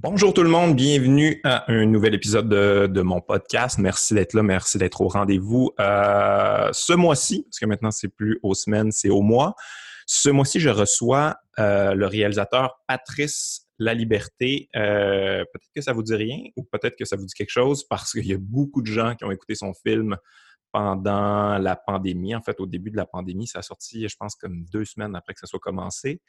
Bonjour tout le monde, bienvenue à un nouvel épisode de, mon podcast. Merci d'être là, merci d'être au rendez-vous. Euh, ce mois-ci, parce que maintenant c'est plus aux semaines, c'est au mois. Ce mois-ci, je reçois euh, le réalisateur Patrice La Liberté. Euh, peut-être que ça vous dit rien ou peut-être que ça vous dit quelque chose parce qu'il y a beaucoup de gens qui ont écouté son film pendant la pandémie. En fait, au début de la pandémie, ça a sorti, je pense, comme deux semaines après que ça soit commencé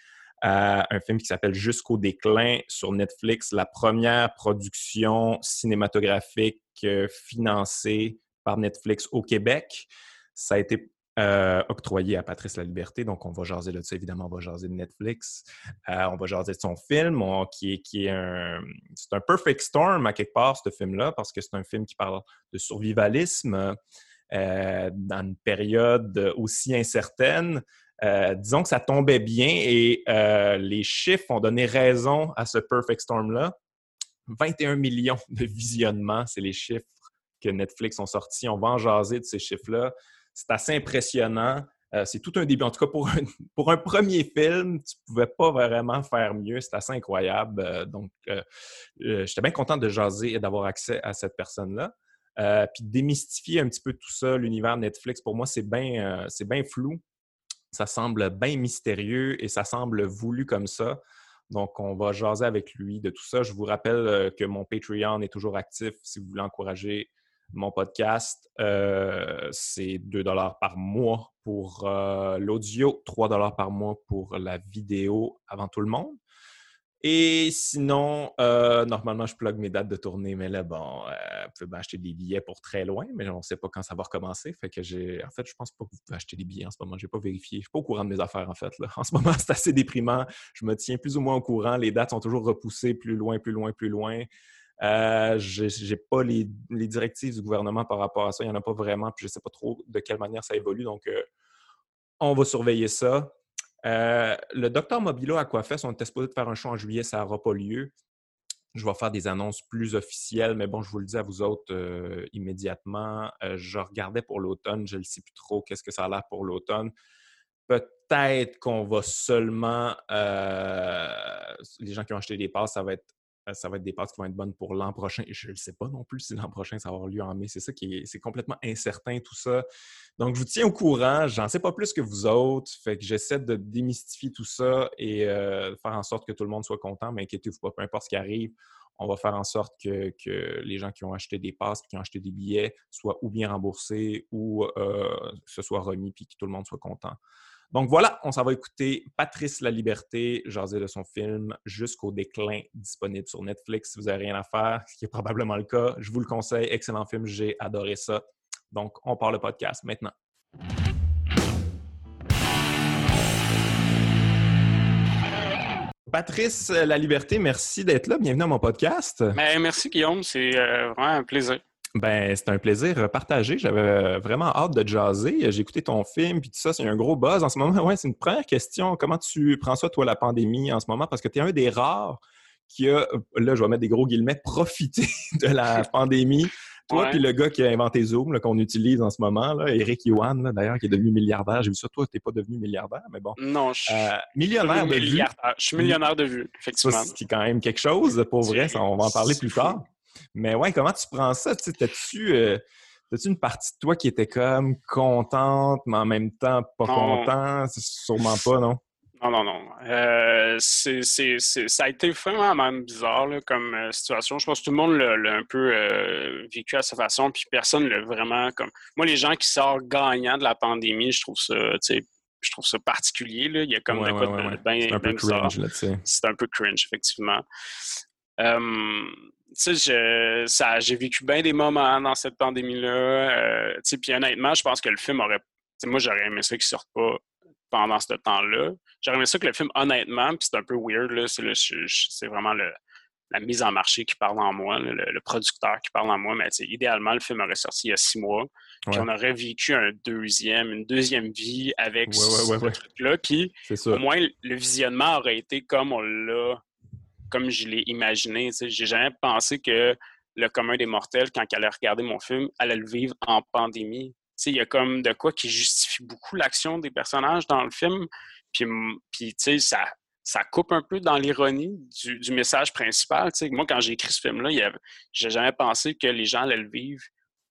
un film qui s'appelle Jusqu'au déclin sur Netflix, la première production cinématographique euh, financée par Netflix au Québec. Ça a été euh, octroyé à Patrice La Liberté, donc on va jaser de ça, évidemment, on va jaser de Netflix. Euh, on va jaser de son film, qui est, qui est un... C'est un perfect storm, à quelque part, ce film-là, parce que c'est un film qui parle de survivalisme dans une période aussi incertaine. Euh, disons que ça tombait bien et euh, les chiffres ont donné raison à ce Perfect Storm-là. 21 millions de visionnements, c'est les chiffres que Netflix ont sortis. On va en jaser de ces chiffres-là. C'est assez impressionnant. Euh, c'est tout un début. En tout cas, pour pour un premier film, tu ne pouvais pas vraiment faire mieux. C'est assez incroyable. donc, j'étais bien content de jaser et d'avoir accès à cette personne-là. Puis démystifier un petit peu tout ça, l'univers Netflix, pour moi, c'est bien flou. Ça semble bien mystérieux et ça semble voulu comme ça. Donc, on va jaser avec lui de tout ça. Je vous rappelle euh, que mon Patreon est toujours actif si vous voulez encourager mon podcast. Euh, c'est 2 par mois pour euh, l'audio, 3 par mois pour la vidéo avant tout le monde. Et sinon, euh, normalement, je plug mes dates de tournée, mais là, bon, euh, vous pouvez acheter des billets pour très loin, mais on ne sait pas quand ça va recommencer. Fait que j'ai. En fait, je pense pas que vous pouvez acheter des billets en ce moment. Je n'ai pas vérifié. Je ne suis pas au courant de mes affaires, en fait. En ce moment, c'est assez déprimant. Je me tiens plus ou moins au courant. Les dates sont toujours repoussées plus loin, plus loin, plus loin. Euh, je n'ai pas les, directives du gouvernement par rapport à ça. Il n'y en a pas vraiment, puis je ne sais pas trop de quelle manière ça évolue. Donc, euh, on va surveiller ça. Euh, le docteur Mobilo Aquafest, on était supposé de faire un show en juillet, ça n'aura pas lieu. Je vais faire des annonces plus officielles, mais bon, je vous le dis à vous autres euh, immédiatement. Euh, je regardais pour l'automne, je ne sais plus trop qu'est-ce que ça a l'air pour l'automne. Peut-être qu'on va seulement. les gens qui ont acheté des passes, ça va être ça va être des passes qui vont être bonnes pour l'an prochain. Je ne sais pas non plus si l'an prochain, ça va avoir lieu en mai. C'est ça qui est, c'est complètement incertain, tout ça. Donc, je vous tiens au courant. J'en sais pas plus que vous autres. Fait que j'essaie de démystifier tout ça et euh, faire en sorte que tout le monde soit content. Mais inquiétez-vous pas, peu importe ce qui arrive, on va faire en sorte que, les gens qui ont acheté des passes qui ont acheté des billets soient ou bien remboursés ou euh, que ce soit remis puis que tout le monde soit content. Donc voilà, on s'en va écouter Patrice La Liberté, jaser de son film Jusqu'au déclin, disponible sur Netflix si vous n'avez rien à faire, ce qui est probablement le cas. Je vous le conseille, excellent film, j'ai adoré ça. Donc, on part le podcast maintenant. Patrice La Liberté, merci d'être là. Bienvenue à mon podcast. Ben, merci Guillaume, c'est euh, vraiment un plaisir. Ben, c'est un plaisir partagé. J'avais vraiment hâte de jaser. J'ai écouté ton film, puis tout ça, c'est un gros buzz en ce moment. Ouais, c'est une première question. Comment tu prends ça, toi, la pandémie en ce moment? Parce que tu es un des rares qui a, là, je vais mettre des gros guillemets, profité de la pandémie. Toi, puis le gars qui a inventé Zoom, qu'on utilise en ce moment, là, Eric Yuan, d'ailleurs, qui est devenu milliardaire. J'ai vu ça, toi, tu n'es pas devenu milliardaire, mais bon. Non, je suis euh, millionnaire de vue. Je suis millionnaire de vue, effectivement. C'est quand même quelque chose, pour vrai. on va en parler plus tard. Mais ouais, comment tu prends ça? T'as-tu euh, une partie de toi qui était comme contente, mais en même temps pas content? Sûrement pas, non? Non, non, non. Euh, c'est, ça a été vraiment même bizarre comme euh, situation. Je pense que tout le monde l'a, un peu vécu à sa façon, puis personne l'a vraiment comme. Moi, les gens qui sortent gagnants de la pandémie, je trouve ça, je trouve ça particulier. Là. Il y a comme de quoi de bien, C'est un peu cringe, C'est un peu cringe, effectivement tu sais, j'ai vécu bien des moments dans cette pandémie-là. Euh, tu sais, puis honnêtement, je pense que le film aurait. Moi, j'aurais aimé ça qu'il sorte pas pendant ce temps-là. J'aurais aimé ça que le film, honnêtement, puis c'est un peu weird, là, c'est vraiment le, la mise en marché qui parle en moi, le, producteur qui parle en moi, mais idéalement, le film aurait sorti il y a six mois. Puis on aurait vécu un deuxième, une deuxième vie avec ce truc-là. Puis au moins, le visionnement aurait été comme on l'a comme je l'ai imaginé. J'ai jamais pensé que le commun des mortels, quand elle allait regarder mon film, allait le vivre en pandémie. Il y a comme de quoi qui justifie beaucoup l'action des personnages dans le film. Puis, puis ça, ça coupe un peu dans l'ironie du, message principal. moi, quand j'ai écrit ce film-là, j'ai jamais pensé que les gens allaient le vivre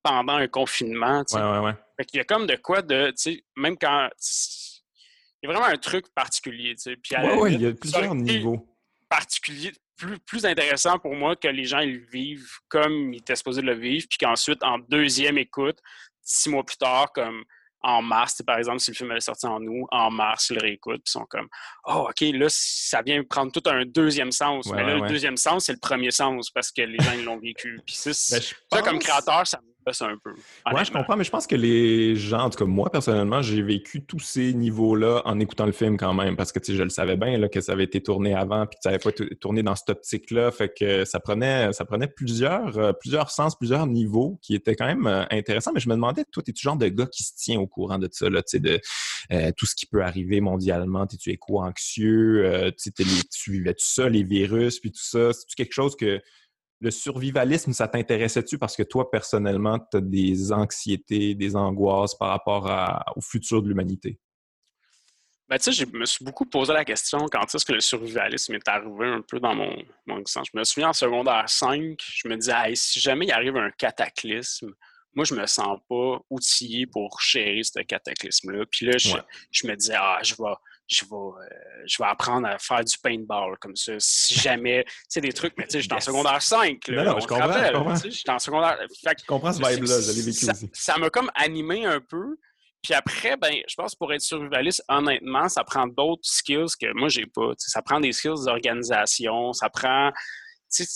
pendant un confinement. Ouais, ouais, ouais. il y a comme de quoi de, même quand... Il y a vraiment un truc particulier. Puis ouais, il y a plusieurs niveaux. Particulier, plus, plus intéressant pour moi que les gens ils vivent comme ils étaient supposés le vivre, puis qu'ensuite, en deuxième écoute, six mois plus tard, comme en mars, par exemple, si le film est sorti en août, en mars, ils le réécoutent, puis ils sont comme Oh, OK, là, ça vient prendre tout un deuxième sens. Mais là, le deuxième sens, c'est le premier sens parce que les gens ils l'ont vécu. Puis ça, ben, comme créateur, ça me un peu. Ouais, je comprends, mais je pense que les gens, en tout cas moi personnellement, j'ai vécu tous ces niveaux-là en écoutant le film quand même, parce que je le savais bien là, que ça avait été tourné avant, puis que ça n'avait pas été tourné dans cette optique-là, fait que ça prenait, ça prenait plusieurs, euh, plusieurs sens, plusieurs niveaux qui étaient quand même euh, intéressants. Mais je me demandais, toi, es-tu genre de gars qui se tient au courant de ça, là, de euh, tout ce qui peut arriver mondialement? T'es-tu éco-anxieux? tu vivais tout ça, les virus, puis tout ça? C'est-tu quelque chose que le survivalisme, ça t'intéressait-tu parce que toi, personnellement, tu as des anxiétés, des angoisses par rapport au futur de l'humanité? Ben, tu sais, je me suis beaucoup posé la question quand est-ce que le survivalisme est arrivé un peu dans mon, mon sens. Je me souviens en secondaire 5, je me disais, si jamais il arrive un cataclysme, moi, je me sens pas outillé pour gérer ce cataclysme-là. Puis là, je, je, me disais, ah, je vais, je vais, euh, je vais apprendre à faire du paintball comme ça. Si jamais, tu sais, des trucs, mais tu sais, j'étais en secondaire 5. Là, non, non, je comprends. J'étais en secondaire. je comprends ce vibe-là, je vécu ça, aussi. Ça m'a comme animé un peu. Puis après, ben, je pense pour être survivaliste, honnêtement, ça prend d'autres skills que moi, j'ai pas. ça prend des skills d'organisation, ça prend. Il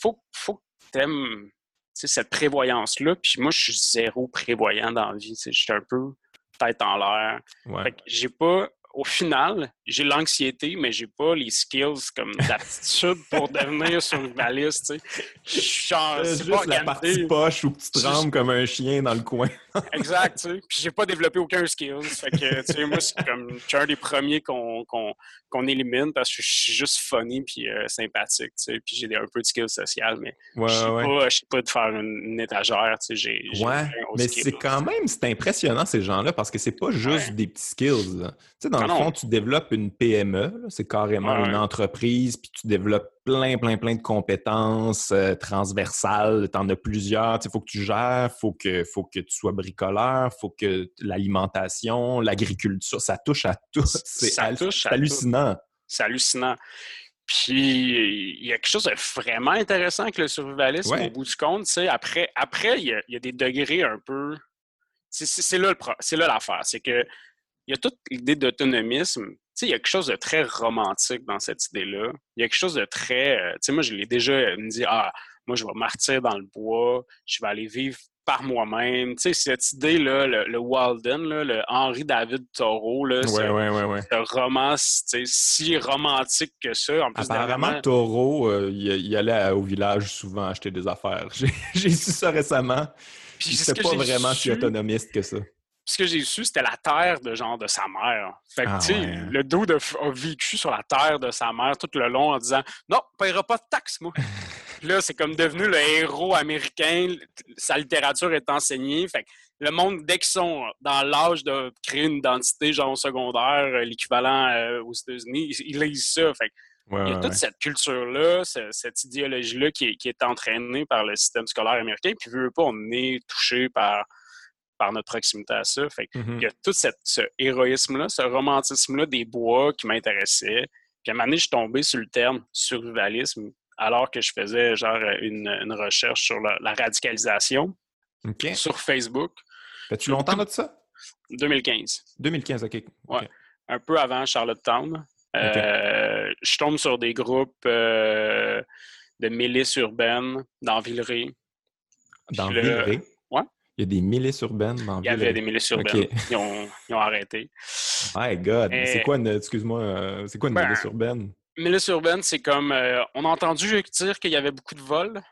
faut, faut que tu aimes cette prévoyance-là. Puis moi, je suis zéro prévoyant dans la vie. J'étais un peu tête en l'air. Ouais. J'ai pas au final, j'ai l'anxiété, mais j'ai pas les skills comme d'aptitude pour devenir survivaliste. Tu sais. C'est juste la partie poche où tu trembles comme un chien dans le coin. exact, tu sais. Puis j'ai pas développé aucun skills. Fait que, tu sais, moi, c'est comme, je suis un des premiers qu'on élimine parce que je suis juste funny puis euh, sympathique, tu sais. Puis j'ai un peu de skills social, mais je sais pas, sais pas de faire une, étagère, tu sais. ouais, mais c'est quand même, c'est impressionnant ces gens-là parce que c'est pas juste des petits skills. Tu sais, dans le fond, tu développes une PME, c'est carrément une entreprise, puis tu développes plein, plein, plein de compétences euh, transversales. Tu en as plusieurs. Il faut que tu gères, il faut que, faut que tu sois bricoleur, il faut que l'alimentation, l'agriculture, ça touche à tout. C'est hallucinant. C'est hallucinant. Puis, il y a quelque chose de vraiment intéressant avec le survivalisme au bout du compte. Après, après il, y a, des degrés un peu. C'est là l'affaire. C'est que il y a toute l'idée d'autonomisme. Il y a quelque chose de très romantique dans cette idée-là. Il y a quelque chose de très. Euh, tu sais, moi, je l'ai déjà me dit Ah, moi, je vais martyr dans le bois, je vais aller vivre par moi-même. Tu sais, cette idée-là, le, Walden, le Henri David Thoreau, là, ouais, ouais, ouais, ce roman si romantique que ça. En plus, Apparemment, Thoreau, euh, il, allait au village souvent acheter des affaires. J'ai su ça récemment. Puis c'est pas vraiment si autonomiste que ça ce que j'ai su, c'était la terre de genre de sa mère. Fait que, ah tu sais, hein. le dos a vécu sur la terre de sa mère tout le long en disant Non, ne paiera pas de taxes, moi. là, c'est comme devenu le héros américain. Sa littérature est enseignée. Fait que le monde, dès qu'ils sont dans l'âge de créer une identité, genre secondaire, euh, l'équivalent euh, aux États-Unis, ils, lisent ça. Fait il y a toute cette culture-là, cette idéologie-là qui, qui, est entraînée par le système scolaire américain. Puis, veut pas, on est touché par par notre proximité à ça. Fait mm-hmm. Il y a tout ce héroïsme-là, ce romantisme-là des bois qui m'intéressait. Puis à un moment donné, je suis tombé sur le terme survivalisme alors que je faisais genre une, recherche sur la, radicalisation sur Facebook. As-tu longtemps de ça? 2015. 2015, OK. Ouais. Un peu avant Charlottetown. Euh, je tombe sur des groupes euh, de milices urbaines dans Villeray. Dans Villeray? Il y a des milices urbaines dans Il y avait des milices urbaines. Ils, ont, ils, ont, arrêté. My God! C'est quoi une, excuse-moi, euh, c'est quoi une ben, milice urbaine? Milice urbaine, c'est comme, euh, on a entendu dire qu'il y avait beaucoup de vols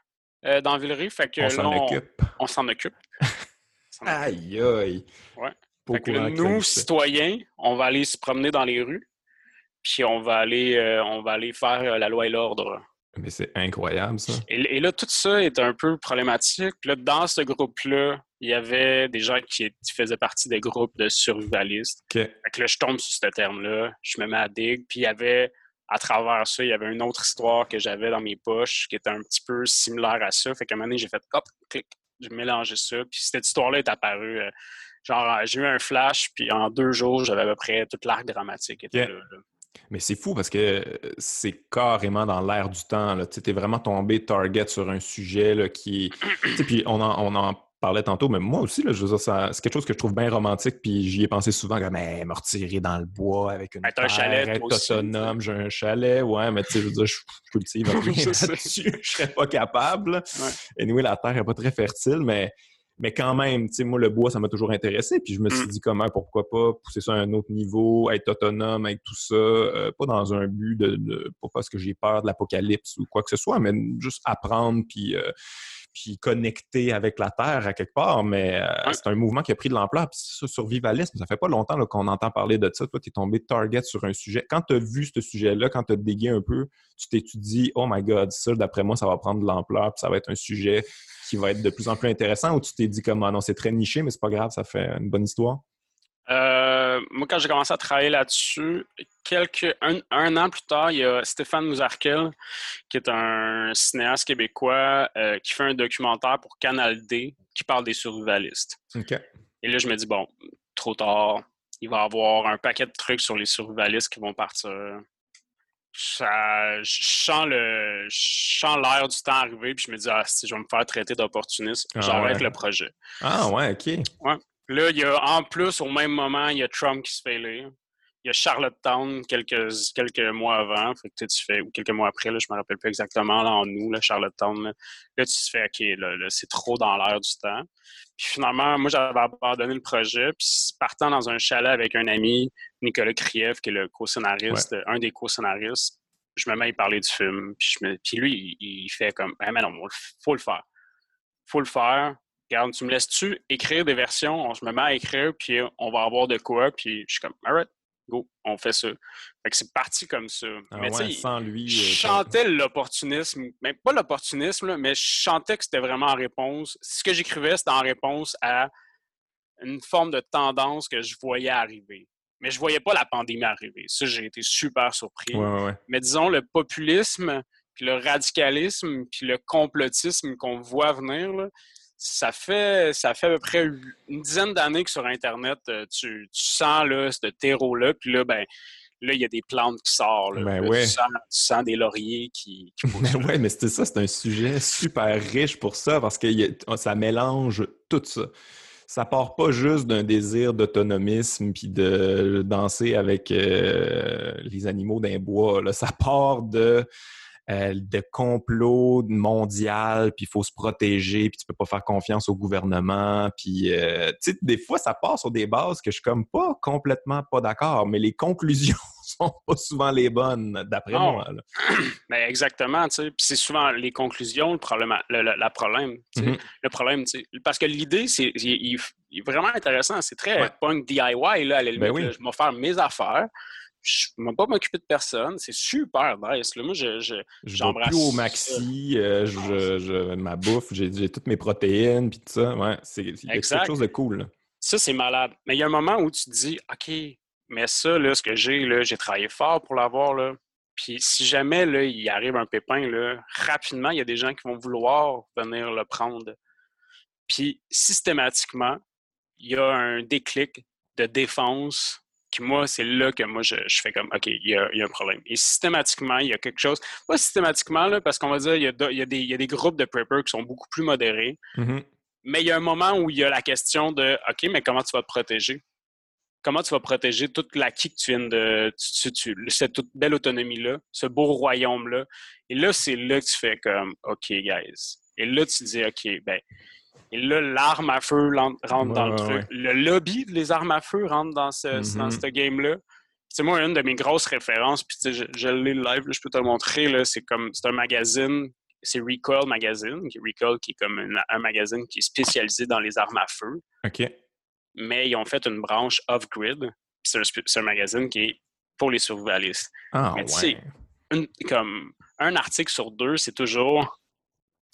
euh, dans Villeray, fait que on s'en occupe. On s'en occupe. aïe, aïe! Ouais. Fait que nous, citoyens, on va aller se promener dans les rues, puis on va aller, on va aller faire la loi et l'ordre. Mais c'est incroyable, ça. Et, là, tout ça est un peu problématique. Là, dans ce groupe-là, il y avait des gens qui, faisaient partie des groupes de survivalistes. Fait que là, je tombe sur ce terme-là, je me mets à dig, puis il y avait à travers ça, il y avait une autre histoire que j'avais dans mes poches qui était un petit peu similaire à ça. Fait qu'à un moment donné, j'ai fait hop, clic, j'ai mélangé ça. Puis cette histoire-là est apparue. Euh, genre, j'ai eu un flash, puis en deux jours, j'avais à peu près toute l'arc dramatique. Était là, Mais c'est fou parce que c'est carrément dans l'air du temps. Tu es vraiment tombé target sur un sujet là, qui. puis on en, on en parlais tantôt, mais moi aussi, là, je veux c'est quelque chose que je trouve bien romantique, puis j'y ai pensé souvent comme hey, me retirer dans le bois avec une un chalet, être autonome, j'ai un chalet, ouais, mais tu sais, je veux dire, je cultive là-dessus, je serais pas capable. Et nous, la terre n'est pas très fertile, mais mais quand même, tu sais, moi, le bois, ça m'a toujours intéressé. Puis je me suis mm. dit comment, pourquoi pas pousser ça à un autre niveau, être autonome avec tout ça, euh, pas dans un but de, pas parce que j'ai peur de l'apocalypse ou quoi que ce soit, mais juste apprendre puis euh, puis connecter avec la Terre à quelque part, mais euh, c'est un mouvement qui a pris de l'ampleur. Puis ça, survivalisme, ça fait pas longtemps qu'on entend parler de ça. Toi, tu es tombé target sur un sujet. Quand tu as vu ce sujet-là, quand tu as dégué un peu, tu t'étudies, oh my God, ça, d'après moi, ça va prendre de l'ampleur, puis ça va être un sujet qui va être de plus en plus intéressant, ou tu t'es dit comme, ah non, c'est très niché, mais c'est pas grave, ça fait une bonne histoire? Euh, moi, quand j'ai commencé à travailler là-dessus, quelques un, an plus tard, il y a Stéphane Mouzarkel, qui est un cinéaste québécois euh, qui fait un documentaire pour Canal D qui parle des survivalistes. Et là, je me dis, bon, trop tard, il va y avoir un paquet de trucs sur les survivalistes qui vont partir. Ça, je sens le l'air du temps arriver puis je me dis ah si je vais me faire traiter d'opportuniste ah j'arrête le projet. Ah ouais ok. Ouais Là, il y a en plus, au même moment, il y a Trump qui se fait élire. Il y a Charlottetown quelques, quelques mois avant. Fait que, tu fais, ou quelques mois après, là, je me rappelle plus exactement, là, en nous, là, Charlottetown. Là, là tu te fais, OK, là, c'est trop dans l'air du temps. Puis finalement, moi, j'avais abandonné le projet. Puis partant dans un chalet avec un ami, Nicolas Kriev, qui est le co-scénariste, un des co-scénaristes, je me mets à parler du film. Puis, je me, puis lui, il, fait comme, ben, mais non, faut le faire. faut le faire regarde, tu me laisses-tu écrire des versions? Je me mets à écrire, puis on va avoir de quoi, puis je suis comme, alright, go, on fait ça. Fait que c'est parti comme ça. Ah mais ouais, sans lui. Je euh, chantais l'opportunisme, mais pas l'opportunisme, mais je chantais que c'était vraiment en réponse. Ce que j'écrivais, c'était en réponse à une forme de tendance que je voyais arriver. Mais je voyais pas la pandémie arriver. Ça, j'ai été super surpris. mais disons, le populisme, puis le radicalisme, puis le complotisme qu'on voit venir, là, ça fait, ça fait à peu près une dizaine d'années que sur Internet, euh, tu, sens là, ce terreau-là, puis là, ben, là, il y a des plantes qui sortent. Ben tu, sens, des lauriers qui, qui ben ouais, mais c'est ça, c'est un sujet super riche pour ça, parce que ça mélange tout ça. Ça part pas juste d'un désir d'autonomisme puis de danser avec euh, les animaux d'un bois. Là. Ça part de euh, de complot mondial, puis il faut se protéger, puis tu peux pas faire confiance au gouvernement, puis euh, tu sais, des fois, ça part sur des bases que je suis comme pas complètement pas d'accord, mais les conclusions sont pas souvent les bonnes, d'après moi. Ben, exactement, tu sais, puis c'est souvent les conclusions, le problème, le, problème, mm-hmm. le problème, tu sais, parce que l'idée, c'est il, est vraiment intéressant, c'est très punk DIY, là, à la ben je vais faire mes affaires, je ne vais pas m'occuper de personne. C'est super nice. Là, moi, je, je, j'embrasse. plus au maxi, euh, je, je, ma bouffe, j'ai, toutes mes protéines, puis tout ça. Ouais, c'est, quelque chose de cool. Ça, c'est malade. Mais il y a un moment où tu te dis, OK, mais ça, là, ce que j'ai, là, j'ai travaillé fort pour l'avoir, là. Puis si jamais, là, il arrive un pépin, là, rapidement, il y a des gens qui vont vouloir venir le prendre. Puis systématiquement, il y a un déclic de défense moi, c'est là que moi, je, fais comme, OK, il y, a, un problème. Et systématiquement, il y a quelque chose, pas systématiquement, là, parce qu'on va dire, il y, a des, groupes de preppers qui sont beaucoup plus modérés, mm-hmm. mais il y a un moment où il y a la question de, OK, mais comment tu vas te protéger? Comment tu vas protéger toute l'acquis que tu viens de, cette toute belle autonomie-là, ce beau royaume-là? Et là, c'est là que tu fais comme, OK, guys. Et là, tu dis, OK, ben, et là, l'arme à feu rentre dans le truc. Le lobby des armes à feu rentre dans ce, mm-hmm. game-là. C'est moi une de mes grosses références, puis je, je l'ai live, je peux te le montrer. C'est comme c'est un magazine, c'est Recall Magazine, Recall qui est comme un magazine qui est spécialisé dans les armes à feu. OK. Mais ils ont fait une branche off-grid. C'est un, magazine qui est pour les survivalistes. Ah, ouais. comme un article sur deux, c'est toujours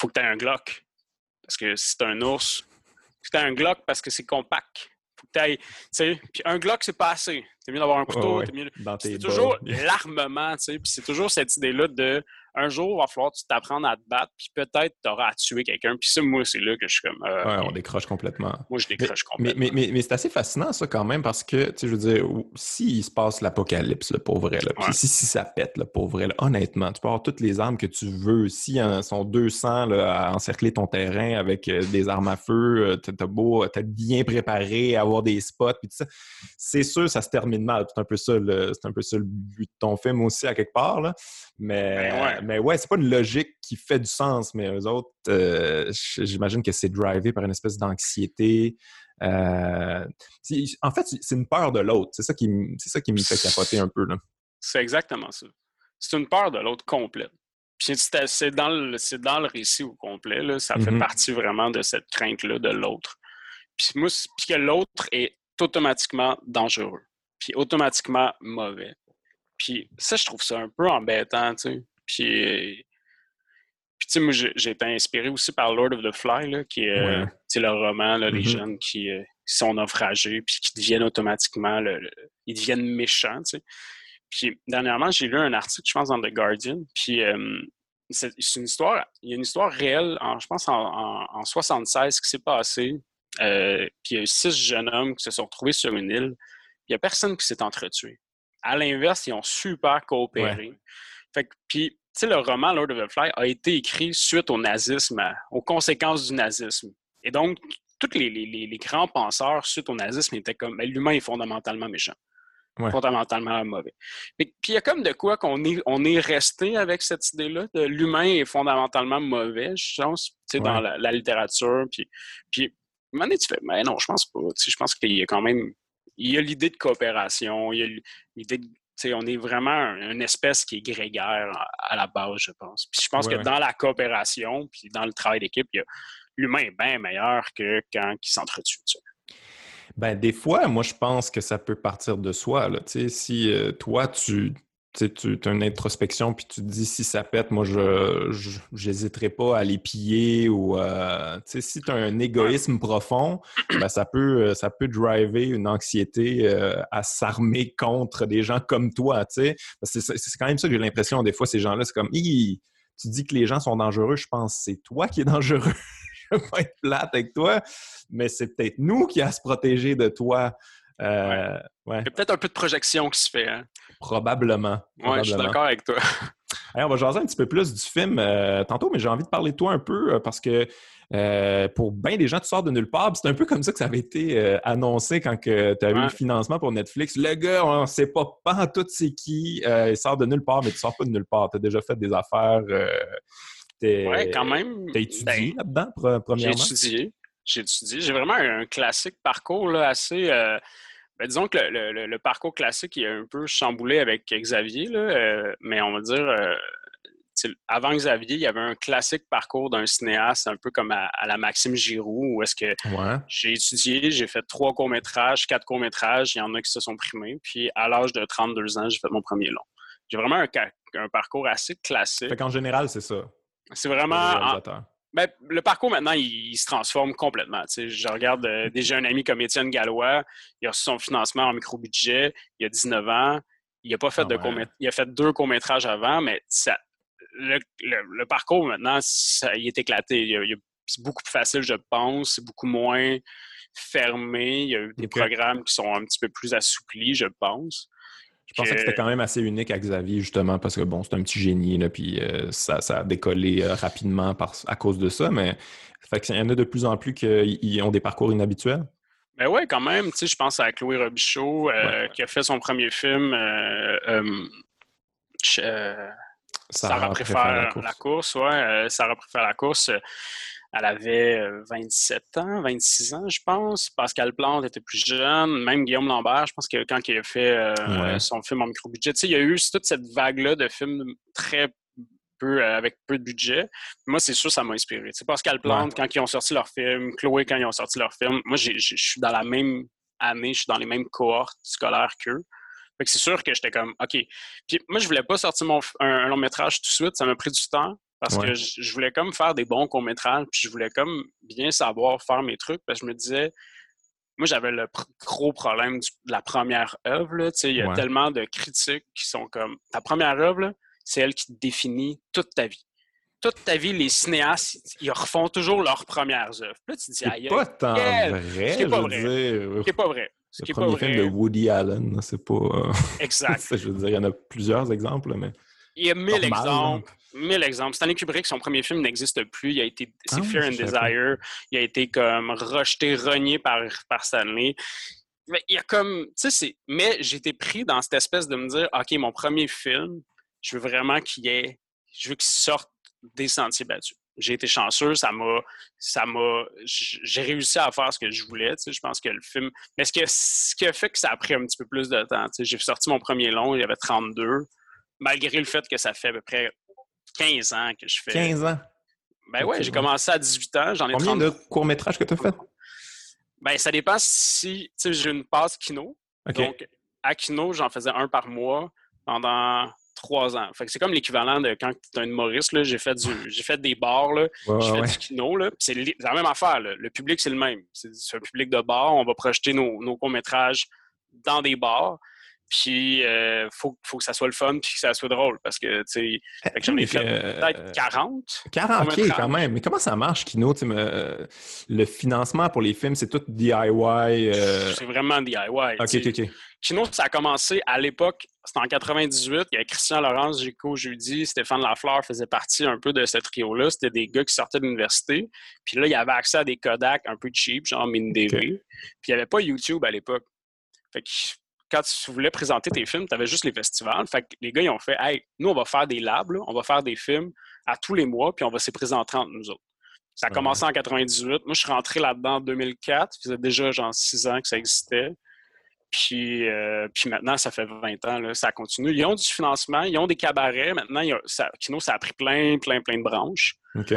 faut que tu aies un Glock. Parce que c'est un ours. C'est un Glock parce que c'est compact. Faut que tu sais. Puis un Glock, c'est pas assez. C'est mieux d'avoir un couteau. mieux... C'est toujours l'armement, tu sais. Puis c'est toujours cette idée-là de un jour, il va falloir t'apprendre à te battre, puis peut-être tu auras à tuer quelqu'un. Puis ça, moi, c'est là que je suis comme. Euh, ouais, on décroche complètement. Moi, je décroche complètement. Mais, mais, mais, c'est assez fascinant, ça, quand même, parce que, tu sais, je veux dire, s'il se passe l'apocalypse, pour vrai, là, puis si, si, ça pète, là, pour vrai, honnêtement, tu peux avoir toutes les armes que tu veux. Si hein, sont 200 là, à encercler ton terrain avec euh, des armes à feu, euh, t'as beau, t'as bien préparé, avoir des spots, puis tout ça, c'est sûr, ça se termine mal. C'est un peu ça, c'est un peu ça le but de ton film aussi, à quelque part, là. Mais, ben mais ouais, c'est pas une logique qui fait du sens, mais eux autres, euh, j'imagine que c'est drivé par une espèce d'anxiété. Euh, en fait, c'est une peur de l'autre. C'est ça, qui, ça qui me fait capoter un peu. C'est exactement ça. C'est une peur de l'autre complète. Puis c'est dans, le, dans le récit au complet. Là, ça fait mm-hmm. partie vraiment de cette crainte-là de l'autre. Puis, puis que l'autre est automatiquement dangereux. Puis automatiquement mauvais. Puis ça, je trouve ça un peu embêtant, tu sais. Puis, puis tu sais, moi, j'ai été inspiré aussi par Lord of the Fly, là, qui est euh, le roman, là, les mm-hmm. jeunes qui, euh, sont naufragés, puis qui deviennent automatiquement, le, ils deviennent méchants, tu sais. Puis dernièrement, j'ai lu un article, je pense, dans The Guardian, puis euh, c'est une histoire, il y a une histoire réelle, je pense, en, en, 76 qui s'est passée. puis il y a eu six jeunes hommes qui se sont retrouvés sur une île. Il n'y a personne qui s'est entretué. À l'inverse, ils ont super coopéré. Fait puis, tu sais, le roman Lord of the Fly a été écrit suite au nazisme, aux conséquences du nazisme. Et donc, tous les, grands penseurs suite au nazisme étaient comme ben, l'humain est fondamentalement méchant. Fondamentalement mauvais. Puis il y a comme de quoi qu'on est, on est resté avec cette idée-là de l'humain est fondamentalement mauvais, je pense, tu sais, dans la, littérature. Puis, puis, un tu fais, mais non, je pense pas. Je pense qu'il y a quand même il y a l'idée de coopération, il y a l'idée de on est vraiment une espèce qui est grégaire à la base, je pense. Puis je pense que dans la coopération, puis dans le travail d'équipe, l'humain est bien meilleur que quand il s'entretue. Ben, des fois, moi, je pense que ça peut partir de soi. Là. Si euh, toi, tu tu as une introspection, puis tu te dis si ça pète, moi, je n'hésiterai pas à les piller ou euh, si tu as un égoïsme profond, ben, ça, peut, ça peut driver une anxiété euh, à s'armer contre des gens comme toi. C'est quand même ça que j'ai l'impression, des fois, ces gens-là, c'est comme tu dis que les gens sont dangereux, je pense que c'est toi qui es dangereux. je veux pas être plate avec toi, mais c'est peut-être nous qui a à se protéger de toi. Euh, Il y a peut-être un peu de projection qui se fait. Hein? Probablement. Oui, je suis d'accord avec toi. on va jaser un petit peu plus du film euh, tantôt, mais j'ai envie de parler de toi un peu euh, parce que pour bien des gens, tu sors de nulle part. C'est un peu comme ça que ça avait été annoncé quand tu as eu le financement pour Netflix. Le gars, on ne sait pas, pas tout c'est qui. il sort de nulle part, mais tu sors pas de nulle part. Tu as déjà fait des affaires. oui, quand même. Tu as étudié ben, là-dedans, premièrement? J'ai étudié. J'ai étudié. J'ai vraiment un, classique parcours là, assez ben, disons que le, parcours classique est un peu chamboulé avec Xavier, là, euh, mais on va dire, euh, avant Xavier, il y avait un classique parcours d'un cinéaste, un peu comme à, la Maxime Giroux, où est-ce que j'ai étudié, j'ai fait trois courts-métrages, quatre courts-métrages, il y en a qui se sont primés, puis à l'âge de 32 ans, j'ai fait mon premier long. J'ai vraiment un, parcours assez classique. Fait qu'en général, c'est ça. C'est vraiment... Ben, le parcours maintenant, il, se transforme complètement. Je regarde euh, déjà un ami comme Étienne Gallois, il a reçu son financement en micro-budget, il a 19 ans, il a pas fait ah de il a fait deux courts-métrages avant, mais ça, le, parcours maintenant, ça, il est éclaté. c'est beaucoup plus facile, je pense, c'est beaucoup moins fermé. Il y a des programmes qui sont un petit peu plus assouplis, je pense. Je pensais que c'était quand même assez unique à Xavier, justement, parce que bon, c'est un petit génie, là, puis euh, ça, a décollé euh, rapidement à cause de ça, mais fait qu'il y en a de plus en plus qui ont des parcours inhabituels. Ben oui, quand même. Tu sais, je pense à Chloé Robichaud, euh, qui a fait son premier film. Sarah, préfère, la course. La course ouais, Sarah préfère la course. Elle avait 27 euh, ans, 26 ans, je pense. Pascal Plante était plus jeune. Même Guillaume Lambert, je pense que quand il a fait euh, son film en micro-budget, il y a eu toute cette vague-là de films très peu, euh, avec peu de budget. Moi, c'est sûr, ça m'a inspiré. Pascal Plante, quand ils ont sorti leur film, Chloé, quand ils ont sorti leur film, moi, je suis dans la même année, je suis dans les mêmes cohortes scolaires qu'eux. c'est sûr que j'étais comme, OK. Puis moi, je voulais pas sortir mon, un long métrage tout de suite, ça m'a pris du temps. Parce que je, voulais comme faire des bons courts-métrages, puis je voulais comme bien savoir faire mes trucs, parce que je me disais, moi, j'avais le gros problème de la première œuvre. Il y a tellement de critiques qui sont comme ta première œuvre, c'est elle qui te définit toute ta vie. Toute ta vie, les cinéastes, ils refont toujours leurs premières œuvres. Là, tu te dis, aïe, pas tant vrai, ce qui pas vrai. Ce pas vrai. le premier film de Woody Allen, c'est pas... Euh, exact. je veux dire, il y en a plusieurs exemples, mais... Il y a mille exemples. Mille exemples. Stanley Kubrick, son premier film n'existe plus. Il a été, c'est ah, Fear and Desire. Il a été comme rejeté, renié par, par Stanley. Mais il y a comme, tu sais, mais j'ai été pris dans cette espèce de me dire, OK, mon premier film, je veux vraiment qu'il ait, je veux qu'il sorte des sentiers battus. J'ai été chanceux, ça m'a, ça m'a, j'ai réussi à faire ce que je voulais, tu sais, je pense que le film, mais ce, que, ce qui a fait que ça a pris un petit peu plus de temps, tu sais, j'ai sorti mon premier long, il y avait 32, malgré le fait que ça fait à peu près 15 ans que je fais. 15 ans? Ben ouais, j'ai commencé à 18 ans, j'en ai Combien de courts-métrages que tu as fait? Ben, ça dépend si, tu sais, j'ai une passe kino. Donc, à kino, j'en faisais un par mois pendant trois ans. Fait que c'est comme l'équivalent de quand tu es un humoriste, j'ai fait du j'ai fait des bars, là, j'ai fait du kino, là, c'est la même affaire, le public c'est le même. C'est un public de bar, on va projeter nos, nos courts-métrages dans des bars. Puis, il euh, faut, faut, que ça soit le fun puis que ça soit drôle parce que, tu sais, eh, j'en ai fait peut-être 40. 40, OK, quand même. Mais comment ça marche, Kino? Me, le financement pour les films, c'est tout DIY? Euh? C'est vraiment DIY. OK, OK, OK. Kino, ça a commencé à l'époque, c'était en 98. Il y avait Christian Laurence, Gico Jeudi, Stéphane Lafleur faisait partie un peu de ce trio-là. C'était des gars qui sortaient de l'université. Puis là, il y avait accès à des Kodak un peu cheap, genre MinDV. Puis il n'y avait pas YouTube à l'époque. Fait que quand tu voulais présenter tes films, tu avais juste les festivals. Fait que les gars, ils ont fait Hey, nous, on va faire des labs, on va faire des films à tous les mois, puis on va se présenter entre nous autres. Ça a commencé en 98. Moi, je suis rentré là-dedans en 2004. Ça faisait déjà genre six ans que ça existait. Puis, euh, puis maintenant, ça fait 20 ans, là, ça continue. Ils ont du financement, ils ont des cabarets. Maintenant, ça, Kino, ça a pris plein, plein, plein de branches. OK.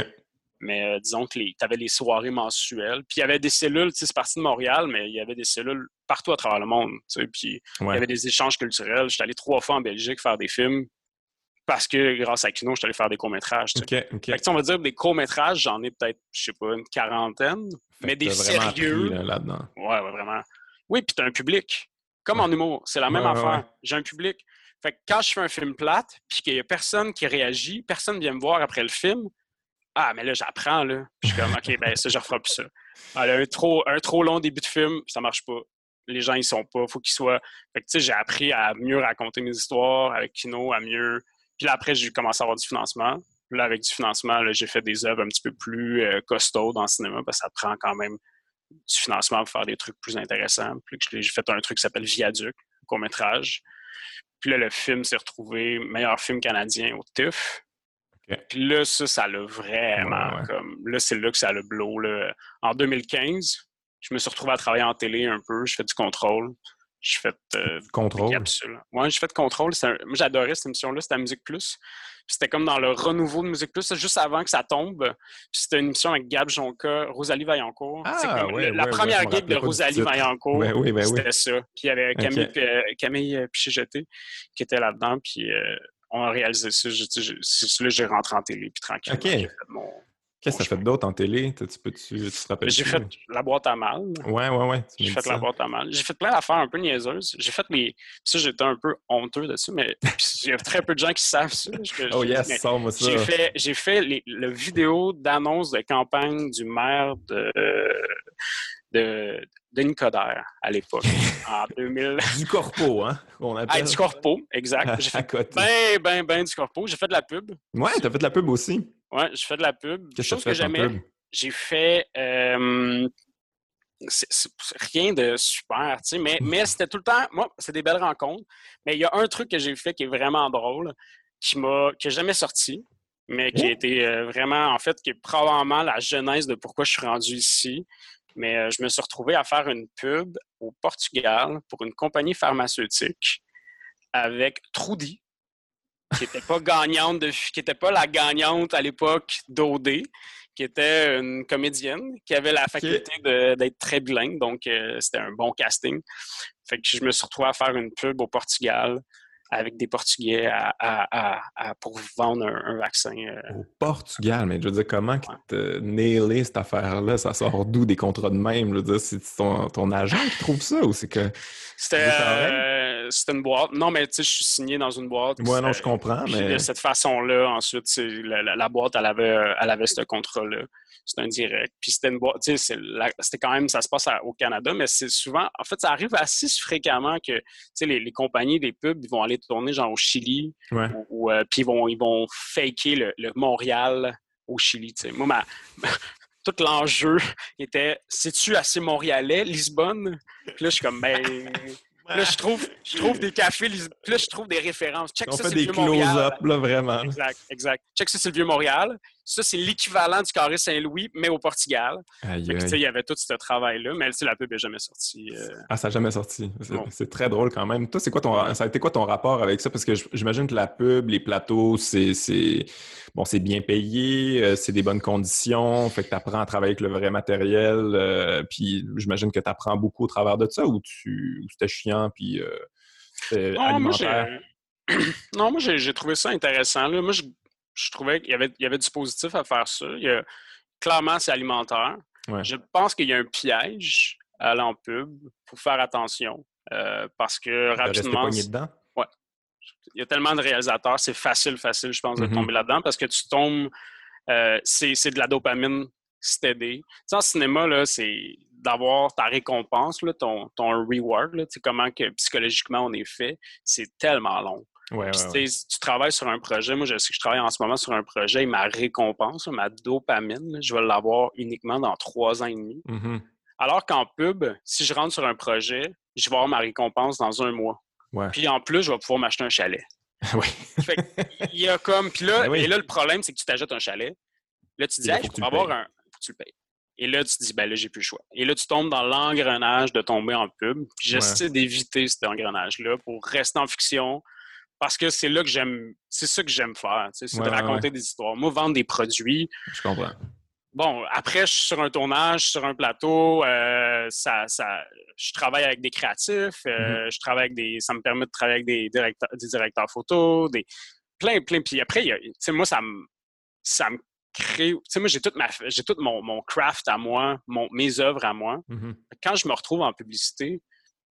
Mais euh, disons que tu avais les soirées mensuelles. Puis il y avait des cellules, tu sais, c'est parti de Montréal, mais il y avait des cellules partout à travers le monde. Tu sais, puis il y avait des échanges culturels. J'étais allé trois fois en Belgique faire des films parce que grâce à Kino, j'étais allé faire des courts-métrages. OK. on va dire des courts-métrages, j'en ai peut-être, je sais pas, une quarantaine. mais des sérieux. là-dedans. ouais, ouais, vraiment. Oui, puis tu as un public. Comme en humour, c'est la même affaire. J'ai un public. Fait que quand je fais un film plate, puis qu'il y a personne qui réagit, personne vient me voir après le film, ah, mais là, j'apprends, là. je suis comme, OK, ben ça, je referai plus ça. Ah, un, trop, un trop long début de film, ça marche pas. Les gens, ils sont pas. Faut qu'ils soient. Fait que, tu sais, j'ai appris à mieux raconter mes histoires avec Kino, à mieux. Puis là, après, j'ai commencé à avoir du financement. là, avec du financement, j'ai fait des œuvres un petit peu plus euh, costauds dans le cinéma parce que ça prend quand même du financement pour faire des trucs plus intéressants. Puis j'ai fait un truc qui s'appelle Viaduc, court-métrage. Puis là, le film s'est retrouvé meilleur film canadien au TIFF. Puis là, ça, ça l'a vraiment comme. Là, c'est là que ça le blow. Là. En 2015, je me suis retrouvé à travailler en télé un peu. Je fais du contrôle. Je fais euh, contrôle. Ouais, je fais de contrôle. Moi, j'adorais cette émission-là. C'était à Musique Plus. C'était comme dans le renouveau de Musique Plus, juste avant que ça tombe. C'était une émission avec Gab Jonca, Rosalie Vaillancourt. Ah, la première gig de Rosalie Vaillancourt. Ben c'était ça. Puis il y avait Camille, euh, Camille euh, Piché-Jeté qui était là-dedans. Puis on a réalisé ça. C'est là j'ai rentré en télé, puis tranquillement, Qu'est-ce que tu as fait d'autre en télé? Tu, peux, tu, te rappelles? J'ai fait la boîte à mal. Ouais, ouais, ouais. J'ai fait la boîte à mal. J'ai fait plein d'affaires un peu niaiseuses. J'ai fait les. Ça, j'étais un peu honteux dessus, mais il y a très peu de gens qui savent ça. oh yes, sors-moi ça. J'ai fait, j'ai fait les, le vidéo d'annonce de campagne du maire de, de Denis Coderre à l'époque, en 2000. Du corpo, hein? On appelle. du corpo, exact. J'ai fait ben, ben, ben du corpo. J'ai fait de la pub. Ouais, t'as fait de la pub aussi. Ouais, j'ai fait de la pub. Qu'est-ce que j'aimais. J'ai fait euh, rien de super, tu sais, mais, mais c'était tout le temps, moi, c'est des belles rencontres. Mais il y a un truc que j'ai fait qui est vraiment drôle, qui m'a, qui jamais sorti, mais qui a été euh, vraiment, en fait, qui est probablement la genèse de pourquoi je suis rendu ici. Mais euh, je me suis retrouvé à faire une pub au Portugal pour une compagnie pharmaceutique avec Trudy, qui n'était pas gagnante, de, qui n'était pas la gagnante à l'époque d'OD, qui était une comédienne, qui avait la faculté d'être très bilingue, donc euh, c'était un bon casting. Fait que je me suis retrouvé à faire une pub au Portugal avec des Portugais à, pour vendre un, vaccin. Au Portugal, mais je veux dire, comment ouais. te nailer cette affaire-là? Ça sort d'où des contrats de même? Je veux dire, c'est ton, agent qui trouve ça ou c'est que. C'était une boîte. Non, mais tu sais, je suis signé dans une boîte. Moi, non, je comprends, mais. De cette façon-là, ensuite, la, la, boîte, elle avait, elle avait ce contrat-là c'est un direct. Puis c'était une boîte, tu sais, c'était quand même, ça se passe au Canada, mais c'est souvent, en fait, ça arrive assez fréquemment que, tu sais, les, compagnies, les pubs, ils vont aller tourner genre au Chili, ou, euh, puis ils vont, ils vont faker le, Montréal au Chili, tu sais. Moi, ma, tout l'enjeu était, c'est-tu assez montréalais, Lisbonne? Puis là, je suis comme, ben... là, je trouve, je trouve des cafés, là, je trouve des références. Check On ça, fait des close-up, là, vraiment. Exact, exact. Check ça, c'est le Vieux-Montréal. Ça, c'est l'équivalent du carré Saint-Louis, mais au Portugal. il y avait tout ce travail-là, mais la pub n'est jamais sortie. Euh. Ah, ça n'a jamais sorti. C'est très drôle quand même. Toi, c'est quoi ton, ça a été quoi ton rapport avec ça? Parce que j'imagine que la pub, les plateaux, c'est bon, c'est bien payé, euh, c'est des bonnes conditions, fait que tu apprends à travailler avec le vrai matériel. Euh, puis j'imagine que tu apprends beaucoup au travers de ça ou tu c'était chiant, puis non, alimentaire? non, moi, j'ai trouvé ça intéressant. Là. Moi, je je trouvais qu'il y avait, y avait du positif à faire ça. clairement, c'est alimentaire. Je pense qu'il y a un piège à aller en pub. Faut faire attention. Euh, parce que rapidement. dedans? Ouais. Il y a tellement de réalisateurs, c'est facile, facile, je pense, de mm-hmm. tomber là-dedans parce que tu tombes. Euh, c'est de la dopamine steady. Tu sais, en cinéma, là, c'est d'avoir ta récompense, là, ton, ton reward, là, comment que psychologiquement on est fait, c'est tellement long. Ouais, Si tu travailles sur un projet, moi je sais que je travaille en ce moment sur un projet et ma récompense, ma dopamine, je vais l'avoir uniquement dans trois ans et demi. Mm-hmm. Alors qu'en pub, si je rentre sur un projet, je vais avoir ma récompense dans un mois. Puis en plus, je vais pouvoir m'acheter un chalet. oui. il y a comme. Puis là, ben et là, le problème, c'est que tu t'achètes un chalet. Là, tu dis, je pourrais avoir un. Faut que tu le payes. Et là, tu te dis, ben là, j'ai plus le choix. Et là, tu tombes dans l'engrenage de tomber en pub. Puis j'essaie d'éviter cet engrenage-là pour rester en fiction, parce que c'est là que j'aime, c'est ça que j'aime faire, c'est de raconter des histoires. Moi, vendre des produits. Je comprends. Bon, après, je suis sur un tournage, sur un plateau, euh, ça, ça, je travaille avec des créatifs, euh, mm-hmm. je travaille avec des, ça me permet de travailler avec des directeurs, des directeurs photos, des, plein, plein. Puis après, tu sais, moi, ça me, ça me crée, tu sais, moi, j'ai toute ma, j'ai tout mon, mon, craft à moi, mon, mes œuvres à moi. Mm-hmm. Quand je me retrouve en publicité,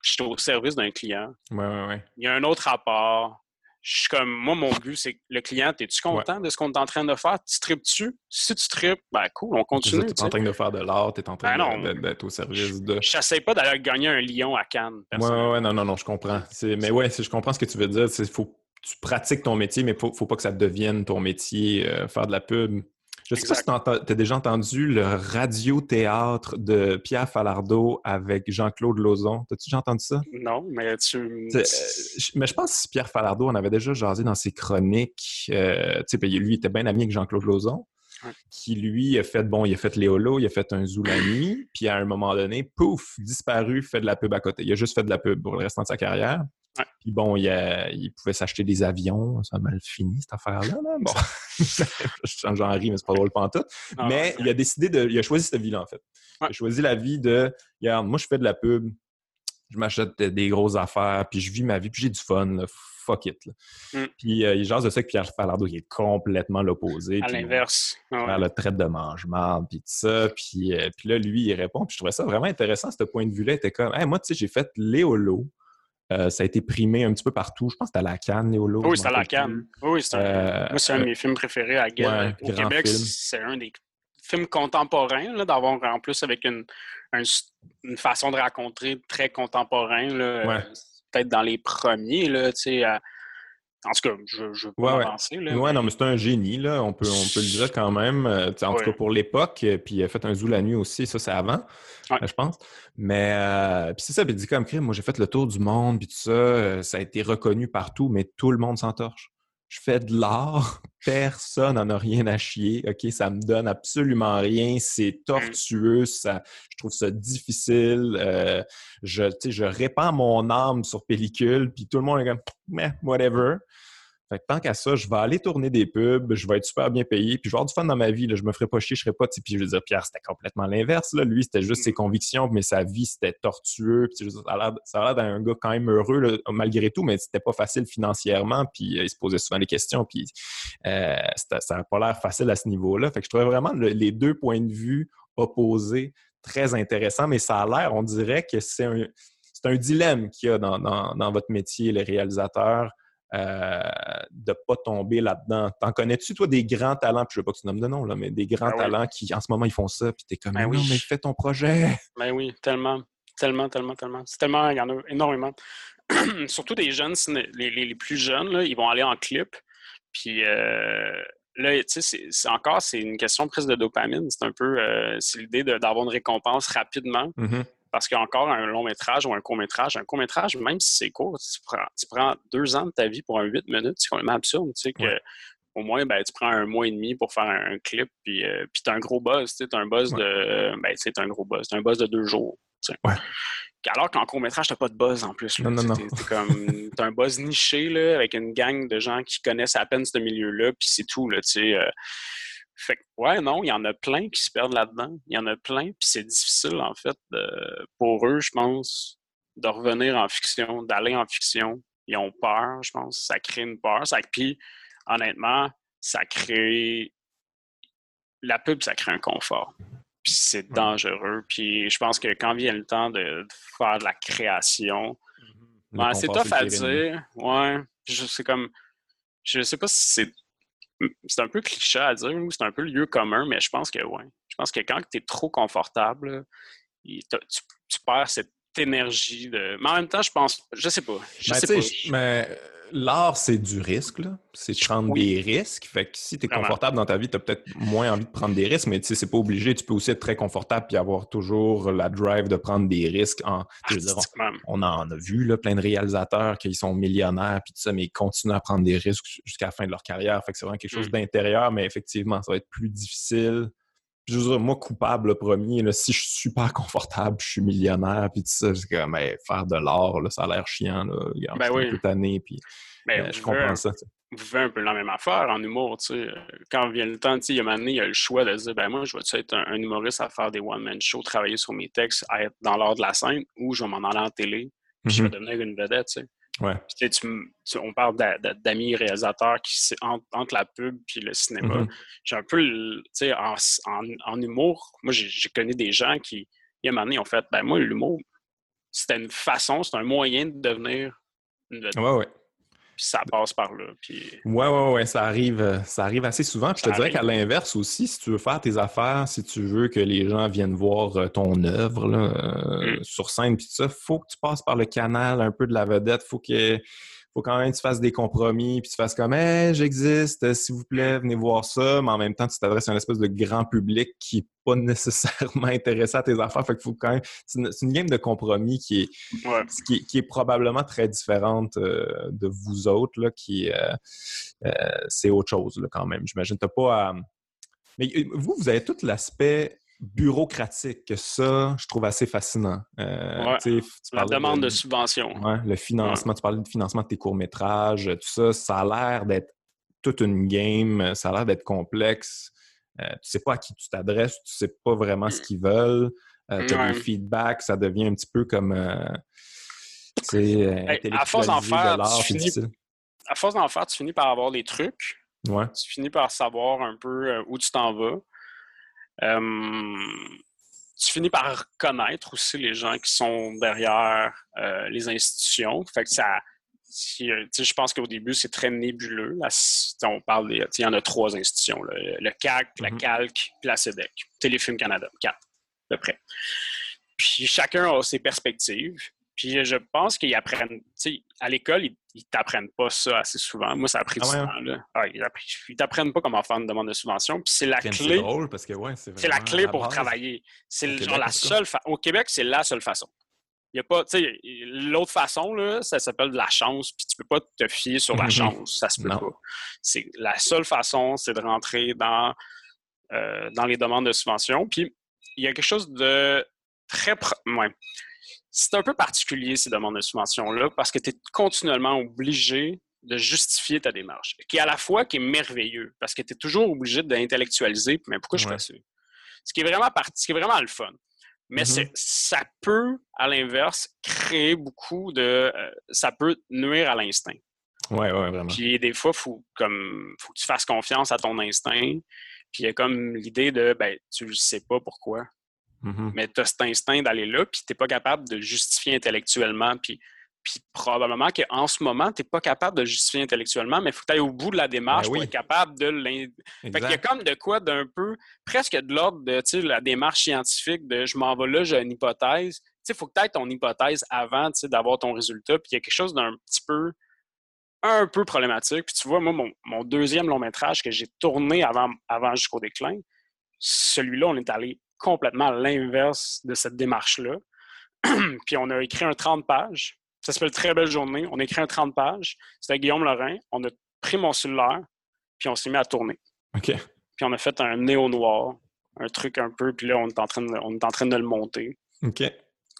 je suis au service d'un client. Ouais, ouais, ouais. Il y a un autre rapport je suis comme, moi, mon but, c'est que le client, es-tu content de ce qu'on est en train de faire? Tu tripes-tu? Si tu tripes, ben cool, on continue. Tu es en train de faire de l'art, tu es en train ben d'être au service de. Je n'essaie pas d'aller gagner un lion à Cannes. Ouais, ouais, non, non, non, je comprends. Mais ouais, je comprends ce que tu veux dire. Faut tu pratiques ton métier, mais il ne faut, pas que ça devienne ton métier, euh, faire de la pub. Je ne sais pas si tu as déjà entendu le radio-théâtre de Pierre Falardeau avec Jean-Claude Lauzon. T'as-tu déjà entendu ça? Non, mais tu... Euh, mais je pense que Pierre Falardeau en avait déjà jasé dans ses chroniques. Euh, tu sais, ben, lui, il était bien ami avec Jean-Claude Lauzon. qui lui a fait, bon, il a fait Léolo, il a fait un zoo la nuit, puis à un moment donné, pouf, disparu, fait de la pub à côté. Il a juste fait de la pub pour le restant de sa carrière. Puis bon, il, pouvait s'acheter des avions. Ça a mal fini, cette affaire-là. Bon, j'en ris, mais c'est pas drôle pas tout. mais il a décidé de. Il a choisi cette vie-là, en fait. Il a choisi la vie de. Regarde, moi, je fais de la pub. Je m'achète des grosses affaires, puis je vis ma vie, puis j'ai du fun. Fuck it. Mm. Puis euh, il jase de ça que Pierre Falardeau, il est complètement l'opposé. À l'inverse. Ouais. le traite de mange-marde, puis tout ça. Puis, euh, puis là, lui, il répond. Puis je trouvais ça vraiment intéressant, ce point de vue-là. Il était comme, moi, tu sais, j'ai fait Léolo. Euh, ça a été primé un petit peu partout. Je pense que c'était à la Cannes, Néolo. Oui, c'était à la Cannes. Oui, c'est un, euh, moi, c'est un de mes films préférés à Guerre. Au Québec, c'est un des films contemporains, d'avoir en plus avec une, une, façon de raconter très contemporain. Peut-être dans les premiers, là, tu sais, en tout cas, je ne veux pas avancer. Oui, non, mais c'est un génie, là. On peut, on peut le dire quand même. Euh, en tout cas, pour l'époque. Euh, puis il a fait un zoo la nuit aussi. Ça, c'est avant, je pense. Mais euh, puis c'est ça. Puis il dit comme moi, j'ai fait le tour du monde. Puis tout ça. ça a été reconnu partout, mais tout le monde s'entorche. Je fais de l'art. Personne n'en a rien à chier. OK, ça me donne absolument rien. C'est mmh. tortueux. Ça, je trouve ça difficile. je, je répands mon âme sur pellicule. Puis tout le monde est comme, mais whatever. Fait que tant qu'à ça, je vais aller tourner des pubs, je vais être super bien payé, puis je vais avoir du fun dans ma vie. Là, je me ferai pas chier, je serai pas. Puis je veux dire, Pierre, c'était complètement l'inverse. Lui, c'était juste ses convictions, mais sa vie, c'était tortueux. Puis ça a l'air d'un gars quand même heureux malgré tout, mais c'était pas facile financièrement. Puis euh, il se posait souvent des questions, puis euh, ça n'a pas l'air facile à ce niveau-là. Fait que je trouvais vraiment les deux points de vue opposés très intéressants, mais ça a l'air, on dirait que c'est un, un dilemme qu'il y a dans, dans votre métier, les réalisateurs. Euh, de ne pas tomber là-dedans. T'en connais-tu, toi, des grands talents, puis je veux pas que tu nommes de nom, là, mais des grands ben talents qui, en ce moment, ils font ça, puis tu es comme, ben non, mais fais ton projet. Ben oui, tellement, tellement, tellement, tellement. C'est tellement, il y en a énormément. Surtout des jeunes, les, les, plus jeunes, là, ils vont aller en clip, puis euh, là, tu sais, c'est encore, c'est une question presque de dopamine. C'est un peu, euh, c'est l'idée d'avoir une récompense rapidement. Mm-hmm. Parce qu'encore un long métrage ou un court métrage, un court métrage, même si c'est court, tu prends, deux ans de ta vie pour un huit minutes, c'est quand même absurde. Tu sais, que, Au moins, ben, tu prends un mois et demi pour faire un, clip, puis, euh, puis tu as un gros buzz. Tu as un buzz de. Ben, c'est un gros buzz. Tu un buzz de deux jours. Alors qu'en court métrage, tu pas de buzz en plus. Non, non, non. Tu comme un buzz niché là, avec une gang de gens qui connaissent à peine ce milieu-là, puis c'est tout. Là, tu sais, euh, fait que, ouais, non, il y en a plein qui se perdent là-dedans. Il y en a plein, puis c'est difficile, en fait, pour eux, je pense, de revenir en fiction, d'aller en fiction. Ils ont peur, je pense. Ça crée une peur. Ça, puis, honnêtement, ça crée. La pub, ça crée un confort. Puis c'est dangereux. Puis je pense que quand vient le temps de faire de la création, mm-hmm. c'est tough à dire. Ouais. C'est comme. Je sais pas si c'est c'est un peu cliché à dire, c'est un peu lieu commun, mais je pense que oui. Je pense que quand tu es trop confortable, tu, perds cette énergie de. Mais en même temps, je pense. Je sais pas. Je ben, sais pas. Mais l'art, c'est du risque, là. C'est de prendre des risques. Fait que si tu es confortable dans ta vie, tu as peut-être moins envie de prendre des risques, mais tu sais, c'est pas obligé. Tu peux aussi être très confortable puis avoir toujours la drive de prendre des risques. En, on, en a vu, là, plein de réalisateurs qui sont millionnaires puis tout ça, mais ils continuent à prendre des risques jusqu'à la fin de leur carrière. Fait que c'est vraiment quelque chose mm. d'intérieur, mais effectivement, ça va être plus difficile je veux dire, moi, coupable, le premier, là, si je suis super confortable, je suis millionnaire, puis tout ça, c'est comme, faire de l'art, ça a l'air chiant, là. Ben oui. un peu puis ben, euh, je comprends ça. Vous faites un peu la même affaire en humour, tu sais. Quand vient le temps, tu sais, il y a il y a le choix de dire, ben moi, je vais être un, humoriste à faire des one-man shows, travailler sur mes textes, à être dans l'art de la scène, ou je vais m'en aller en télé, puis je vais mm-hmm. devenir une vedette, tu sais. Ouais. on parle d'amis réalisateurs qui entre, la pub et le cinéma. Mm-hmm. J'ai un peu, tu sais, en, humour, moi j'ai connu des gens qui, il y a un moment donné, ont fait, ben moi l'humour, c'était une façon, c'est un moyen de devenir une vedette. Ouais, ouais puis ça passe par là. Puis... Ouais, ouais, ouais, ça arrive, euh, ça arrive assez souvent. je te dirais qu'à l'inverse aussi, si tu veux faire tes affaires, si tu veux que les gens viennent voir euh, ton œuvre euh, mm. sur scène, puis tout ça, faut que tu passes par le canal un peu de la vedette. Faut que faut quand même que tu fasses des compromis, puis tu fasses comme Hey, j'existe, s'il vous plaît, venez voir ça, mais en même temps, tu t'adresses à un espèce de grand public qui n'est pas nécessairement intéressé à tes affaires. Fait qu'il faut quand même. C'est une, game de compromis qui est, qui, est probablement très différente euh, de vous autres, là, qui euh, euh, c'est autre chose là, quand même. J'imagine que tu pas à. Mais vous, vous avez tout l'aspect bureaucratique que ça, je trouve assez fascinant. Euh, la demande de, subvention. le financement, tu parlais de financement de tes courts-métrages, tout ça, ça a l'air d'être toute une game, ça a l'air d'être complexe. Euh, tu sais pas à qui tu t'adresses, tu sais pas vraiment ce qu'ils veulent. Euh, tu as des feedbacks, ça devient un petit peu comme... à force d'en faire, tu finis... à force d'en faire, tu finis par avoir des trucs. Tu finis par savoir un peu où tu t'en vas tu finis par connaître aussi les gens qui sont derrière euh, les institutions. Fait que ça, euh, je pense qu'au début, c'est très nébuleux. Là, on parle il y en a trois institutions, le CAC, la mm-hmm. CALC, puis la CEDEC. Téléfilm Canada, quatre, à peu près. Puis chacun a ses perspectives. Puis je pense qu'ils apprennent, tu sais, à l'école, ils, ne t'apprennent pas ça assez souvent. Moi, ça a pris du ah temps. Là. Ah, ils, t'apprennent pas comment faire une demande de subvention. Puis c'est la clé. C'est drôle parce que, ouais, c'est la clé pour travailler. C'est genre la seule Au Québec, c'est la seule façon. Il y a pas, tu sais, l'autre façon, là, ça s'appelle de la chance, puis tu peux pas te fier sur la chance. Ça se peut pas. C'est, la seule façon, c'est de rentrer dans, euh, dans les demandes de subvention. Puis il y a quelque chose de très. Ouais c'est un peu particulier ces demandes de subvention-là parce que tu es continuellement obligé de justifier ta démarche, qui est à la fois qui est merveilleux, parce que tu es toujours obligé d'intellectualiser, mais pourquoi je fais ça? Ce qui est vraiment ce qui est vraiment le fun. Mais mm-hmm. ça peut, à l'inverse, créer beaucoup de. Euh, ça peut nuire à l'instinct. Oui, oui, vraiment. Puis des fois, il faut, comme, faut que tu fasses confiance à ton instinct. Puis il y a comme l'idée de, ben, tu ne sais pas pourquoi. Mm-hmm. Mais tu as cet instinct d'aller là, puis tu n'es pas capable de justifier intellectuellement. Puis puis probablement qu'en ce moment, tu n'es pas capable de justifier intellectuellement, mais il faut que tu ailles au bout de la démarche ben pour être capable de l'in... Fait qu'il y a comme de quoi d'un peu, presque de l'ordre de la démarche scientifique de je m'en vais là, j'ai une hypothèse. Il faut que tu aies ton hypothèse avant d'avoir ton résultat. Puis il y a quelque chose d'un petit peu un peu problématique. Puis tu vois, moi, mon, deuxième long métrage que j'ai tourné avant, avant jusqu'au déclin, celui-là, on est allé complètement l'inverse de cette démarche-là. puis on a écrit un 30 pages ça s'appelle Très belle journée. On a écrit un 30 pages. C'était Guillaume Lorrain. On a pris mon cellulaire, puis on s'est mis à tourner. OK. Puis on a fait un néo-noir, un truc un peu, puis là, on est en train de, on est en train de le monter. OK.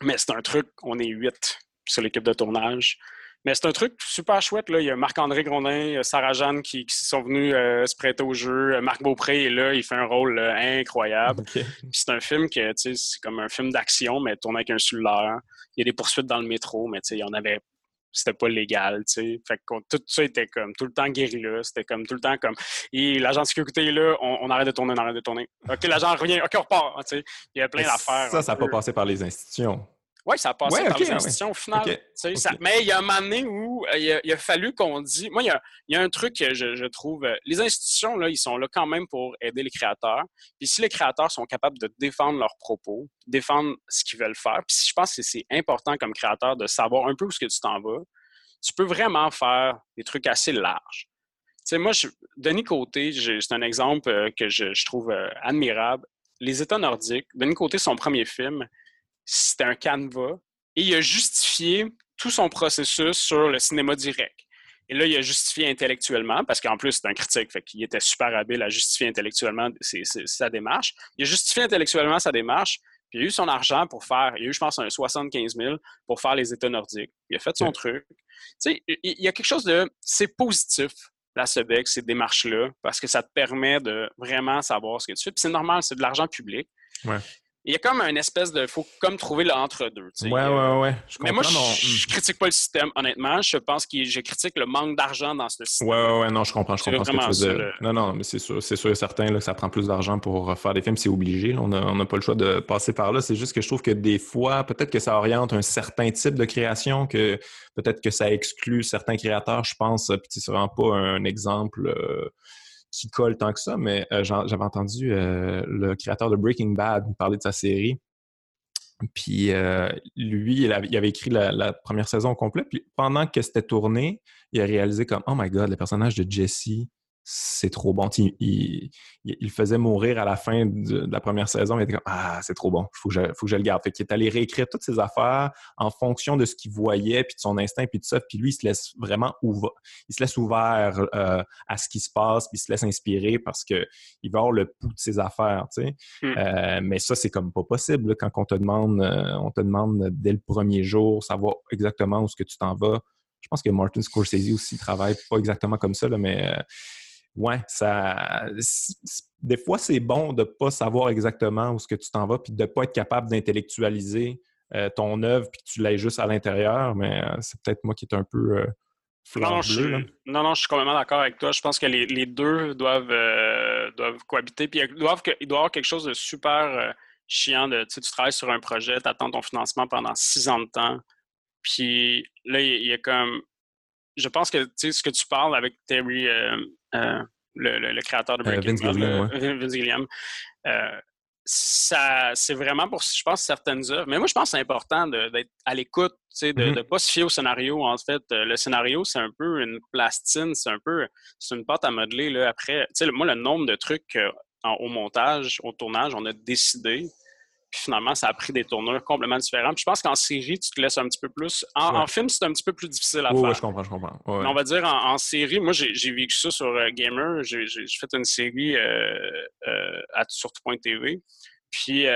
Mais c'est un truc, on est huit sur l'équipe de tournage. Mais c'est un truc super chouette. Là. Il y a Marc-André Grondin, Sarah Jeanne qui, sont venus euh, se prêter au jeu. Marc Beaupré est là, il fait un rôle euh, incroyable. C'est un film que c'est comme un film d'action, mais tourné avec un cellulaire. Il y a des poursuites dans le métro, mais il y en avait. C'était pas légal, tu Fait que tout ça était comme tout le temps guérilla. C'était comme tout le temps comme. L'agent de sécurité est là, on, arrête de tourner, on arrête de tourner. OK, l'agent revient, OK, on repart. Il y a plein d'affaires. Ça, ça n'a pas passé par les institutions. Oui, ça a passé par les institutions au final. mais il y a un moment donné où euh, il, a, fallu qu'on dise. Moi, il y a, un truc que je, trouve. Euh, les institutions, là, ils sont là quand même pour aider les créateurs. Puis si les créateurs sont capables de défendre leurs propos, défendre ce qu'ils veulent faire, puis je pense que c'est important comme créateur de savoir un peu où ce que tu t'en vas, tu peux vraiment faire des trucs assez larges. Tu sais, moi, je, Denis Côté, c'est un exemple euh, que je, trouve admirable. Les États nordiques, Denis Côté, son premier film, c'était un canevas et il a justifié tout son processus sur le cinéma direct. Et là, il a justifié intellectuellement, parce qu'en plus, c'est un critique, fait qu'il était super habile à justifier intellectuellement sa démarche. Il a justifié intellectuellement sa démarche, puis il a eu son argent pour faire, il a eu, je pense, un 75 000 pour faire les États nordiques. Il a fait son truc. Tu sais, il y a quelque chose de, c'est positif, la SEBEC, ces démarches-là, parce que ça te permet de vraiment savoir ce que tu fais. Puis c'est normal, c'est de l'argent public. Ouais il y a comme une espèce de. Il faut comme trouver l'entre-deux. Ouais, ouais, ouais. mais moi, je, ne critique pas le système, honnêtement. Je pense que je critique le manque d'argent dans ce système. Ouais, ouais, ouais, non, je comprends. Je comprends ce que tu veux Non, non, mais c'est sûr, c'est sûr et certain que ça prend plus d'argent pour faire des films. C'est obligé. On n'a pas le choix de passer par là. C'est juste que je trouve que des fois, peut-être que ça oriente un certain type de création, que peut-être que ça exclut certains créateurs. Je pense, puis c'est vraiment pas un exemple. Euh, qui colle tant que ça, mais euh, j'avais entendu euh, le créateur de Breaking Bad parler de sa série. Puis euh, lui, il avait, écrit la, la, première saison complète. Puis pendant que c'était tourné, il a réalisé comme Oh my God, le personnage de Jesse, c'est trop bon. Il, il, faisait mourir à la fin de, la première saison. Il était comme Ah, c'est trop bon, il faut, faut, que je le garde. Fait qu'il est allé réécrire toutes ses affaires en fonction de ce qu'il voyait, puis de son instinct, puis tout ça. Puis lui, il se laisse vraiment ouvert, il se laisse ouvert euh, à ce qui se passe, puis il se laisse inspirer parce qu'il va avoir le pouls de ses affaires. Tu sais. Hmm. Euh, mais ça, c'est comme pas possible quand on te demande, euh, on te demande dès le premier jour, savoir exactement où ce que tu t'en vas. Je pense que Martin Scorsese aussi travaille pas exactement comme ça, là, mais ouais, ça. Des fois, c'est bon de ne pas savoir exactement où ce que tu t'en vas, puis de ne pas être capable d'intellectualiser euh, ton œuvre, puis que tu l'aies juste à l'intérieur, mais euh, c'est peut-être moi qui est un peu euh, non, non, non, je suis complètement d'accord avec toi. Je pense que les, deux doivent, doivent cohabiter. Puis il doit, y avoir quelque chose de super chiant. De, tu travailles sur un projet, tu attends ton financement pendant six ans de temps. Puis là, il y, a comme. Je pense que ce que tu parles avec Terry, euh, le, créateur de euh, Breaking Bad, Vince Gilliam. Euh, ça, c'est vraiment pour, je pense, certaines œuvres. Mais moi, je pense que c'est important d'être à l'écoute, de ne mm-hmm. pas se fier au scénario. En fait, le scénario, c'est un peu une plastine, c'est un peu, c'est une pâte à modeler. Là, après, moi, le nombre de trucs au montage, au tournage, on a décidé puis finalement, ça a pris des tournures complètement différentes. je pense qu'en série, tu te laisses un petit peu plus. En, film, c'est un petit peu plus difficile à faire. Oui, je comprends, je comprends. on va dire en, série, moi, j'ai vécu ça sur euh, Gamer. J'ai fait une série euh, euh, à sur TV. Puis,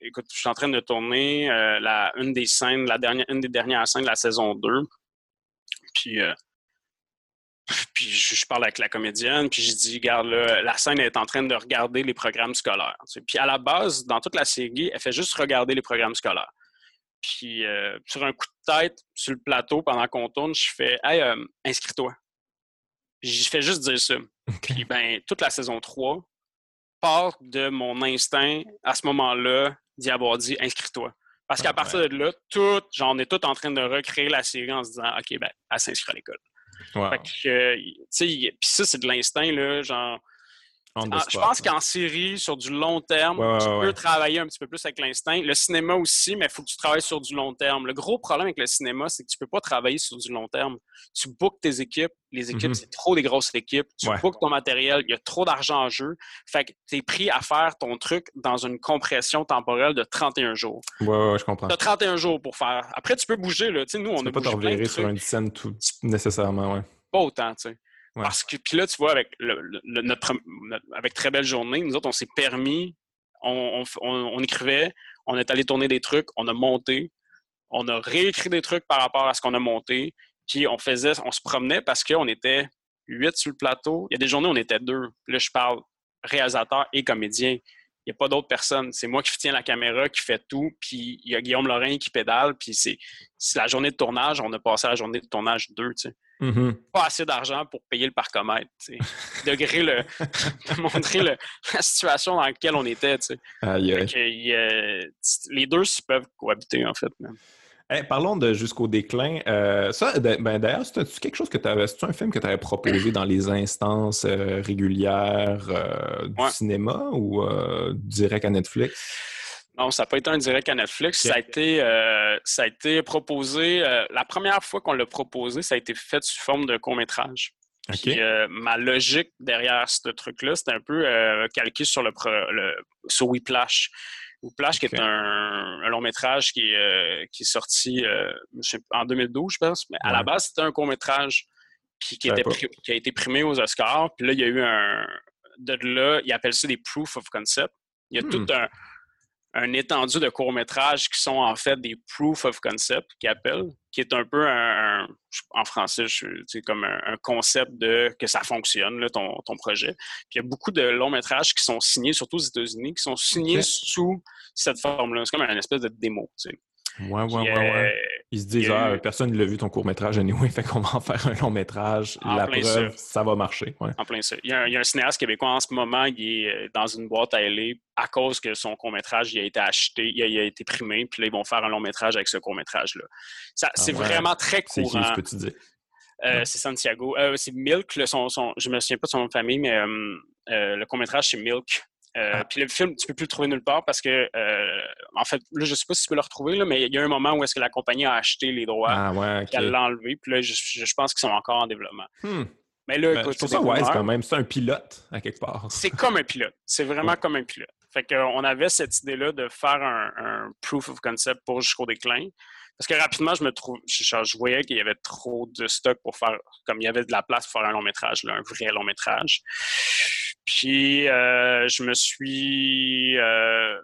écoute, je suis en train de tourner la, une des scènes, la dernière, une des dernières scènes de la saison 2. Puis, puis je, parle avec la comédienne, puis je dis, regarde, la scène est en train de regarder les programmes scolaires. Puis à la base, dans toute la série, elle fait juste regarder les programmes scolaires. Puis euh, sur un coup de tête, sur le plateau, pendant qu'on tourne, je fais Hey, euh, inscris-toi. Je fais juste dire ça. Puis ben, toute la saison 3 part de mon instinct à ce moment-là d'y avoir dit inscris-toi. Parce qu'à partir de là, tout, genre, on est tout en train de recréer la série en se disant OK, ben, elle s'inscrit à l'école. Fait que, tu sais, puis ça, c'est de l'instinct, là, genre je pense qu'en série, sur du long terme, tu peux travailler un petit peu plus avec l'instinct. Le cinéma aussi, mais il faut que tu travailles sur du long terme. Le gros problème avec le cinéma, c'est que tu ne peux pas travailler sur du long terme. Tu bookes tes équipes. Les équipes, mm-hmm. c'est trop des grosses équipes. Tu bookes ton matériel. Il y a trop d'argent en jeu. Fait que tu es pris à faire ton truc dans une compression temporelle de 31 jours. Ouais, je comprends. Tu as 31 jours pour faire. Après, tu peux bouger. Là. nous, on tu peux pas te revirer sur une scène tout nécessairement. Ouais. Pas autant, tu sais. Parce que, puis là, tu vois, avec, notre, avec Très Belle Journée, nous autres, on s'est permis, on, écrivait, on est allé tourner des trucs, on a monté, on a réécrit des trucs par rapport à ce qu'on a monté, puis on faisait, on se promenait parce qu'on était huit sur le plateau. Il y a des journées où on était deux. là, je parle réalisateur et comédien. Il n'y a pas d'autres personnes. C'est moi qui tiens la caméra, qui fait tout, puis il y a Guillaume Lorrain qui pédale, puis c'est la journée de tournage, on a passé la journée de tournage deux, tu sais. Mm-hmm. Pas assez d'argent pour payer le parcomètre. Degré le, de montrer la situation dans laquelle on était. les deux peuvent cohabiter, en fait. Parlons de Jusqu'au déclin. Euh, ça, ben, d'ailleurs, c'est quelque chose que tu avais. Un film que tu avais proposé dans les instances euh, régulières euh, du cinéma ou direct à Netflix? Non, ça n'a pas été un direct à Netflix. Ça, a été, euh, ça a été proposé. Euh, la première fois qu'on l'a proposé, ça a été fait sous forme de court-métrage. Euh, ma logique derrière ce truc-là, c'était un peu calqué sur le, le sur Whiplash. Whiplash, qui est un, long métrage qui, qui est sorti en 2012, je pense. Mais à la base, c'était un court métrage qui, qui, qui, a été primé aux Oscars. Puis là, il y a eu un. De là, ils appellent ça des proof of concept. Il y a tout hmm. un un étendu de courts-métrages qui sont en fait des proof of concept, qui appellent, qui est un peu un, en français, c'est comme un, concept de que ça fonctionne, là, ton, ton, projet. Puis il y a beaucoup de longs-métrages qui sont signés, surtout aux États-Unis, qui sont signés sous cette forme-là. C'est comme une espèce de démo. Tu sais. Ouais, ouais, ouais, ouais. Ils se disent, ah, personne ne l'a vu ton court-métrage anyway, fait qu'on va en faire un long-métrage. La preuve, ça. va marcher. En plein ça. Il y, a un, cinéaste québécois en ce moment, il est euh, dans une boîte à LA à cause que son court-métrage il a été acheté, il a, été primé, puis là, ils vont faire un long-métrage avec ce court-métrage-là. Ah c'est vraiment très courant. C'est qui, peux-tu dire? Euh, c'est Santiago. Euh, c'est Milk, le, son, son, je me souviens pas de son nom de famille, mais le court-métrage, c'est Milk. Euh, ah. Puis le film, tu peux plus le trouver nulle part parce que, euh, en fait, là, je sais pas si tu peux le retrouver, là, mais il y a un moment où est-ce que la compagnie a acheté les droits, ah, ouais, qu'elle l'a enlevé, puis là, je, pense qu'ils sont encore en développement. Hmm. Mais là, ben, c'est ça wise quand même. C'est un pilote, à quelque part. C'est comme un pilote. C'est vraiment comme un pilote. Fait qu'on avait cette idée-là de faire un, proof of concept pour jusqu'au déclin. Parce que rapidement, je me trouve, je, voyais qu'il y avait trop de stock pour faire, comme il y avait de la place pour faire un long métrage, un vrai long métrage. Puis euh, je me suis, euh,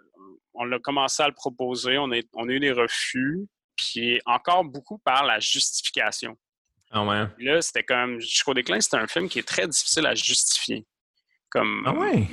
on a commencé à le proposer, on a, on a eu des refus, puis encore beaucoup par la justification. Ah ouais. Là, c'était comme jusqu'au déclin, c'était un film qui est très difficile à justifier. Comme, ah ouais?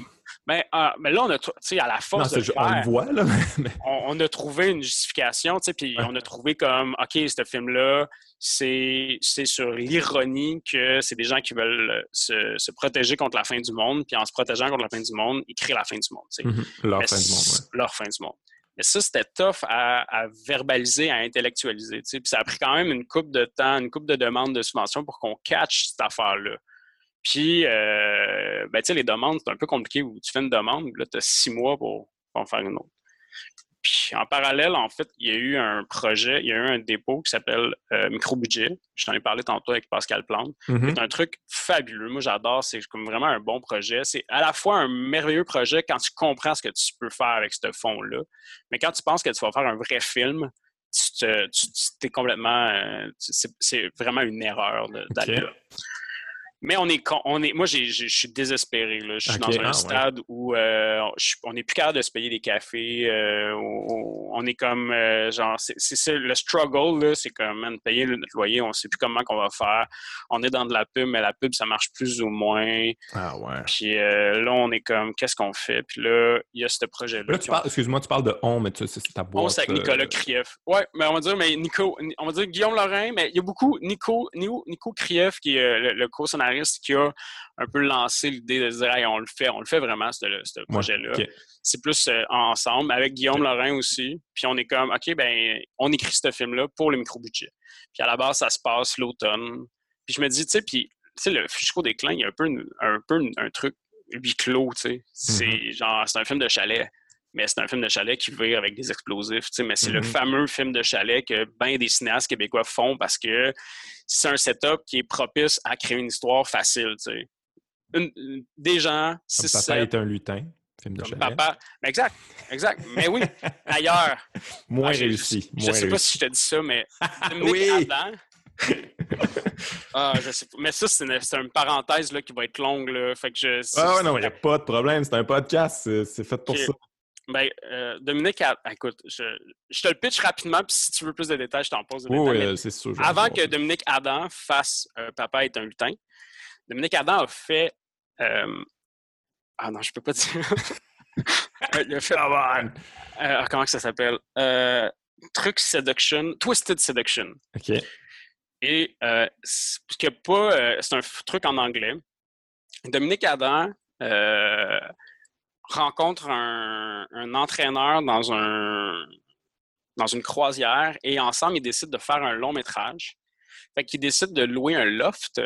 Mais, ah, mais là, on a, tu sais, à la force de On le voit, là. on, a trouvé une justification, tu sais, puis on a trouvé comme, OK, ce film-là, c'est sur l'ironie que c'est des gens qui veulent se, se, protéger contre la fin du monde, puis en se protégeant contre la fin du monde, ils créent la fin du monde, tu sais. Mhm. Leur fin du monde, ouais. Leur fin du monde. Mais ça, c'était tough à, verbaliser, à intellectualiser. Tu sais. Puis ça a pris quand même une coupe de temps, une coupe de demandes de subvention pour qu'on catch cette affaire-là. Puis, euh, ben, tu sais, les demandes, c'est un peu compliqué où tu fais une demande, là, tu as six mois pour, en faire une autre. Puis, en parallèle, en fait, il y a eu un projet, il y a eu un dépôt qui s'appelle euh, Micro-Budget. Je t'en ai parlé tantôt avec Pascal Plante. Mm-hmm. C'est un truc fabuleux. Moi, j'adore. C'est comme vraiment un bon projet. C'est à la fois un merveilleux projet quand tu comprends ce que tu peux faire avec ce fonds-là. Mais quand tu penses que tu vas faire un vrai film, tu, te, es complètement. Euh, c'est vraiment une erreur d'aller là. Mais on est, on est moi, je suis désespéré. Là. Je suis dans un ah, stade où euh, on n'est plus capable de se payer des cafés. Euh, on, est comme, euh, genre, c'est ça, le struggle, c'est comme, man, payer le loyer, on ne sait plus comment qu'on va faire. On est dans de la pub, mais la pub, ça marche plus ou moins. Ah ouais. Puis là, on est comme, qu'est-ce qu'on fait? Puis là, il y a ce projet-là. excuse-moi, tu parles de on, mais c'est ta boîte. On, c'est avec Nicolas Krief. Ouais, mais on va dire, mais Nico, on va dire Guillaume Lorrain, mais il y a beaucoup, Nico, Nico, Nico Krief, qui est le, le co-scénariste qui a un peu lancé l'idée de dire on le fait, on le fait vraiment, ce, projet-là. C'est plus euh, ensemble, avec Guillaume Lorrain aussi. Puis on est comme OK, ben on écrit ce film-là pour le micro-budget. Puis à la base, ça se passe l'automne. Puis je me dis, tu sais, puis tu sais, le Jusqu'au déclin, il y a un peu, un, peu un truc huis clos, tu sais. C'est mm-hmm. genre, c'est un film de chalet mais c'est un film de chalet qui vire avec des explosifs. Mais c'est le mm-hmm. fameux film de chalet que bien des cinéastes québécois font parce que c'est un setup qui est propice à créer une histoire facile. des gens, si Papa est un lutin. Film de chalet. Papa, exact, exact. Mais oui, d'ailleurs. Moins ah, réussi. Je ne sais pas si je te dis ça, mais oui. Adam, ah, je sais pas. Mais ça, c'est une, parenthèse là, qui va être longue. Là. Fait que je, ah non, il n'y a pas de problème. C'est un podcast. C'est fait pour ça. Ben, euh, Dominique, écoute, je, te le pitch rapidement, puis si tu veux plus de détails, je t'en pose Oui, c'est sûr. Avant que Dominique Adam fasse euh, Papa est un lutin, Dominique Adam a fait. Euh, ah non, je peux pas dire. il a fait. Ah, comment ça s'appelle? Truc Seduction, Twisted Seduction. OK. Et c'est pas. c'est un truc en anglais. Dominique Adam rencontre un, entraîneur dans, un, dans une croisière et ensemble, ils décident de faire un long métrage. Fait qu'ils décident de louer un loft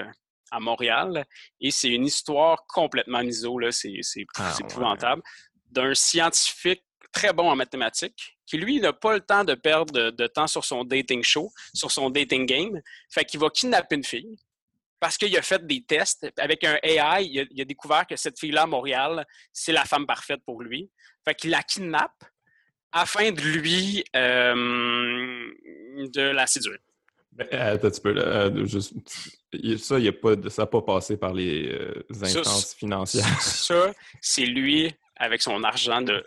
à Montréal et c'est une histoire complètement miso, c'est ah, épouvantable, d'un scientifique très bon en mathématiques qui, lui, n'a pas le temps de perdre de, de, temps sur son dating show, sur son dating game. Fait qu'il va kidnapper une fille parce qu'il a fait des tests. Avec un AI, il a, découvert que cette fille-là à Montréal, c'est la femme parfaite pour lui. Fait qu'il la kidnappe afin de lui euh, de la séduire. Ben, attends, tu peux, euh, ça, y a pas, ça n'a pas passé par les euh, instances financières. Ça, c'est lui avec son argent de,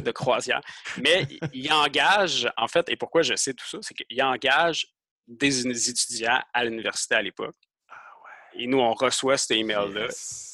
de, croisière. Mais il engage, en fait, et pourquoi je sais tout ça, c'est qu'il engage des étudiants à l'université à l'époque et nous, on reçoit cet email-là.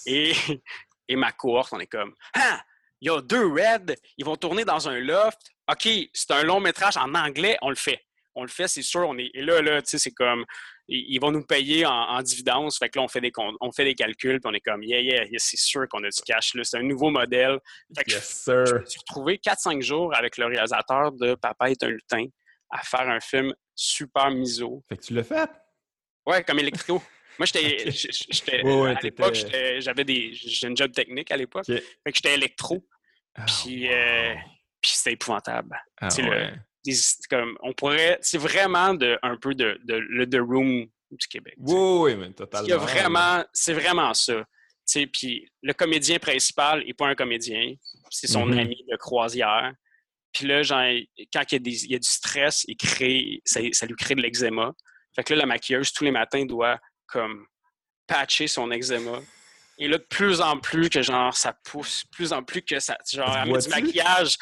Et, et ma cohorte, on est comme Ah! Il y a deux Reds, ils vont tourner dans un loft. OK, c'est un long métrage en anglais, on le fait. On le fait, c'est sûr. On est, et là, là tu sais, c'est comme ils vont nous payer en, dividendes. Fait que là, on fait des, on fait des calculs, puis on est comme, yeah, yeah, c'est sûr qu'on a du cash. C'est un nouveau modèle. Fait que yes, sir. Je me suis retrouvé 4-5 jours avec le réalisateur de Papa est un lutin à faire un film super miso. Fait que tu l'as fait? Ouais, comme électro. Moi, j'étais. à l'époque, j'avais des. J'ai une job technique à l'époque. Fait que j'étais électro. Ah, puis, euh, puis c'était épouvantable. Ah, comme, on pourrait. C'est vraiment de, un peu de, de, le The Room du Québec. Oui, mais totalement. vraiment, c'est vraiment ça. Puis le comédien principal n'est pas un comédien, c'est son mm-hmm. ami de croisière. Puis là, genre, quand il y, a des, il y, a du stress, il crée, ça, ça lui crée de l'eczéma. Fait que là, la maquilleuse, tous les matins, doit comme patcher son eczéma. Et là, de plus en plus que genre ça pousse, plus en plus que ça. Genre, elle met du maquillage.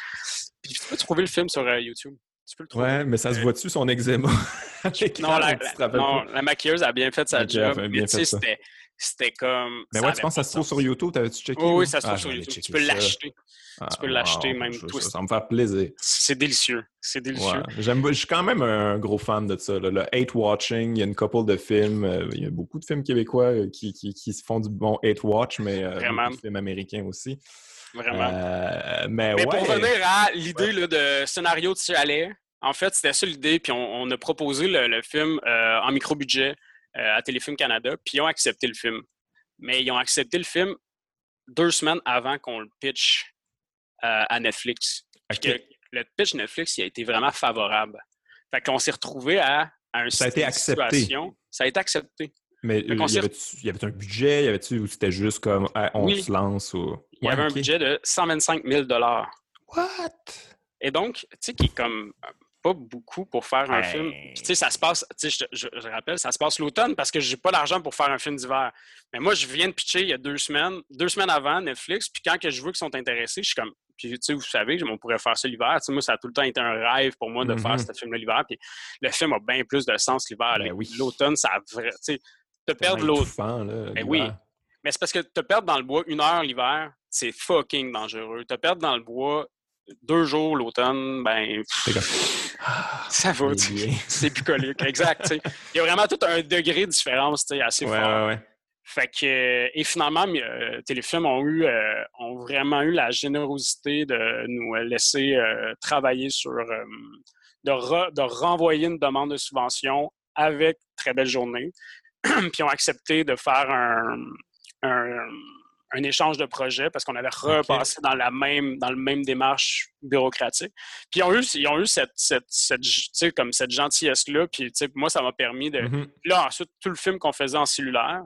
Puis tu peux trouver le film sur euh, YouTube. Tu peux le trouver. Ouais, mais ça se euh, voit-tu son eczéma? non, la, non la, maquilleuse a bien fait sa job. Bien fait c'était comme. Mais ouais, tu penses que ça se trouve sur YouTube? T'avais-tu checké? oui, ça se trouve ah, sur YouTube. Tu peux l'acheter. tu peux l'acheter même tout. Ça, ça, me fait plaisir. C'est délicieux. C'est délicieux. J'aime, je suis quand même un gros fan de ça. Le hate watching, il y a une couple de films. Euh, il y a beaucoup de films québécois euh, qui, qui, qui se font du bon hate watch, mais euh, Vraiment. beaucoup de films américains aussi. Vraiment. mais, mais pour revenir à l'idée de scénario de chalet, en fait, c'était ça l'idée. Puis on, a proposé le, film en micro-budget. Euh, à Téléfilm Canada, puis ils ont accepté le film. Mais ils ont accepté le film deux semaines avant qu'on le pitch euh, à Netflix. le pitch Netflix il a été vraiment favorable. Fait qu'on s'est retrouvé à, un Ça a été accepté. Ça a été accepté. Mais il y, avait, un budget, y avait-tu ou c'était juste comme on se lance ou... Il y avait un budget de 125 000 What? Et donc, tu sais, qui est comme pas beaucoup pour faire un film. tu sais, ça se passe, tu sais, je, je, rappelle, ça se passe l'automne parce que j'ai pas l'argent pour faire un film d'hiver. Mais moi, je viens de pitcher il y a deux semaines, deux semaines avant Netflix, puis quand que je vois qu'ils sont intéressés, je suis comme, puis tu sais, vous savez, on pourrait faire ça l'hiver. Tu sais, moi, ça a tout le temps été un rêve pour moi de faire mm-hmm. ce film l'hiver, puis le film a bien plus de sens l'hiver. Ben l'automne, ça a vrai, tu sais, te perdre l'automne. Ben oui. Mais c'est parce que te perdre dans le bois une heure l'hiver, c'est fucking dangereux. Te perdre dans le bois deux jours l'automne, ben. ça va, c'est bucolique. exact. Il y a vraiment tout un degré de différence assez fort. Fait que, et finalement, euh, Téléfilm ont, eu, euh, ont vraiment eu la générosité de nous laisser euh, travailler sur, de, de, renvoyer une demande de subvention avec Très Belle Journée, puis ont accepté de faire un, un un échange de projets parce qu'on avait repassé dans la même dans le même démarche bureaucratique. Puis ils ont eu, ils ont eu cette, cette, cette comme cette gentillesse-là. Puis moi, ça m'a permis de. Mm-hmm. Là, ensuite, tout le film qu'on faisait en cellulaire,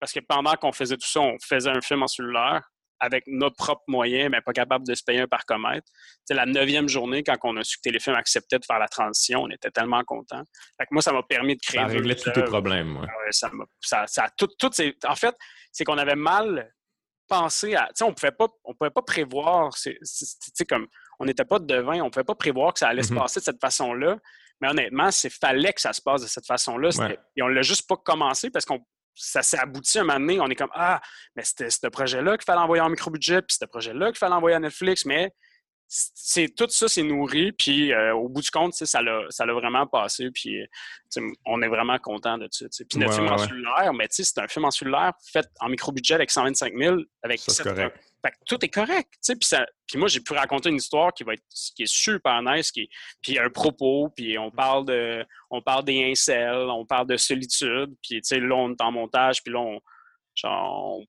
parce que pendant qu'on faisait tout ça, on faisait un film en cellulaire avec nos propres moyens, mais pas capable de se payer un parcomètre. C'est la neuvième journée, quand on a su que Téléfilm acceptait de faire la transition, on était tellement contents. moi, ça m'a permis de créer... Ça réglait tous tes problèmes. Ouais. ça, ça, ça, tout, tout en fait, c'est qu'on avait mal penser à. Tu sais, on pouvait pas, on pouvait pas prévoir. Tu sais, comme on n'était pas devin, on pouvait pas prévoir que ça allait se mm-hmm. passer de cette façon-là. Mais honnêtement, c'est fallait que ça se passe de cette façon-là. Et on l'a juste pas commencé parce qu'on ça s'est abouti un moment donné. On est comme Ah, mais c'était ce projet-là qu'il fallait envoyer en micro-budget, puis ce projet-là qu'il fallait envoyer à Netflix, mais c'est tout ça c'est nourri puis euh, au bout du compte ça l'a ça l'a vraiment passé puis on est vraiment content de ça puis notre film en cellulaire mais c'est un film en cellulaire fait en micro budget avec 125 000 avec ça, correct. Fait tout est correct puis puis moi j'ai pu raconter une histoire qui va être qui est super nice qui puis un propos puis on parle de on parle des incels on parle de solitude puis tu sais là on est en montage puis là on genre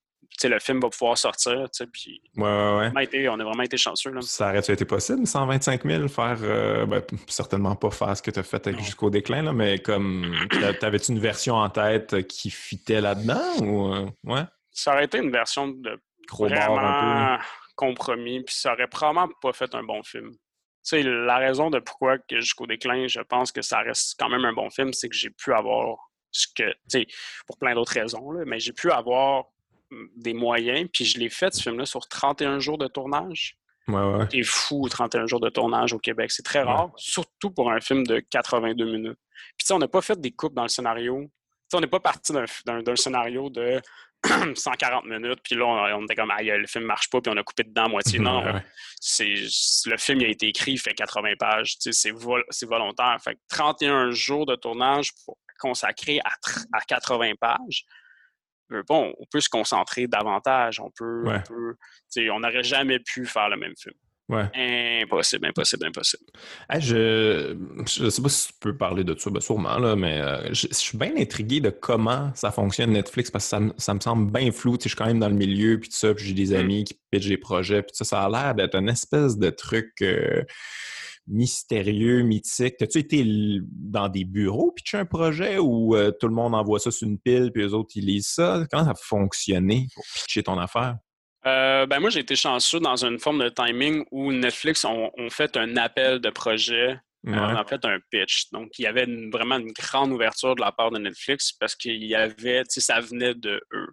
le film va pouvoir sortir. Puis ouais, ouais, ouais. On, a vraiment été chanceux. Là. Ça aurait-tu été possible, 125 000, faire, euh, ben, certainement pas faire ce que tu as fait jusqu'au déclin, là, mais comme, t'avais-tu une version en tête qui fitait là-dedans ou, euh, ouais? Ça aurait été une version de Gros vraiment compromis, puis ça aurait probablement pas fait un bon film. La raison de pourquoi que jusqu'au déclin, je pense que ça reste quand même un bon film, c'est que j'ai pu avoir ce que, pour plein d'autres raisons, là, mais j'ai pu avoir des moyens, puis je l'ai fait, ce film-là, sur 31 jours de tournage. Ouais, ouais. C'est fou, 31 jours de tournage au Québec. C'est très rare, surtout pour un film de 82 minutes. Puis, tu sais, on n'a pas fait des coupes dans le scénario. sais, on n'est pas parti d'un scénario de 140 minutes, puis là, on, était comme, aïe, le film marche pas, puis on a coupé dedans à moitié. Non, c'est le film il a été écrit, il fait 80 pages. C'est volontaire. Fait 31 jours de tournage pour à, à 80 pages bon, on peut se concentrer davantage. On peut, on n'aurait jamais pu faire le même film. Impossible, impossible, impossible. je ne sais pas si tu peux parler de ça, ben, sûrement, là, mais euh, je, suis bien intrigué de comment ça fonctionne Netflix parce que ça, me semble bien flou. Je suis quand même dans le milieu, puis tout ça, puis j'ai des mm. amis qui pitchent des projets, puis ça, ça a l'air d'être une espèce de truc. Euh, mystérieux, mythique. As-tu été dans des bureaux pitcher un projet ou euh, tout le monde envoie ça sur une pile puis eux autres ils lisent ça? Comment ça a fonctionné pour pitcher ton affaire? Euh, ben moi, j'ai été chanceux dans une forme de timing où Netflix ont, fait un appel de projet, euh, en fait un pitch. Donc, il y avait vraiment une grande ouverture de la part de Netflix parce qu'il y avait, tu sais, ça venait de eux.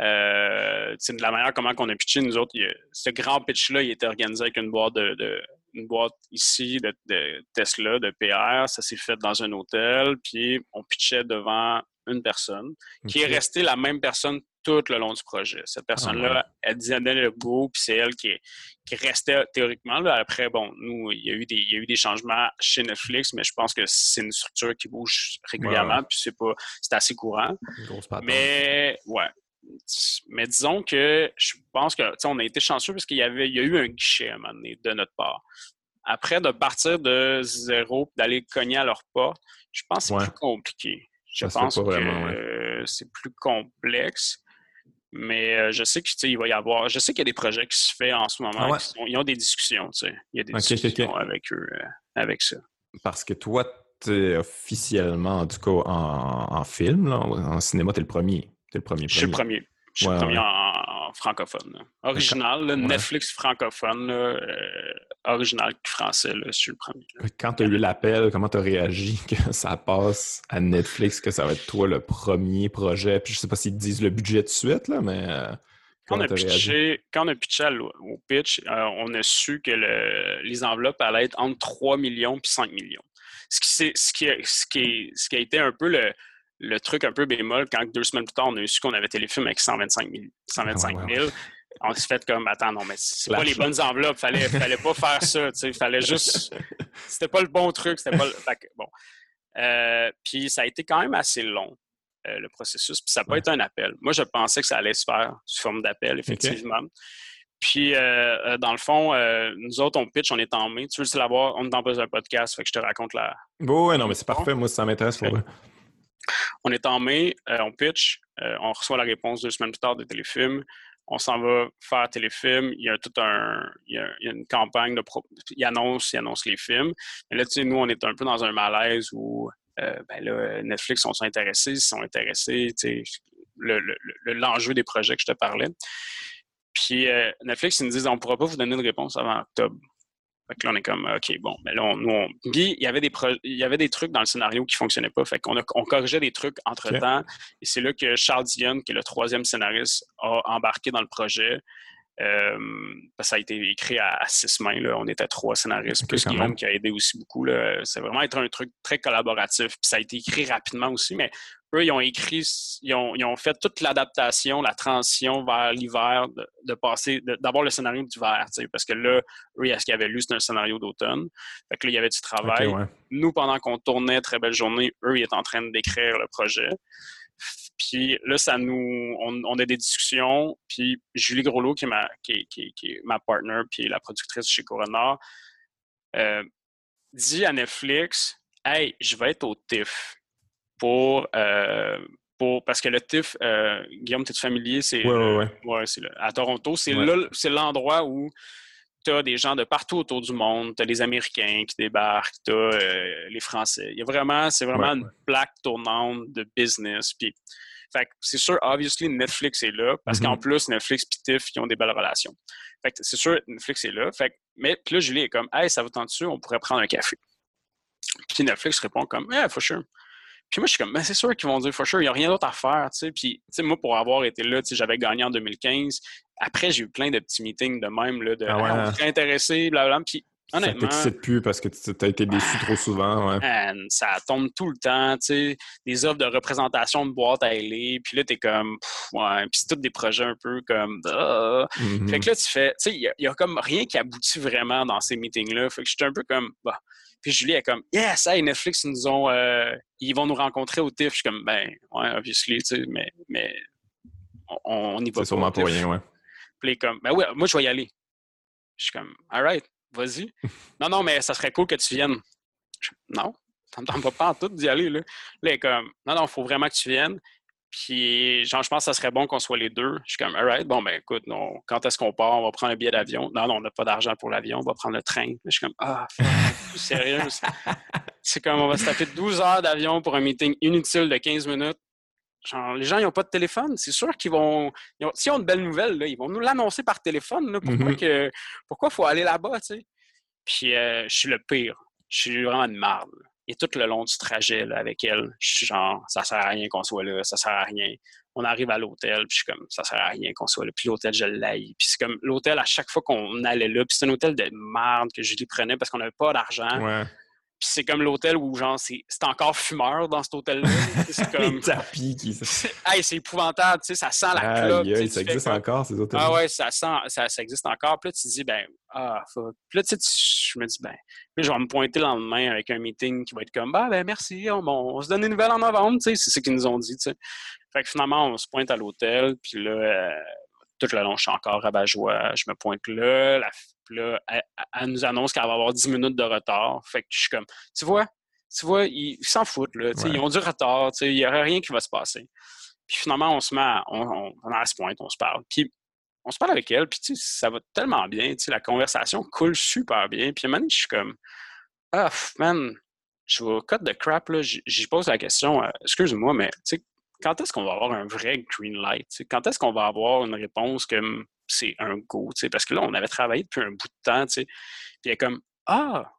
Euh, de la manière comment on a pitché, nous autres, ce grand pitch-là, il était organisé avec une boîte de, une boîte ici de, Tesla, de PR. Ça s'est fait dans un hôtel, puis on pitchait devant une personne qui est restée la même personne tout le long du projet. Cette ah, personne-là, elle disait le go, puis c'est elle qui, qui restait théoriquement. Là. Après, bon, nous, il y, a eu des, il y a eu des changements chez Netflix, mais je pense que c'est une structure qui bouge régulièrement, puis c'est pas c'est assez courant. Mais ouais, mais disons que je pense que on a été chanceux parce qu'il y avait il y a eu un guichet à un moment donné de notre part. Après, de partir de zéro d'aller cogner à leur pas, je pense que c'est plus compliqué. Je pense que c'est plus complexe. Mais euh, je sais qu'il va y avoir. Je sais qu'il y a des projets qui se font en ce moment. ils ont des discussions, tu sais. Il y a des discussions avec eux, euh, avec ça. Parce que toi, es officiellement, en tout cas, en, film, en cinéma, tu es le premier le premier. Je suis le premier. Je suis le premier en, francophone. Original, Netflix francophone, euh, original français, je suis le premier. Quand tu as eu l'appel, comment tu as réagi que ça passe à Netflix, que ça va être toi le premier projet? Puis je sais pas s'ils te disent le budget de suite, là, mais. Euh, quand on, a pitché, quand on a pitché au pitch, euh, on a su que les enveloppes allaient être entre 3 millions et 5 millions. Ce qui, ce, qui ce, qui ce qui a été un peu le, le truc un peu bémol, quand deux semaines plus tard, on a su qu'on avait téléfilm avec 125 000, 125 on s'est fait comme, attends, non, mais c'est pas les bonnes enveloppes, fallait, fallait pas faire ça, tu sais, fallait juste, c'était pas le bon truc, c'était pas le, bon. Euh, puis ça a été quand même assez long, euh, le processus, puis ça n'a pas été un appel. Moi, je pensais que ça allait se faire sous forme d'appel, effectivement. Puis, euh, dans le fond, nous autres, on pitch, on est en mai. Tu veux le savoir, on est dans un podcast, fait que je te raconte la. Oui, non, mais c'est parfait. Moi, ça m'intéresse. Pour on est en mai, euh, on pitch, euh, on reçoit la réponse deux semaines plus tard de téléfilm. On s'en va faire téléfilm. Il y a tout un. Il y a, une campagne de. Pro, il annonce, il annonce les films. Mais là, tu sais, nous, on est un peu dans un malaise où euh, ben Netflix sont intéressés, ils sont intéressés, tu sais, l'enjeu des projets que je te parlais. Puis Netflix, ils nous disent on ne pourra pas vous donner une réponse avant octobre. Fait que là, on est comme, OK, bon, mais là, on, nous, on... Puis, il y, avait des il y avait des trucs dans le scénario qui ne fonctionnaient pas. Fait qu'on on corrigeait des trucs entre-temps. Et c'est là que Charles Dion, qui est le troisième scénariste, a embarqué dans le projet. Euh, ça a été écrit à, six mains. Là. On était trois scénaristes, plus Guillaume qui a aidé aussi beaucoup. C'est vraiment être un truc très collaboratif. Puis ça a été écrit rapidement aussi, mais eux, ils ont écrit, ils ont, fait toute l'adaptation, la transition vers l'hiver, de, passer, d'avoir le scénario d'hiver, parce que là, eux, ce qu'ils avaient lu, c'était un scénario d'automne. Fait que là, il y avait du travail. Nous, pendant qu'on tournait Très belle journée, eux, ils étaient en train d'écrire le projet. Puis là, ça nous, on, a des discussions. Puis Julie Groslo, qui est ma, qui, qui, ma partner, puis la productrice chez Corona, euh, dit à Netflix, hey, je vais être au TIFF pour, euh, pour parce que le TIFF, euh, Guillaume, tu es familier, c'est ouais, ouais, à Toronto, c'est c'est l'endroit où tu as des gens de partout autour du monde, tu as les Américains qui débarquent, tu as les Français. Il y a vraiment, c'est vraiment une plaque tournante de business. Puis fait c'est sûr, obviously, Netflix est là, parce qu'en mm-hmm. plus, Netflix et TIFF, ils ont des belles relations. Fait c'est sûr, Netflix est là. Fait mais puis là, Julie est comme, hey, ça vous tente dessus, on pourrait prendre un café. Puis Netflix répond comme, yeah, for sure. Puis moi, je suis comme, ben, c'est sûr qu'ils vont dire, for sure, il n'y a rien d'autre à faire, tu sais. Puis, tu sais, moi, pour avoir été là, tu sais, j'avais gagné en 2015. Après, j'ai eu plein de petits meetings de même, là, de, ah ouais. on hein. intéressé, blablabla. Puis, ça t'excite plus parce que tu as été déçu trop souvent. Ouais. ça tombe tout le temps, tu sais, des offres de représentation de boîte à aller, puis là, t'es comme, ouais, puis c'est tous des projets un peu comme, ah. mm-hmm. Fait que là, tu fais, tu sais, il y, a comme rien qui aboutit vraiment dans ces meetings-là. Fait que j'étais un peu comme, bah. Puis Julie est comme, yes, hey, Netflix, ils nous ont, euh, ils vont nous rencontrer au TIFF. Je suis comme, ben, ouais, obviously, tu sais, mais, mais on, y va. C'est sûrement pour rien, ouais. Puis comme, ben ouais, moi, je vais y aller. Je suis comme, alright vas-y. non, non, mais ça serait cool que tu viennes. non, ça me tente pas en tout d'y aller. Là. là, comme, non, non, il faut vraiment que tu viennes. Puis, genre, je pense que ça serait bon qu'on soit les deux. Je suis comme, alright, bon, ben écoute, non, quand est-ce qu'on part? On va prendre un billet d'avion. Non, non, on n'a pas d'argent pour l'avion, on va prendre le train. Je suis comme, ah, sérieux? C'est comme, on va se taper 12 heures d'avion pour un meeting inutile de 15 minutes. Genre, les gens, ils n'ont pas de téléphone. C'est sûr qu'ils vont. Ils ont, ont une belle nouvelle, là, ils vont nous l'annoncer par téléphone. Là, pourquoi il pourquoi faut aller là-bas, tu sais? Puis euh, je suis le pire. Je suis vraiment une marde. Et tout le long du trajet là, avec elle, je suis genre, ça sert à rien qu'on soit là, ça sert à rien. On arrive à l'hôtel, puis je suis comme, ça sert à rien qu'on soit là. Puis l'hôtel, je l'aille. Puis c'est comme, l'hôtel, à chaque fois qu'on allait là, puis c'est un hôtel de marde que je lui prenais parce qu'on n'avait pas d'argent. Ouais. Puis c'est comme l'hôtel où, genre, c'est encore fumeur dans cet hôtel-là. C'est comme. Les tapis qui. hey, c'est épouvantable, tu sais, ça sent la clope. ça existe encore, ces hôtels Ah ouais, ça sent, ça, ça, existe encore. Puis là, tu te dis, ben, ah, faut... Puis là, tu sais, je me dis, ben, puis je vais me pointer le lendemain avec un meeting qui va être comme, bah, ben, merci, on, bon, on se donne des nouvelles en novembre, tu sais, c'est ce qu'ils nous ont dit, tu sais. Fait que finalement, on se pointe à l'hôtel, puis là, euh, tout le long, je suis encore rabat-joie. Je me pointe là, la là, elle, nous annonce qu'elle va avoir 10 minutes de retard. Fait que je suis comme, tu vois, tu vois, ils s'en foutent, là. Ils ont du retard, il n'y aurait rien qui va se passer. Puis finalement, on se met à, on, on, à ce point, on se parle. Puis on se parle avec elle, puis ça va tellement bien, la conversation coule super bien. Puis à un moment je suis comme, ah, man, je vais cut de crap, là, j'y pose la question, euh, excuse-moi, mais quand est-ce qu'on va avoir un vrai green light? Quand est-ce qu'on va avoir une réponse comme c'est un go? Parce que là, on avait travaillé depuis un bout de temps, puis il y a comme Ah!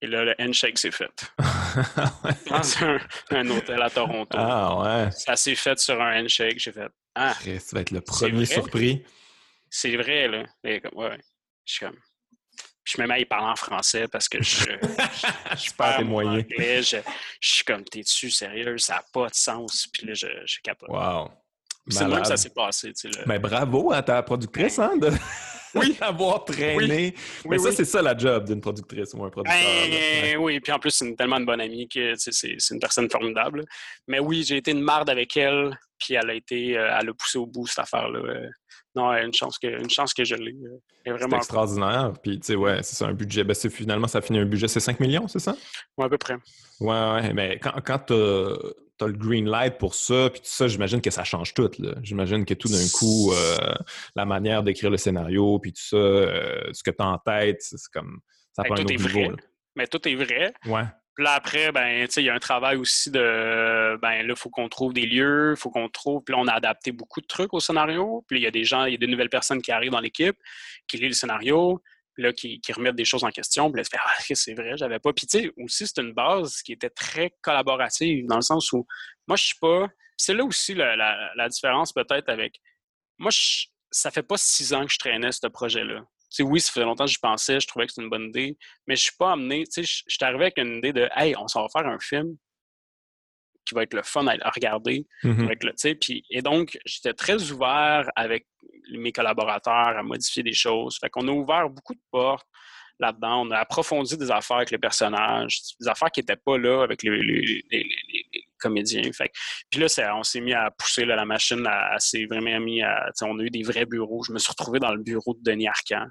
Et là, le handshake s'est fait. Dans un, hôtel à Toronto. Ah ouais. Ça s'est fait sur un handshake. J'ai fait Ah! Ça va être le premier surpris. C'est vrai, là. ouais. Je suis comme je me mets à y parler en français parce que je, je, je parle anglais. Je, je, suis comme, t'es-tu sérieux? Ça n'a pas de sens. Puis là, je, je capote. Wow. C'est même que ça s'est passé. Tu sais, Mais bravo à ta productrice, hein, de oui. avoir traîné. Mais ça, c'est ça la job d'une productrice ou un producteur. Ben, oui, puis en plus, c'est tellement une bonne amie que c'est une personne formidable. Mais oui, j'ai été une marde avec elle, puis elle a été, euh, elle a poussé au bout cette affaire-là. Euh, non, une chance que, une chance que je l'ai. Euh, c'est extraordinaire. Puis, tu sais, ouais, c'est ça, un budget. Ben, finalement, ça finit un budget, c'est 5 millions, c'est ça? Oui, à peu près. Ouais, ouais. Mais quand, quand tu as, le green light pour ça, puis tout ça, j'imagine que ça change tout. J'imagine que tout d'un coup, euh, la manière d'écrire le scénario, puis tout ça, euh, ce que tu as en tête, c'est comme. Ça ben, prend un autre niveau. Mais tout est vrai. Ouais. Puis là, après, ben, il y a un travail aussi de, ben, là, il faut qu'on trouve des lieux, il faut qu'on trouve, puis là, on a adapté beaucoup de trucs au scénario, puis il y a des gens, il y a des nouvelles personnes qui arrivent dans l'équipe, qui lisent le scénario, là, qui, remettent des choses en question, puis là, se ah, c'est vrai, j'avais pas. Puis, tu sais, aussi, c'est une base qui était très collaborative, dans le sens où, moi, je suis pas, c'est là aussi la, la, différence, peut-être, avec, moi, je, ça fait pas six ans que je traînais ce projet-là oui, ça faisait longtemps que j'y pensais, je trouvais que c'était une bonne idée, mais je suis pas amené, tu sais, je suis arrivé avec une idée de, hey, on s'en va faire un film qui va être le fun à, regarder. Mm-hmm. puis, et donc, j'étais très ouvert avec mes collaborateurs à modifier des choses. Fait qu'on a ouvert beaucoup de portes là-dedans. On a approfondi des affaires avec les personnages, des affaires qui n'étaient pas là avec les, comédiens. Fait. Puis là, on s'est mis à pousser la machine, à, s'est vraiment mis à. On a eu des vrais bureaux. Je me suis retrouvé dans le bureau de Denis Arcand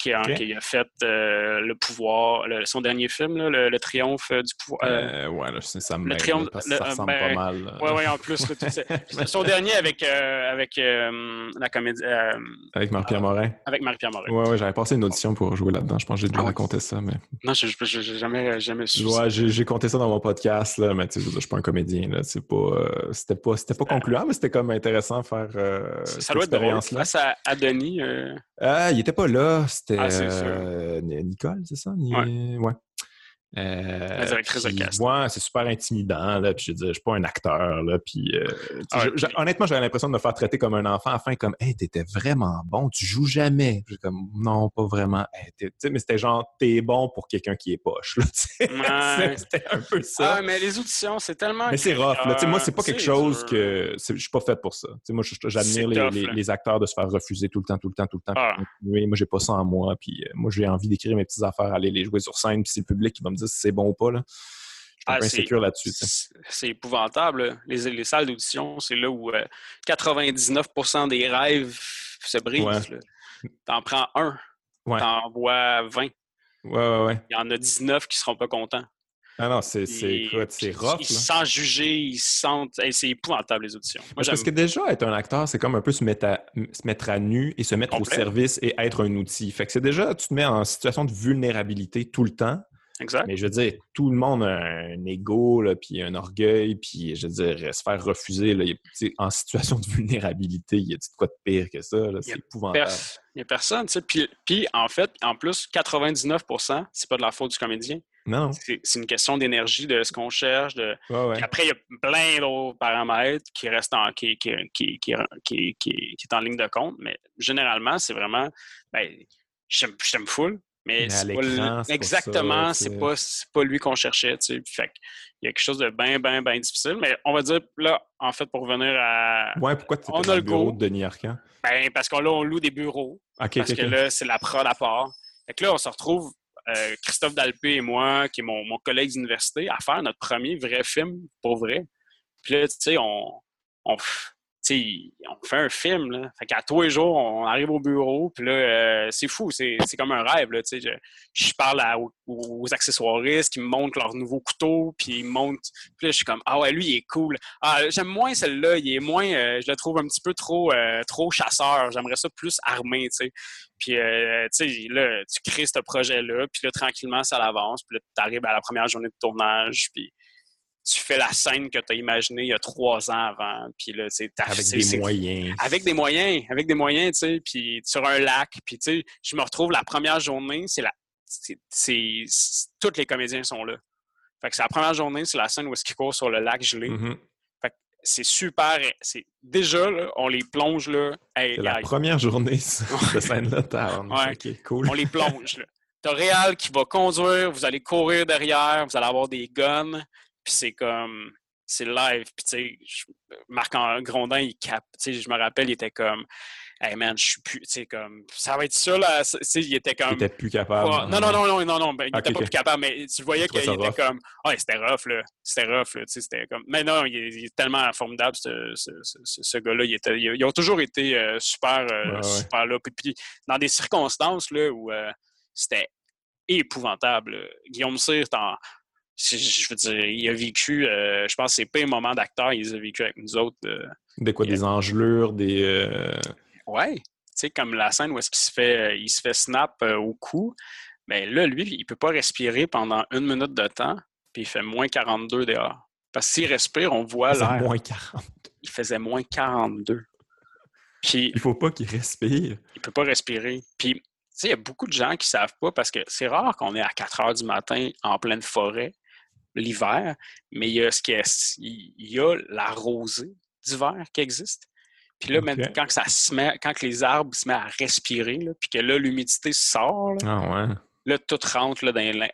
qui a, fait euh, le pouvoir, son dernier film, le, triomphe du pouvoir. Euh, ouais, ça me le triomphe, ça ressemble pas ben, mal. Oui, oui, en plus. son dernier avec, euh, avec la comédie. avec Marie-Pierre Morin. Avec Marie-Pierre Morin. Oui, ouais, j'avais passé une audition pour jouer là-dedans. Je pense que j'ai déjà ah raconté ça. Mais... Non, je n'ai jamais, jamais su. Ouais, j'ai compté ça dans mon podcast, là, mais tu sais, je suis pas un comédien. C'était pas, c'était pas, pas concluant, mais c'était comme intéressant de faire ça doit être drôle. Face à, à Denis. Ah, il était pas là. C'était ah, euh, Nicole, c'est ça? Ouais. ouais. Euh, Ouais, c'est super intimidant. Là, puis je veux je suis pas un acteur. Là, puis, euh, ah, honnêtement, j'avais l'impression de me faire traiter comme un enfant. Enfin, comme, hey, t'étais vraiment bon, tu joues jamais. Comme, non, pas vraiment. mais c'était genre, t'es bon pour quelqu'un qui est poche. c'était un peu ça. Ah, mais les auditions, c'est tellement. Mais c'est rough. Là, moi, c'est pas quelque chose que. Je suis pas fait pour ça. moi, j'admire les, les, acteurs de se faire refuser tout le temps, tout le temps, tout le temps. Ah. Moi, j'ai pas ça en moi. Puis euh, moi, j'ai envie d'écrire mes petites affaires, aller les jouer sur scène, puis c'est le public qui va me si c'est bon ou pas. Là. Je suis ah, là-dessus. C'est épouvantable. Les, les salles d'audition, c'est là où 99% euh, des rêves se brisent. T'en prends un, t'en vois 20. Ouais, ouais, ouais. Il y en a 19 qui seront pas contents. Ah non, c'est rough. Ils se sentent jugés, ils sentent. c'est épouvantable, les auditions. parce que déjà, être un acteur, c'est comme un peu se mettre à, se mettre à nu et se mettre au service et être un outil. Fait que c'est déjà, tu te mets en situation de vulnérabilité tout le temps. Mais je veux dire, tout le monde a un ego, là, puis un orgueil, puis je veux dire, se faire refuser là, en situation de vulnérabilité, il y a de quoi de pire que ça? C'est épouvantable. Il n'y a personne. Puis, puis, en fait, en plus, 99% c'est pas de la faute du comédien. Non. C'est une question d'énergie, de ce qu'on cherche. De... Après, il y a plein d'autres paramètres qui restent en, qui, qui, qui, qui, est en ligne de compte, mais généralement, c'est vraiment ben, j'aime full, mais, exactement, c'est pas, pas lui qu'on cherchait. Tu Fait il y a quelque chose de bien, bien, bien difficile. Mais on va dire, là, en fait, pour revenir à. Ouais, pourquoi tu a le bureau de Denis Arcand? Ben, parce qu'on on loue des bureaux. parce que là, c'est la prod à part. Fait que là, on se retrouve, euh, Christophe Dalpé et moi, qui est mon, mon collègue d'université, à faire notre premier vrai film, pour vrai. Puis là, tu sais, on, on, on fait un film, là. Fait qu'à tous les jours, on arrive au bureau, puis là, euh, c'est fou, c'est comme un rêve, là, je, je parle aux, accessoiristes qui me montrent leur nouveau couteau, puis ils me montrent, puis là, je suis comme, ah ouais, lui, il est cool. Ah, j'aime moins celle-là, il est moins, euh, je le trouve un petit peu trop, euh, trop chasseur, j'aimerais ça plus armé, tu sais. Puis, tu sais, là, tu crées ce projet-là, puis là, tranquillement, ça avance, puis là, tu arrives à la première journée de tournage, puis tu fais la scène que tu as imaginée il y a trois ans avant. Puis là, avec des moyens. Avec des moyens, avec des moyens, tu sais, puis sur un lac. Puis tu sais, je me retrouve la première journée, c'est la... c'est Tous les comédiens sont là. Fait que c'est la première journée, c'est la scène où est-ce qu'ils courent sur le lac gelé. Mm-hmm. Fait que c'est super. C'est déjà là, on les plonge là. c'est la première journée cette scène-là. ouais. cool. On les plonge là. T'as Réal qui va conduire, vous allez courir derrière, vous allez avoir des guns, puis c'est comme c'est live. Puis tu sais, Marc Grondin, il cap. Tu sais, je me rappelle, il était comme Hey man, je suis plus. Tu sais, comme. Ça va être ça, là. Tu sais, il était comme. Il était plus capable. non, non, non, non, non, non. Ben, il était pas plus capable, mais tu voyais qu'il était comme. Ah, c'était rough, là. C'était rough, là. Tu sais, c'était comme. Mais non, il est, tellement formidable, ce, ce, ce, gars-là. Il était, ils ont toujours été euh, super, euh, super là. Puis, puis, dans des circonstances, là, où euh, c'était épouvantable. Guillaume Cyr, je veux dire, il a vécu, je pense que c'est pas un moment d'acteur, il a vécu avec nous autres. des quoi, des engelures, des. Ouais. Tu sais, comme la scène où est-ce qu'il se fait, il se fait snap euh, au cou. Mais là, lui, il peut pas respirer pendant une minute de temps, puis il fait moins 42 dehors. Parce que s'il respire, on voit l'air. moins 40. Il faisait moins 42. Puis, il faut pas qu'il respire. Il peut pas respirer. Puis, tu sais, il y a beaucoup de gens qui savent pas parce que c'est rare qu'on est à 4 heures du matin en pleine forêt l'hiver, mais il y a ce qui est, il y a la rosée d'hiver qui existe. Puis là, même quand ça se met, quand les arbres se mettent à respirer, puis que là, l'humidité sort, là, ah ouais. là, tout rentre là, dans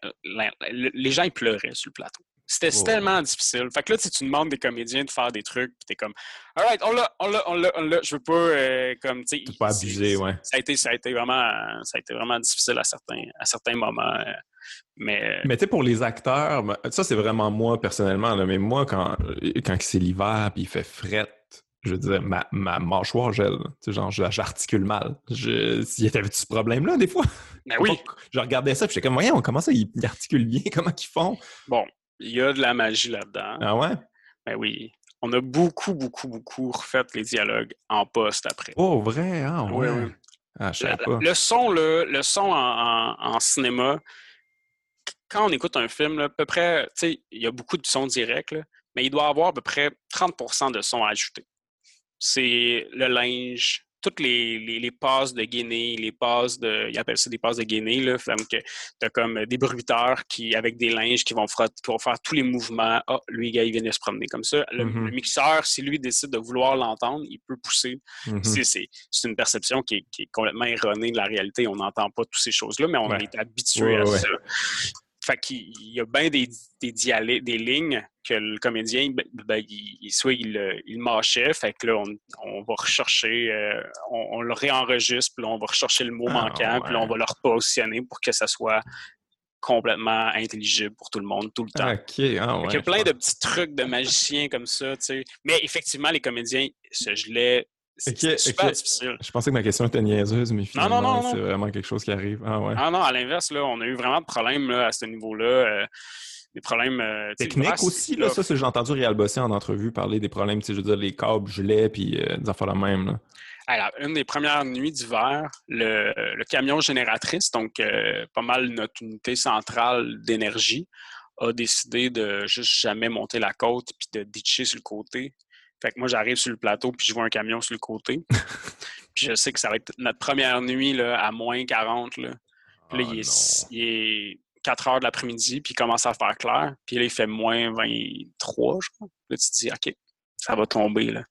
les gens ils pleuraient sur le plateau. C'était oh. tellement difficile. Fait que là, tu demandes des comédiens de faire des trucs, puis t'es comme, alright, on l'a, on l'a, on l'a, on l'a. Je veux pas, euh, comme, tu sais. pas abuser, ouais. Ça a été, ça a été vraiment, ça a été vraiment difficile à certains, à certains moments. Euh, mais, euh, mais tu sais, pour les acteurs, ben, ça, c'est vraiment moi, personnellement, là, mais moi, quand, quand c'est l'hiver, puis il fait fret, je veux dire, ma, ma mâchoire gèle. Tu sais, genre, j'articule mal. Je, y avait ce problème-là, des fois? Ben oui. je regardais ça, puis j'étais comme, voyons, comment ça, ils, articulent bien? Comment ils font? Bon, il y a de la magie là-dedans. Ah ouais? Ben oui. On a beaucoup, beaucoup, beaucoup refait les dialogues en poste après. Oh, vrai? Ah ouais? Oui, Ah, je sais pas. Le son, le, le son en, en, cinéma, quand on écoute un film, à peu près, tu sais, il y a beaucoup de sons directs, mais il doit avoir à peu près 30% de sons ajoutés c'est le linge, toutes les, les, passes de Guinée, les passes de. Ils appellent ça des passes de Guinée, là. que t'as comme des bruiteurs qui, avec des linges qui vont, faire, qui vont faire tous les mouvements. Ah, lui, gars, il vient de se promener comme ça. Le, mm-hmm. mixeur, si lui décide de vouloir l'entendre, il peut pousser. Mm-hmm. C'est une perception qui est, complètement erronée de la réalité. On n'entend pas toutes ces choses-là, mais on est habitué à ça. Fait qu'il y a bien des, des, des lignes que le comédien, ben, ben il, soit il, il mâchait, fait que là, on, va rechercher, euh, on, le réenregistre, puis là, on va rechercher le mot ah, manquant, puis là, on va le repositionner pour que ça soit complètement intelligible pour tout le monde, tout le temps. Ah, Il y a plein de petits trucs de magiciens comme ça, tu sais. Mais effectivement, les comédiens se gelaient c'est super difficile. Je pensais que ma question était niaiseuse, mais finalement, c'est vraiment quelque chose qui arrive. Ah, ouais. ah non, à l'inverse, là, on a eu vraiment de problèmes là, à ce niveau-là. Euh, des problèmes euh, techniques aussi là, ça j'ai entendu Réal Bossé en entrevue parler des problèmes je veux dire les câbles gelés puis euh, des affaires la même là. Alors, une des premières nuits d'hiver, le, le, camion génératrice, donc pas mal notre unité centrale d'énergie, a décidé de juste jamais monter la côte puis de ditcher sur le côté fait que moi, j'arrive sur le plateau, puis je vois un camion sur le côté. puis je sais que ça va être notre première nuit là, à moins 40. Là. Puis là, ah, il, est, 4 heures de l'après-midi, puis il commence à faire clair. Puis là, il fait moins 23, je crois. Là, tu te dis, OK, ça va tomber. Là.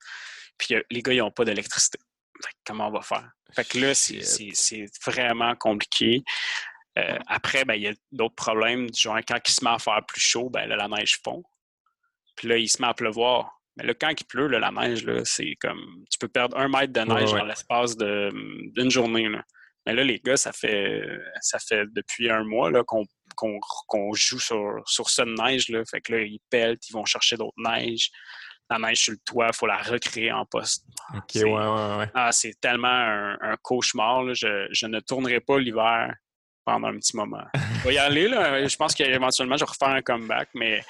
Puis les gars, ils n'ont pas d'électricité. comment on va faire? Fait que là, c'est vraiment compliqué. Euh, après, ben, il y a d'autres problèmes, genre quand il se met à faire plus chaud, ben, là, la neige fond. Puis là, il se met à pleuvoir. Mais là, quand il pleut, la neige, c'est comme. Tu peux perdre un mètre de neige dans l'espace d'une journée. Mais là, les gars, ça fait ça fait depuis un mois qu'on joue sur, sur de neige. Là. Fait que là, ils pèlent, ils vont chercher d'autres neiges. La neige sur le toit, il faut la recréer en poste. OK, ouais, ouais, ouais. Ah, c'est tellement un, cauchemar. Je, je ne tournerai pas l'hiver pendant un petit moment. Je vais y aller, là. Je pense qu'éventuellement, je vais refaire un comeback, mais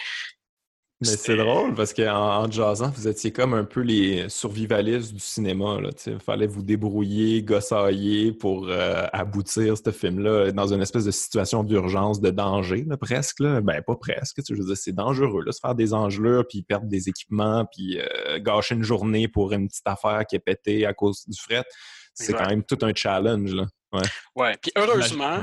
Mais c'est drôle parce qu'en en jazzant, vous étiez comme un peu les survivalistes du cinéma. Il fallait vous débrouiller, gossailler pour euh, aboutir ce film-là dans une espèce de situation d'urgence, de danger, presque. Ben, pas presque. Je veux dire, c'est dangereux, là, se faire des engelures, puis perdre des équipements, puis euh, gâcher une journée pour une petite affaire qui est pétée à cause du fret. C'est quand même tout un challenge. Là. Ouais. ouais. Puis heureusement,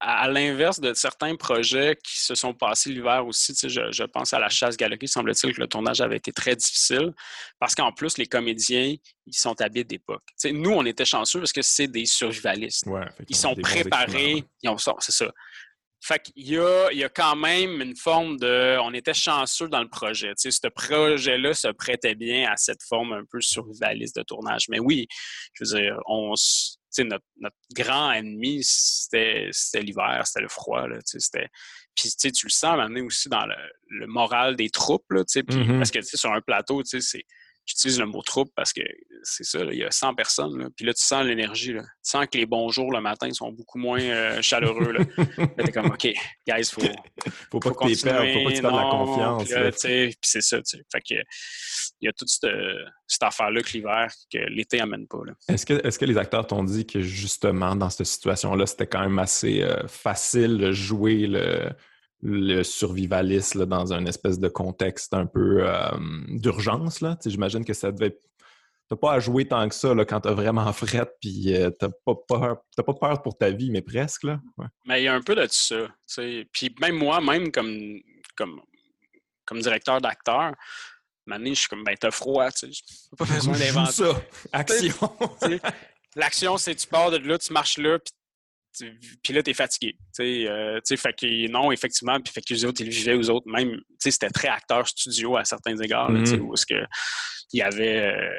à, l'inverse de certains projets qui se sont passés l'hiver aussi, je, pense à la chasse-galerie, semble-t-il que le tournage avait été très difficile parce qu'en plus, les comédiens, ils sont habillés d'époque. Nous, on était chanceux parce que c'est des survivalistes. ils sont préparés, c'est ça. Fait qu'il y a, il y a quand même une forme de. On était chanceux dans le projet. Tu ce projet-là se prêtait bien à cette forme un peu survivaliste de tournage. Mais oui, je veux dire, on, notre, notre, grand ennemi, c'était l'hiver, c'était le froid. Là, puis tu le sens un aussi dans le, moral des troupes. Là, mm-hmm. Parce que sur un plateau, c'est j'utilise le mot troupe parce que c'est ça, il y a 100 personnes. Là, puis là, tu sens l'énergie. Tu sens que les bons jours le matin sont beaucoup moins euh, chaleureux. Là. t'es comme, OK, guys, faut, faut pas faut que tu perds, faut pas que tu perdes la confiance. Puis c'est ça. T'sais. Fait que il y a toute cette, cette affaire-là que l'hiver, que l'été amène pas. Est-ce que, est que les acteurs t'ont dit que justement, dans cette situation-là, c'était quand même assez euh, facile de jouer le le survivaliste dans un espèce de contexte un peu euh, d'urgence. J'imagine que ça devait. T'as pas à jouer tant que ça là, quand t'as vraiment frette puis euh, t'as pas peur. pas peur pour ta vie, mais presque. Là. Mais il y a un peu de ça. Puis même moi, même comme, comme, comme directeur d'acteur, je suis comme ben t'as froid, tu sais. Pas besoin d'inventer. ça. Action. L'action, c'est tu pars de là, tu marches là, puis puis là, tu es fatigué. Euh, fait que non, effectivement, puis fait que les autres, ils vivaient aux autres. Même, c'était très acteur studio à certains égards, mm-hmm. où est-ce que il y avait. Euh,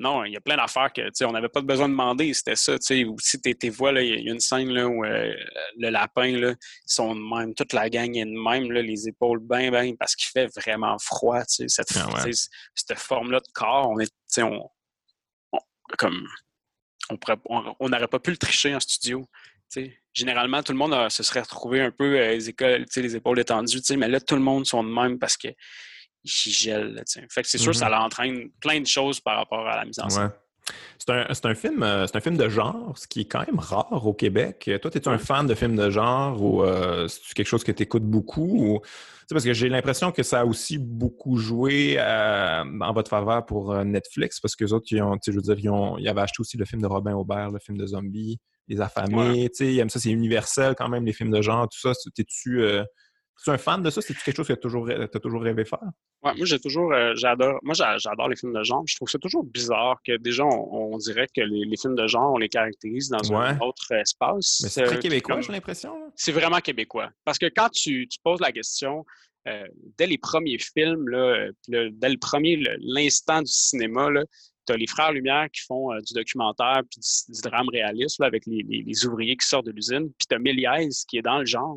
non, il y a plein d'affaires que on n'avait pas besoin de demander, c'était ça. Ou si tes voix, il y a une scène là, où euh, le lapin, là, ils sont de même, toute la gang est de même, là, les épaules bien, bien, parce qu'il fait vraiment froid. Cette, ah cette forme-là de corps, on est. On, on, comme on n'aurait pas pu le tricher en studio. Généralement, tout le monde se serait retrouvé un peu euh, les, écoles, les épaules étendues, mais là, tout le monde sont de même parce que gèlent. Fait que c'est sûr que ça mm-hmm. entraîne plein de choses par rapport à la mise en scène. C'est un, film, euh, c'est un film de genre, ce qui est quand même rare au Québec. Toi, es-tu un fan de films de genre ou euh, c'est quelque chose que tu écoutes beaucoup? Ou... Parce que j'ai l'impression que ça a aussi beaucoup joué euh, en votre faveur pour Netflix, parce que les autres, ils ont, je veux dire, ils, ont, avaient acheté aussi le film de Robin Aubert, le film de Zombie, Les Affamés. Ils aiment ça, c'est universel quand même, les films de genre, tout ça. T'es-tu tu es un fan de ça? C'est quelque chose que tu as toujours, toujours rêvé faire? Ouais, moi, j'ai toujours, euh, j'adore, moi, j'adore les films de genre. Je trouve ça toujours bizarre que déjà, on, on dirait que les, films de genre, on les caractérise dans un autre espace. Mais c'est très québécois, j'ai l'impression. C'est vraiment québécois. Parce que quand tu, tu poses la question, euh, dès les premiers films, là, dès le premier, l'instant du cinéma, là, tu as les Frères Lumière qui font euh, du documentaire puis du, drame réaliste avec les, ouvriers qui sortent de l'usine. Puis tu as Méliès qui est dans le genre,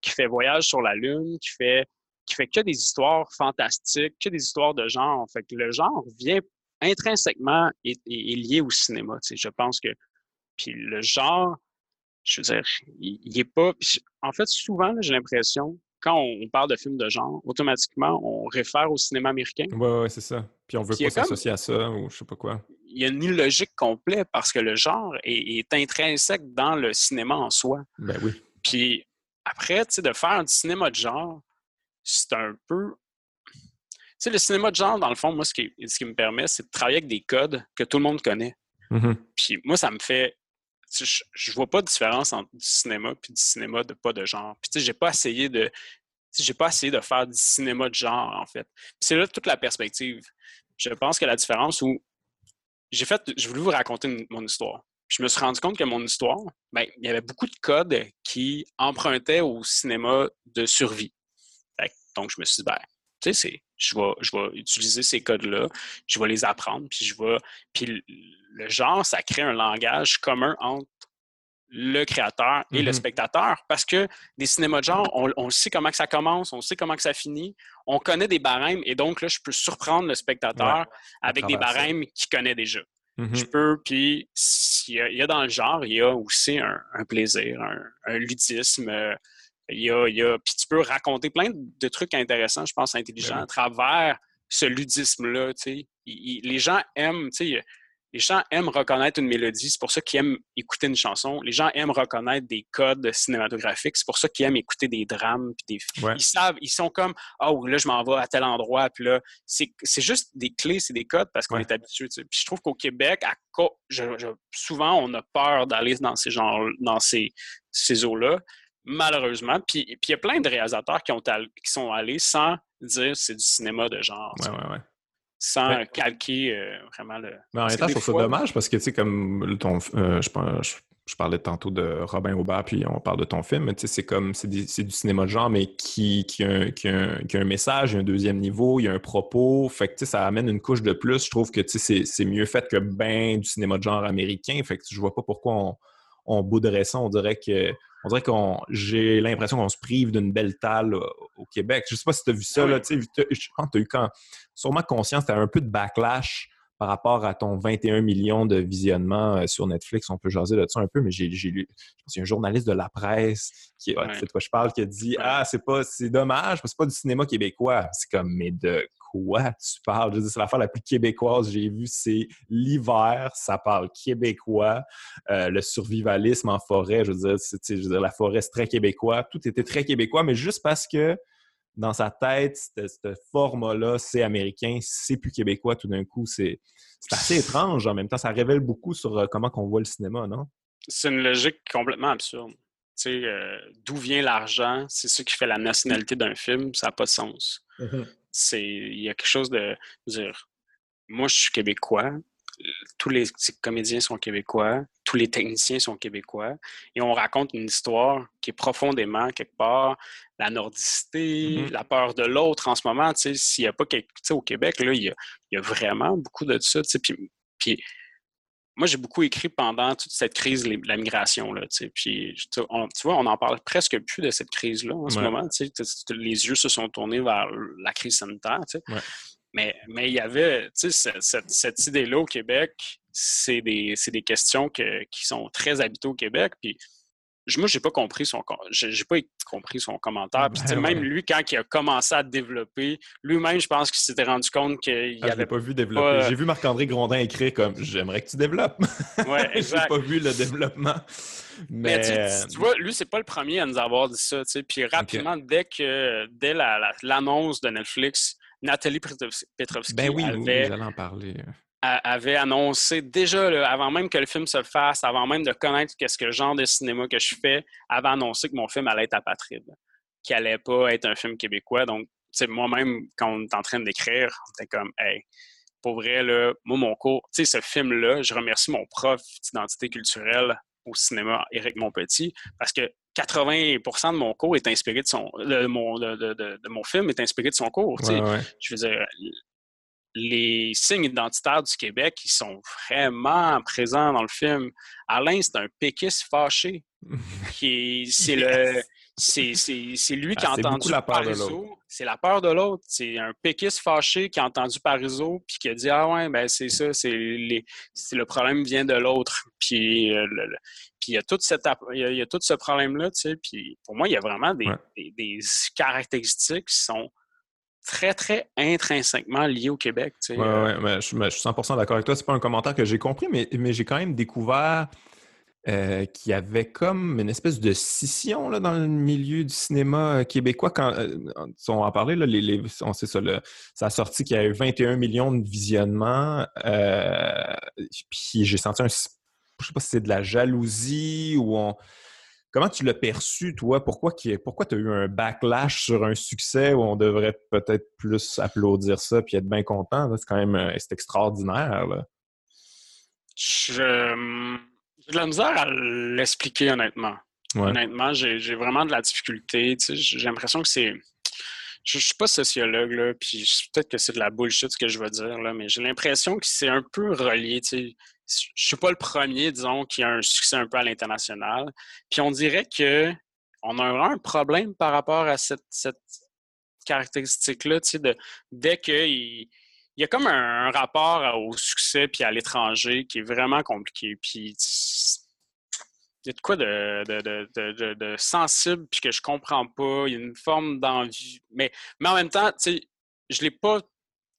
qui fait Voyage sur la Lune, qui fait, qui fait que des histoires fantastiques, que des histoires de genre. Fait que le genre vient intrinsèquement et est, lié au cinéma. Je pense que. Puis le genre, je veux dire, il, n'est est pas. En fait, souvent, j'ai l'impression quand on parle de films de genre, automatiquement, on réfère au cinéma américain. Oui, ouais, c'est ça. Puis on veut pas s'associer à ça ou je sais pas quoi. Il y a une illogique complète parce que le genre est, intrinsèque dans le cinéma en soi. Ben oui. Puis après, tu sais, de faire du cinéma de genre, c'est un peu. Tu sais, le cinéma de genre, dans le fond, moi, ce qui, ce qui me permet, c'est de travailler avec des codes que tout le monde connaît. Mm-hmm. Puis moi, ça me fait je, je vois pas de différence entre du cinéma puis du cinéma de pas de genre. Puis tu sais, j'ai pas essayé de j'ai pas essayé de faire du cinéma de genre en fait. C'est là toute la perspective. Je pense que la différence où j'ai fait, je voulais vous raconter mon histoire. je me suis rendu compte que mon histoire, ben, il y avait beaucoup de codes qui empruntaient au cinéma de survie. donc, je me suis dit, ben, tu sais, je vais, je vais utiliser ces codes-là, je vais les apprendre, puis je vais. Puis le genre, ça crée un langage commun entre le créateur et le mm-hmm. spectateur parce que des cinémas de genre, on, sait comment que ça commence, on sait comment que ça finit, on connaît des barèmes et donc là, je peux surprendre le spectateur avec des barèmes qu'il connaît déjà. Mm-hmm. Je peux, puis il y, a dans le genre, il y a aussi un, plaisir, un, ludisme. Euh, Il y a, il y a, puis tu peux raconter plein de trucs intéressants, je pense, intelligents, Ben à travers ce ludisme-là. les gens aiment, les gens aiment reconnaître une mélodie, c'est pour ça qu'ils aiment écouter une chanson. Les gens aiment reconnaître des codes cinématographiques, c'est pour ça qu'ils aiment écouter des drames. Puis des... Ouais. Ils savent, ils sont comme, oh là, je m'en vais à tel endroit, puis là, c'est juste des clés, c'est des codes parce qu'on Ouais. est habitué. Puis je trouve qu'au Québec, à co- je- je- souvent, on a peur d'aller dans ces genres, dans ces, ces eaux-là, malheureusement. Puis puis il y a plein de réalisateurs qui, ont qui sont allés sans dire c'est du cinéma de genre, Ouais, ouais, ouais. sans calquer euh, vraiment le. Mais en même temps, je trouve ça dommage parce que, tu sais, comme ton, euh, je, pense- je, je parlais tantôt de Robin Aubert, puis on parle de ton film, mais tu sais, c'est comme, c'est du cinéma de genre, mais qui, qui, a un, qui, a un, qui a un message, il y a un deuxième niveau, il y a un propos, fait que, tu sais, ça amène une couche de plus. Je trouve que, tu sais, c'est- c'est mieux fait que ben du cinéma de genre américain, fait que je vois pas pourquoi on, on bouderait ça. On dirait que, on dirait qu'on, j'ai l'impression qu'on se prive d'une belle talle au, au Québec. Je sais pas si tu as vu ça, Ah là, tu je pense que tu as eu quand, sûrement conscience, tu as un peu de backlash par rapport à ton 21 millions de visionnements euh, sur Netflix. On peut jaser là-dessus un peu, mais j'ai lu, je pense qu'il y a un journaliste de la presse qui, ouais, tu sais de quoi je parle, qui a dit. Ah, c'est pas, c'est dommage, parce que c'est pas du cinéma québécois. C'est comme, mais de quoi tu parles? Je veux dire, c'est l'affaire la plus québécoise que j'ai vue, c'est l'hiver, ça parle québécois, euh, le survivalisme en forêt, je veux dire, je veux la forêt, c'est très québécois, tout était très québécois, mais juste parce que dans sa tête, ce format-là, c'est américain, c'est plus québécois tout d'un coup. C'est c'est assez étrange. En même temps, ça révèle beaucoup sur euh, comment on voit le cinéma, non? C'est une logique complètement absurde. Euh, d'où vient l'argent, c'est ce qui fait la nationalité d'un film, ça n'a pas de sens. C'est, il y a quelque chose de, dire, moi je suis québécois, tous les comédiens sont québécois, tous les techniciens sont québécois, et on raconte une histoire qui est profondément quelque part la nordicité, Mhm. la peur de l'autre en ce moment. Tu sais, s'il n'y a pas quelque, au Québec là, il y a, il y a vraiment beaucoup de ça. Tu sais, puis, puis moi, j'ai beaucoup écrit pendant toute cette crise de la migration. Là, puis, on- tu vois, on n'en parle presque plus de cette crise-là en ce moment. les yeux se sont tournés vers la crise sanitaire. Ouais. Mais, mais il y avait, cette, cette- cette idée-là au Québec, c'est des, des questions que- qui sont très habitées au Québec. Puis moi, j'ai pas compris son j'ai j'ai pas compris son commentaire. Puis, Ben même lui, quand il a commencé à développer, lui-même, je pense qu'il s'était rendu compte qu'il Ah, avait pas vu développer. pas- J'ai vu Marc-André Grondin écrire comme J'aimerais que tu développes. Ouais, J'ai exact. pas vu le développement. Mais, Mais, tu, tu- tu vois, lui, c'est pas le premier à nous avoir dit ça. tu sais. Puis rapidement, dès que dès la- la- l'annonce de Netflix, Nathalie Petrovski Petrovski ben oui, avait, en parler. Avait annoncé déjà, avant même que le film se fasse, avant même de connaître qu'est-ce que le genre de cinéma que je fais, avait annoncé que mon film allait être apatride, qu'il allait pas être un film québécois. Donc, tu sais, moi-même, quand on est en train d'écrire, on était comme, hey, pour vrai, là, moi, mon cours, tu sais, ce film-là, je remercie mon prof d'identité culturelle au cinéma, Éric Monpetit, parce que 80% de mon cours est inspiré de son. De mon, de, de- mon film est inspiré de son cours. Ouais, ouais. Je veux dire, les signes identitaires du Québec, ils sont vraiment présents dans le film. Alain, c'est un péquiste fâché. qui est- C'est le. Lui qui a Ah, entendu la peur Parizeau. C'est la peur de l'autre. C'est un péquiste fâché qui a entendu Parizeau puis qui a dit Ah ouais, ben c'est ça, c'est le problème vient de l'autre. Puis euh, le- le- puis il y a tout, cette, app- il y a, il y a tout ce problème-là, tu sais. Puis pour moi, il y a vraiment des, Ouais. des- des caractéristiques qui sont très, très intrinsèquement liées au Québec, sais. Ouais, Euh, ouais, mais je, mais je suis 100% d'accord avec toi. C'est pas un commentaire que j'ai compris, mais, mais j'ai quand même découvert euh, qu'il y avait comme une espèce de scission là, dans le milieu du cinéma euh, québécois. Quand euh, on en parlait, là, les, les- on sait ça, ça a sorti qu'il y a eu 21 millions de visionnements. euh, puis j'ai senti un. Je sais pas si c'est de la jalousie ou on. Comment tu l'as perçu, toi? Pourquoi, tu as eu un backlash sur un succès où on devrait peut-être plus applaudir ça puis être bien content? C'est quand même euh, c'est extraordinaire. Là. je- hum, J'ai de la misère à l'expliquer, honnêtement. Ouais. Honnêtement, j'ai vraiment de la difficulté. tu sais, J'ai l'impression que c'est. Je, je suis pas sociologue, là, puis peut-être que c'est de la bullshit ce que je veux dire, là, mais j'ai l'impression que c'est un peu relié. tu sais. Je suis pas le premier, disons, qui a un succès un peu à l'international. Puis on dirait que on a un problème par rapport à cette, caractéristique-là, tu sais, de dès qu'il il y a comme un, un rapport au succès puis à l'étranger qui est vraiment compliqué. Puis il y a de quoi de, de, de, sensible puis que je comprends pas. Il y a une forme d'envie. Mais, mais en même temps, tu sais, je l'ai pas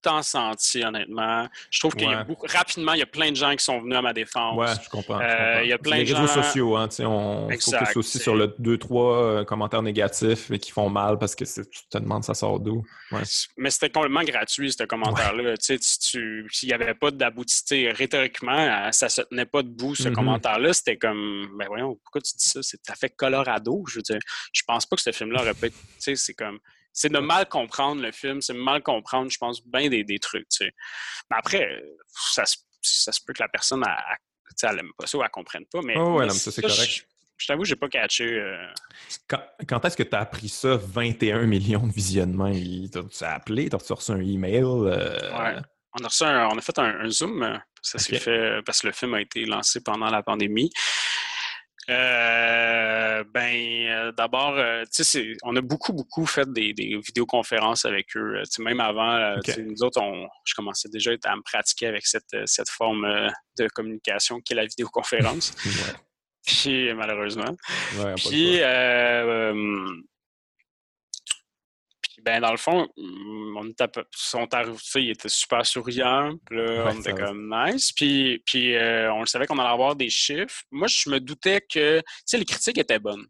tant senti, honnêtement. Je trouve qu'il y a beaucoup. Rapidement, il y a plein de gens qui sont venus à ma défense. Ouais, je comprends. Euh, il y a plein les de réseaux sociaux, hein, on focus aussi sur le 2-3 euh, commentaires négatifs qui font mal parce que tu te demandes ça sort d'où? Mais c'était complètement gratuit, ce commentaire-là. S'il n'y avait pas d'aboutité rhétoriquement, euh, ça se tenait pas debout, ce mm-hmm. commentaire-là. C'était comme, ben voyons, pourquoi tu dis ça? Ça fait Colorado. Je veux dire, je pense pas que ce film-là aurait pu être. C'est comme c'est de mal comprendre le film, c'est de mal comprendre, je pense, bien des, des trucs. Tu sais. Mais après, ça, ça, se peut que la personne, elle n'aime pas ça ou elle ne comprenne pas. Mais, oh, ouais, ça, c'est correct. Je, t'avoue, je n'ai pas catché. Euh, quand, quand est-ce que tu as appris ça, 21 millions de visionnements? Tu as appelé, tu as reçu un email? Euh... Ouais. On a, reçu un, on a fait un, Zoom. Ça s'est fait parce que le film a été lancé pendant la pandémie. Euh, ben, euh, d'abord, euh, tu sais, on a beaucoup, beaucoup fait des, vidéoconférences avec eux. même avant, nous autres, on, je commençais déjà à me pratiquer avec cette, cette forme de communication qui est la vidéoconférence. Puis, malheureusement. Puis, ben, dans le fond, mm, on était, son il était super souriant. Puis là, on était comme nice. Puis, puis euh, on le savait qu'on allait avoir des chiffres. Moi, je me doutais que, les critiques étaient bonnes.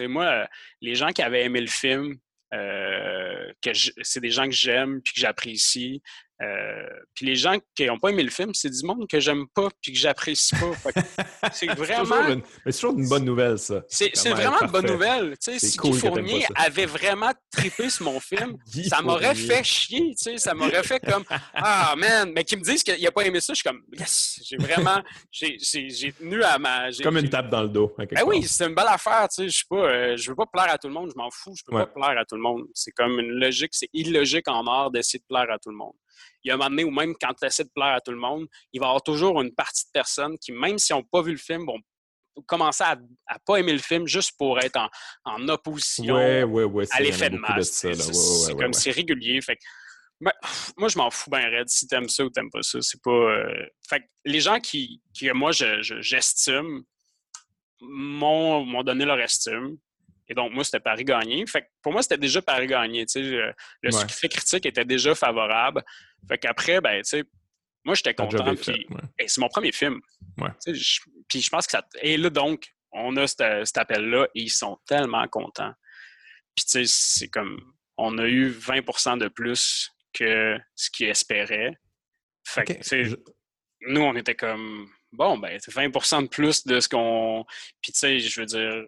Moi, les gens qui avaient aimé le film, euh, que c'est des gens que j'aime puis que j'apprécie. Euh, puis les gens qui n'ont pas aimé le film, c'est du monde que j'aime pas puis que j'apprécie pas. c'est vraiment. Mais c'est toujours une bonne nouvelle, ça. C'est vraiment une bonne nouvelle. si cool Fournier avait vraiment trippé sur mon film, ça m'aurait fait chier. Ça m'aurait fait comme Ah man, mais qu'ils me disent qu'il n'a pas aimé ça, je suis comme Yes, j'ai vraiment. J'ai tenu à ma. Comme une tape dans le dos. Ben oui, c'est une belle affaire. Je ne euh, veux pas plaire à tout le monde, je m'en fous, je peux pas plaire à tout le monde. C'est comme une logique, c'est illogique en art d'essayer de plaire à tout le monde il y a un moment donné où même quand tu essaies de plaire à tout le monde, il va y avoir toujours une partie de personnes qui, même si n'ont pas vu le film, vont commencer à ne pas aimer le film juste pour être en, opposition à l'effet de masse. C'est comme c'est régulier. Fait ben, moi, je m'en fous bien raide si t'aimes ça ou t'aimes pas ça. C'est pas. Euh, fait les gens qui, qui moi, j'estime, m'ont donné leur estime. Et donc, moi, c'était Paris gagné. Fait pour moi, c'était déjà Paris gagné. Le succès critique était déjà favorable. Fait qu'après, ben, tu sais, moi, j'étais content. c'est mon premier film. puis je pense que ça. Et là, donc, on a cet, appel-là et ils sont tellement contents. Puis, tu sais, c'est comme. On a eu 20% de plus que ce qu'ils espéraient. Fait que, nous, on était comme. Bon, ben, c'est 20% de plus de ce qu'on. Puis, tu sais, je veux dire,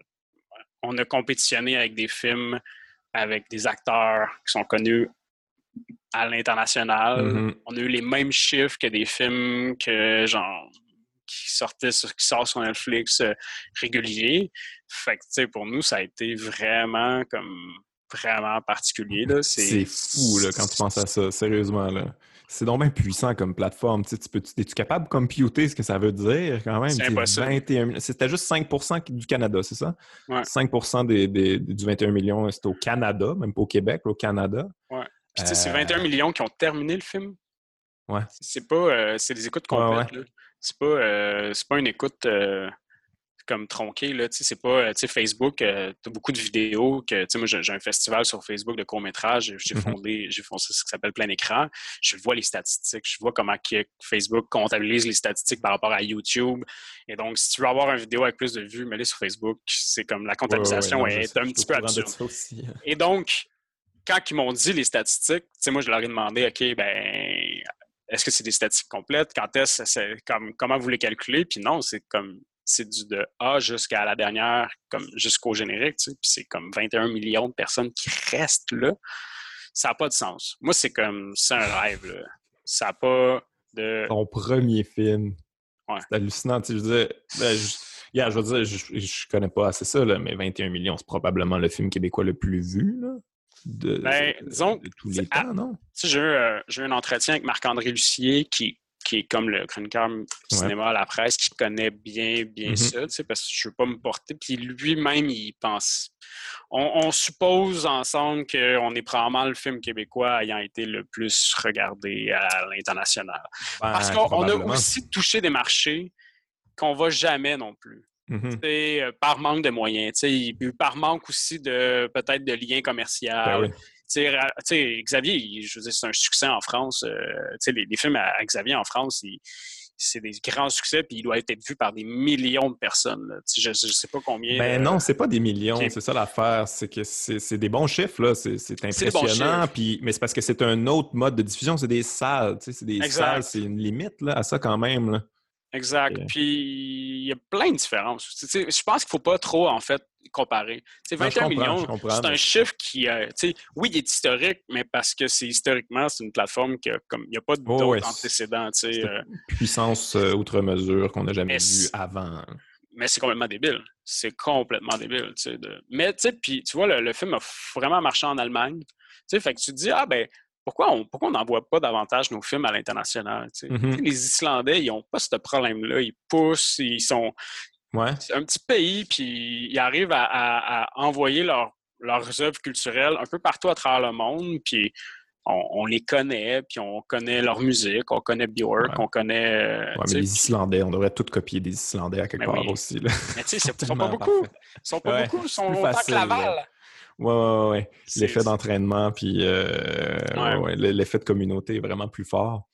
on a compétitionné avec des films avec des acteurs qui sont connus à l'international. Mm-hmm. On a eu les mêmes chiffres que des films que genre qui sortaient sur, qui sortent sur Netflix euh, réguliers. Fait que tu sais, pour nous, ça a été vraiment comme vraiment particulier. C'est fou là, quand tu penses à ça, sérieusement. Là. C'est donc bien puissant comme plateforme. Tu peux, es-tu capable de computer ce que ça veut dire quand même? C'est impossible. C'était juste 5% du Canada, c'est ça? 5 des, du 21 millions, c'était au Canada, même pas au Québec, au Canada. Ouais. Puis c'est 21 euh, millions qui ont terminé le film. Ouais. C'est pas... Euh, c'est des écoutes complètes. C'est pas, euh, pas une écoute comme tronqué. Là, c'est pas, Facebook, euh, tu as beaucoup de vidéos que, moi, j'ai un festival sur Facebook de court-métrage, j'ai mm-hmm. fondé, j'ai fondé ce qui s'appelle Plein Écran. Je vois les statistiques, je vois comment Facebook comptabilise les statistiques par rapport à YouTube. Et donc, si tu veux avoir une vidéo avec plus de vues, mets-les sur Facebook. C'est comme la comptabilisation est un petit peu absurde. Hein. Et donc, quand ils m'ont dit les statistiques, moi, je leur ai demandé, OK, ben, est-ce que c'est des statistiques complètes? Quand est-ce, comme, comment vous les calculez? Puis non, c'est comme c'est du de A jusqu'à la dernière, comme jusqu'au générique, tu sais, puis c'est comme 21 millions de personnes qui restent là. Ça n'a pas de sens. Moi, c'est comme, c'est un rêve, là. Ça n'a pas de... Ton premier film. Ouais. C'est hallucinant, tu sais, je veux dire... Ben, je, je veux dire, je, je, connais pas assez ça, là, mais 21 millions, c'est probablement le film québécois le plus vu, là. De, ben, disons, tous les temps, non? J'ai eu, euh, eu un entretien avec Marc-André Lucier qui, qui est comme le chroniqueur cinéma à la presse, qui connaît bien, bien mm-hmm. ça, parce que je ne veux pas me porter. Puis lui-même, il pense. On, suppose ensemble qu'on est probablement le film québécois ayant été le plus regardé à l'international. parce qu'on a aussi touché des marchés qu'on ne va jamais non plus. mm par manque de moyens, par manque aussi de peut-être de liens commerciaux. Ben Xavier, je veux dire, c'est un succès en France. les, les, films à, Xavier en France, c'est des grands succès, puis il doit être vu par des millions de personnes. Je ne sais pas combien. Ben non, c'est pas des millions, c'est ça l'affaire. C'est que c'est des bons chiffres, là. C'est impressionnant. Puis, mais c'est parce que c'est un autre mode de diffusion, c'est des salles. C'est des salles, c'est une limite là, à ça quand même. Là. Exact. Puis il y a plein de différences. je pense qu'il ne faut pas trop, en fait, comparer. 21 millions, c'est un chiffre qui, euh, oui, il est historique, mais parce que c'est historiquement, c'est une plateforme qui comme il n'y a pas d'autres oh, antécédents. Euh. puissance euh, outre mesure qu'on n'a jamais vue avant. Mais c'est complètement débile. C'est complètement débile. De... Mais puis tu vois, le, film a vraiment marché en Allemagne. Fait que tu te dis, ah ben, pourquoi on pourquoi n'envoie pas davantage nos films à l'international? Mm-hmm. Les Islandais, ils n'ont pas ce problème-là. Ils poussent, ils sont. Un petit pays, puis ils arrivent à, envoyer leurs œuvres culturelles un peu partout à travers le monde, puis on, les connaît, puis on connaît leur musique, on connaît Björk, on connaît. Euh, mais les Islandais, on devrait tous copier des Islandais à quelque part aussi. Mais tu sais, ils sont pas beaucoup. Ils sont pas beaucoup, ils sont autant que Laval. Ouais, ouais, ouais. L'effet d'entraînement, puis euh, l'effet de communauté est vraiment plus fort.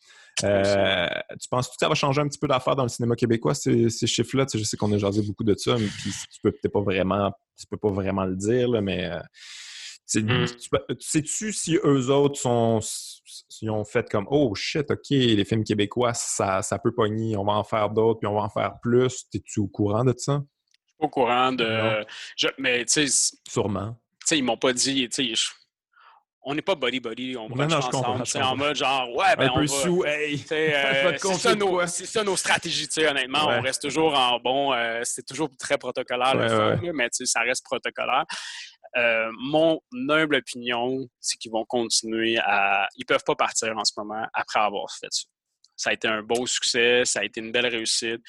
Euh, tu penses que ça va changer un petit peu d'affaires dans le cinéma québécois, ces, chiffres-là? je sais qu'on a jasé beaucoup de ça, mais puis tu peux peut-être pas vraiment, tu peux pas vraiment le dire, mais euh, hmm. sais-tu si eux autres sont si ont fait comme Oh shit, ok, les films québécois, ça, ça peut pogner, on va en faire d'autres, puis on va en faire plus. Es-tu au courant de ça? Je suis au courant de. mais tu sais. Sûrement sais, ils m'ont pas dit, tu sais, on n'est pas body body, on va ensemble, c'est en mode genre ouais ben un peu sous, hey, euh, c'est ça, nos, ça nos stratégies, tu sais, honnêtement, on reste toujours en bon, euh, c'est toujours très protocolaire le film, mais tu sais, ça reste protocolaire. Euh, mon humble opinion, c'est qu'ils vont continuer à, ils peuvent pas partir en ce moment après avoir fait ça. Ça a été un beau succès, ça a été une belle réussite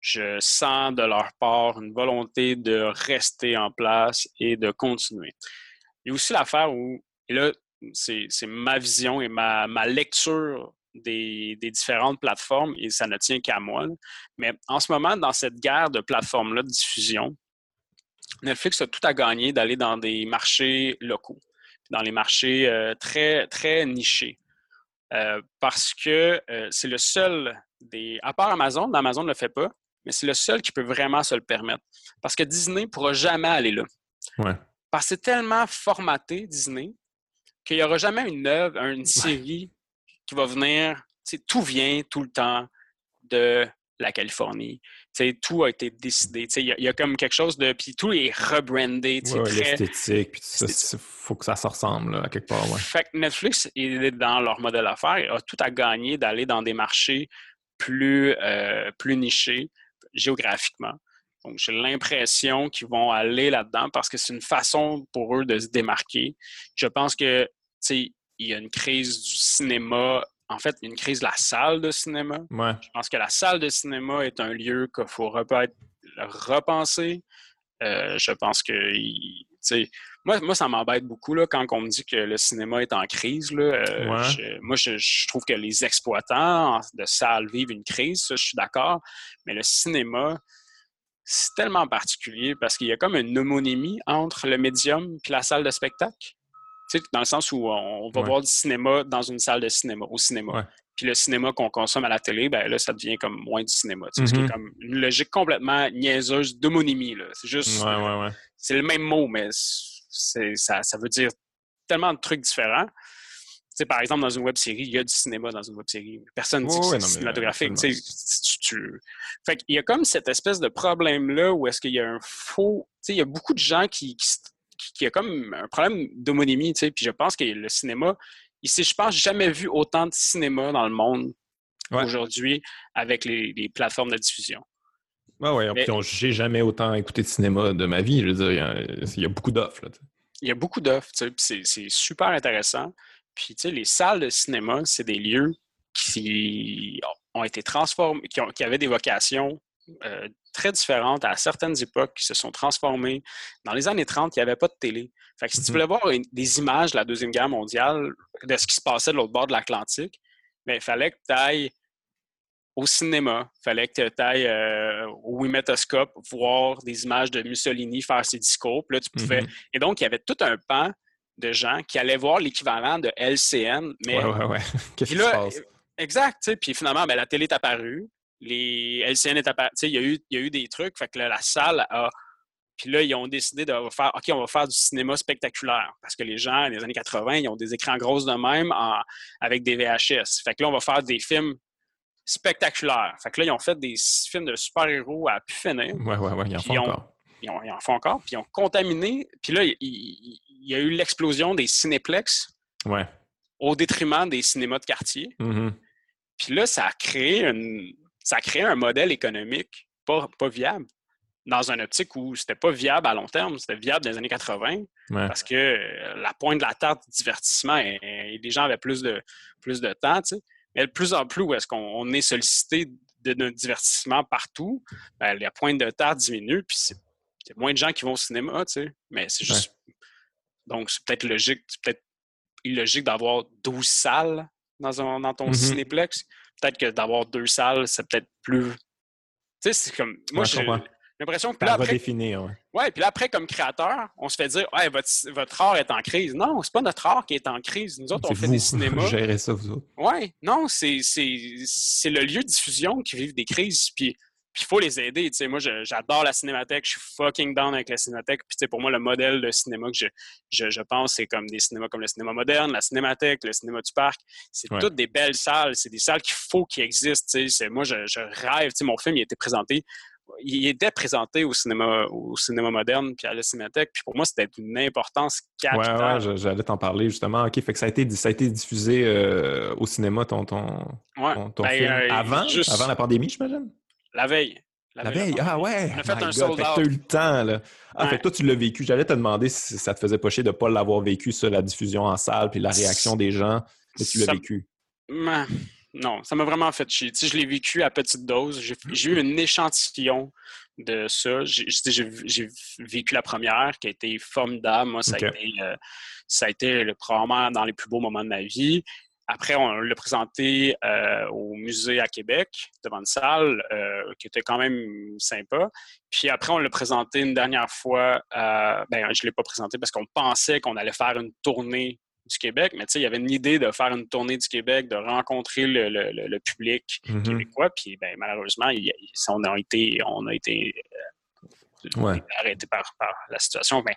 je sens de leur part une volonté de rester en place et de continuer. Il y a aussi l'affaire où, et là, c'est ma vision et ma, lecture des, différentes plateformes, et ça ne tient qu'à moi, mais en ce moment, dans cette guerre de plateformes-là de diffusion, Netflix a tout à gagner d'aller dans des marchés locaux, dans les marchés euh, très, très nichés. Euh, parce que euh, c'est le seul des. À part Amazon, Amazon ne le fait pas, mais c'est le seul qui peut vraiment se le permettre. Parce que Disney ne pourra jamais aller là. Parce que c'est tellement formaté, Disney, qu'il n'y aura jamais une œuvre, une série qui va venir. Tout vient tout le temps de la Californie. tout a été décidé. Il y, a comme quelque chose de. Puis tout est rebrandé. Ouais, L'esthétique, puis il faut que ça se ressemble à quelque part. Fait que Netflix, est dans leur modèle d'affaires, a tout à gagner d'aller dans des marchés plus, euh, plus nichés, géographiquement. Donc, j'ai l'impression qu'ils vont aller là-dedans parce que c'est une façon pour eux de se démarquer. Je pense que, tu sais, il y a une crise du cinéma. En fait, il y a une crise de la salle de cinéma. Je pense que la salle de cinéma est un lieu qu'il faut repenser. Euh, je pense sais, moi, moi, ça m'embête beaucoup là, quand on me dit que le cinéma est en crise. Là, euh, moi, je, trouve que les exploitants de salles vivent une crise, ça, je suis d'accord. Mais le cinéma, c'est tellement particulier parce qu'il y a comme une homonymie entre le médium et la salle de spectacle. Dans le sens où on va voir du cinéma dans une salle de cinéma, au cinéma. Puis le cinéma qu'on consomme à la télé, ben là, ça devient comme moins du cinéma. C'est mm-hmm. comme une logique complètement niaiseuse d'homonymie. C'est juste. c'est le même mot, mais ça, ça veut dire tellement de trucs différents. par exemple, dans une web série, il y a du cinéma dans une web série. Personne ne dit que c'est cinématographique. Tu, Fait il y a comme cette espèce de problème-là où est-ce qu'il y a un faux. Il y a beaucoup de gens qui, qui, qui, a comme un problème d'homonymie. Puis je pense que le cinéma, s'est, je pense, jamais vu autant de cinéma dans le monde aujourd'hui avec les, les, plateformes de diffusion. Ah ouais, ouais. j'ai jamais autant écouté de cinéma de ma vie. Je veux dire, il y a, beaucoup d'offres. Il y a beaucoup d'offres, c'est super intéressant. Puis, tu sais, les salles de cinéma, c'est des lieux qui ont été transformés, qui, ont, qui avaient des vocations euh, très différentes à certaines époques, qui se sont transformées. Dans les années 30, il n'y avait pas de télé. Fait que si tu mm-hmm. voulais voir des images de la Deuxième Guerre mondiale, de ce qui se passait de l'autre bord de l'Atlantique, ben, il fallait que tu ailles au cinéma. Il fallait que tu ailles euh, au Wimetoscope voir des images de Mussolini faire ses discours. Puis là, tu pouvais... Mhm. Et donc, il y avait tout un pan de gens qui allaient voir l'équivalent de LCN. Mais... Ouais, ouais, ouais. Qu'est-ce qui se passe? Exact. Puis finalement, ben, la télé est apparue. Les LCN est sais, Il y, a eu, il y a eu des trucs. Fait que là, la salle a. Puis là, ils ont décidé de faire OK, on va faire du cinéma spectaculaire. Parce que les gens, les années 80, ils ont des écrans grosses de même en- avec des VHS. Fait que là, on va faire des films spectaculaires. Fait que là, ils ont fait des films de super-héros à pu finir. Ouais, ouais, ouais, ils en font ils ont- encore. Ils, ont- ils en font encore. Puis ils ont contaminé. Puis là, il, il- il y a eu l'explosion des cinéplex Ouais. au détriment des cinémas de quartier. Mhm. Puis là, ça a créé, une, ça a créé un modèle économique pas, pas viable. Dans une optique où c'était pas viable à long terme, c'était viable dans les années 80 Ouais. parce que euh, la pointe de la tarte du divertissement, et, et les gens avaient plus de, plus de temps. tu sais. Mais de plus en plus, où est-ce qu'on on est sollicité de notre divertissement partout, ben, la pointe de tarte diminue, puis c'est il y a moins de gens qui vont au cinéma, tu sais. Mais c'est juste. Donc, c'est peut-être logique, c'est peut-être illogique d'avoir 12 salles dans, un- dans ton Mhm. cinéplex. Peut-être que d'avoir deux salles, c'est peut-être plus. Tu sais, c'est comme. Moi, j'ai l'impression que là, après, redéfinir, ouais. Ouais, puis là, après, comme créateur, on se fait dire ouais, votre, votre art est en crise. Non, c'est pas notre art qui est en crise. Nous autres, on fait vous. des cinémas. Gérez ça, vous autres. Ouais, non, c'est le lieu de diffusion qui vit des crises. Puis il faut les aider. Moi, j'adore la cinémathèque. Je suis fucking down avec la cinémathèque. Puis pour moi, le modèle de cinéma que je, je, je pense, c'est comme des cinémas comme le cinéma moderne, la cinémathèque, le cinéma du parc. C'est Ouais. toutes des belles salles. C'est des salles qu'il faut qu'ils existent. Moi, je, je rêve. Mon film, il a été présenté il était présenté au cinéma, au cinéma moderne puis à la cinémathèque. Puis pour moi, c'était d'une importance Ouais, capitale. ouais, je- j'allais t'en parler justement. OK, fait que ça a été, ça a été diffusé euh, au cinéma, ton, ton, Ouais. ton, ton Ben, film. euh, avant, juste avant la pandémie, j'imagine? La veille. La veille, ah ouais! On a fait My un sold out. eu le temps, là. Ah, Ouais. fait que toi, tu l'as vécu. J'allais te demander si ça te faisait pas chier de pas l'avoir vécu, ça, la diffusion en salle, puis la réaction des gens. Mais tu l'as Ça- vécu. Non, ça m'a vraiment fait chier. Tu sais, je l'ai vécu à petite dose. J'ai eu un échantillon de ça. J'ai vécu la première qui a été formidable. Moi, ça, a, été, euh, ça a été le, probablement dans les plus beaux moments de ma vie. Après, on l'a présenté euh, au musée à Québec, devant une salle euh, qui était quand même sympa. Puis après, on l'a présenté une dernière fois. euh, ben, je ne l'ai pas présenté parce qu'on pensait qu'on allait faire une tournée du Québec, mais tu sais, il y avait une idée de faire une tournée du Québec, de rencontrer le, le- public Mhm. québécois, puis ben, malheureusement, il on a été, on a été Ouais. arrêté par, par la situation. Mais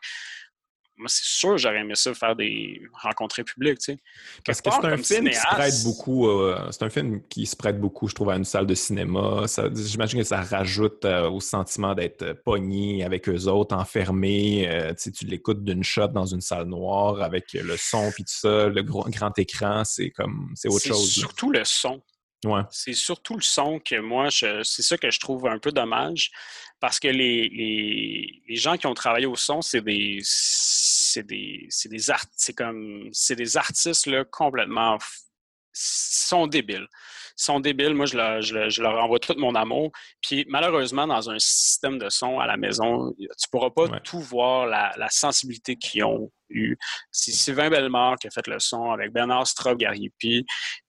moi, c'est sûr, j'aurais aimé ça faire des rencontres publiques, tu sais. Parce que c'est un film qui se prête beaucoup. euh, c'est un film qui se prête beaucoup, je trouve, à une salle de cinéma. J'imagine que ça rajoute euh, au sentiment d'être euh, pogné avec eux autres, enfermé. euh, tu l'écoutes d'une shot dans une salle noire avec le son puis tout ça, le gros, grand écran, c'est comme c'est autre chose. là. surtout le son. Ouais. C'est surtout le son que moi, c'est ça que je trouve un peu dommage parce que les, les, les gens qui ont travaillé au son, c'est des c'est des des art, comme c'est des artistes là, complètement sont débiles. Ils sont débiles. Moi, je leur, je, leur- je leur envoie tout mon amour. Puis malheureusement, dans un système de son à la maison, tu pourras pas Ouais. tout voir la, la sensibilité qu'ils ont eu. C'est Sylvain Bellemare qui a fait le son avec Bernard Straub, Gary P.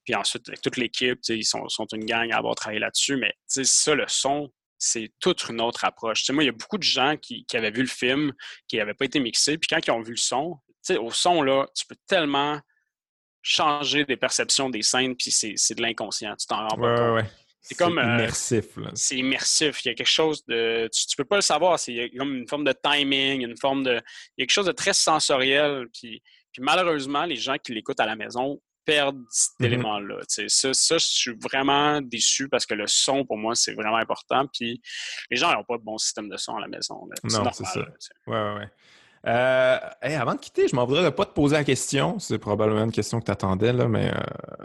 Puis ensuite, avec toute l'équipe, ils sont, sont une gang à avoir travaillé là-dessus. Mais ça, le son, c'est toute une autre approche. Tu sais, moi, il y a beaucoup de gens qui, qui avaient vu le film, qui n'avaient pas été mixés. Puis quand ils ont vu le son, tu sais, au son, là, tu peux tellement changer des perceptions des scènes, puis c'est de l'inconscient. Tu t'en rends pas Ouais, compte. ouais, ouais. C'est comme, euh, immersif. C'est immersif. Il y a quelque chose de. Tu, tu peux pas le savoir. C'est il y a comme une forme de timing, une forme de. Il y a quelque chose de très sensoriel. Puis, puis malheureusement, les gens qui l'écoutent à la maison perdent cet Mhm. élément-là. Ça, ça, je suis vraiment déçu parce que le son, pour moi, c'est vraiment important. Puis les gens n'ont pas de bon système de son à la maison. Non, normal, c'est ça. là, sais. Ouais, ouais, ouais. Euh, hey, avant de quitter, je m'en voudrais de pas te poser la question. C'est probablement une question que tu attendais, là, mais euh,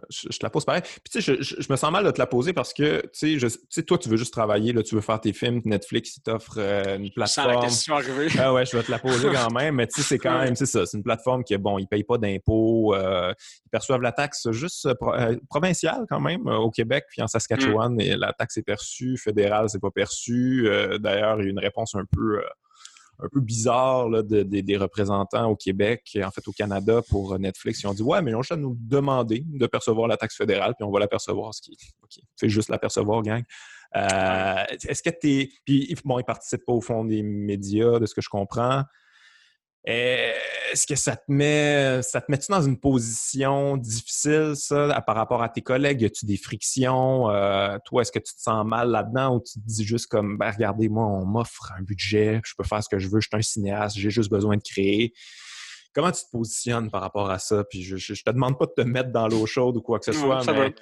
je, je te la pose pareil. Puis tu sais, je, je- je me sens mal de te la poser parce que tu sais, je- tu sais, toi, tu veux juste travailler, là, tu veux faire tes films, Netflix, il t'offre euh, une Je sens la plateforme. question arriver. Ah ouais, je vais te la poser quand même, mais tu sais, c'est quand même, c'est ça, c'est une plateforme qui est bon, ils payent pas d'impôts, euh, ils perçoivent la taxe juste euh, pro- provinciale quand même au Québec, puis en Saskatchewan, Mm. et la taxe est perçue, fédérale, c'est pas perçu. Euh, D'ailleurs, il y a une réponse un peu, euh, un peu bizarre des représentants au Québec, en fait au Canada pour Netflix. Ils ont dit Ouais, mais on juste à nous demander de percevoir la taxe fédérale, puis on va la percevoir. Ce qui fait juste la percevoir, gang. Euh, est-ce que tu es. Puis, bon, ils ne participent pas au fond des médias, de ce que je comprends. Est-ce que ça te met ça te met dans une position difficile, ça, par rapport à tes collègues? Y a-tu des frictions? Euh, toi, est-ce que tu te sens mal là-dedans ou tu te dis juste comme ben, regardez, moi, on m'offre un budget, je peux faire ce que je veux, je suis un cinéaste, j'ai juste besoin de créer. Comment tu te positionnes par rapport à ça? Puis je, je, te demande pas de te mettre dans l'eau chaude ou quoi que ce soit, mais,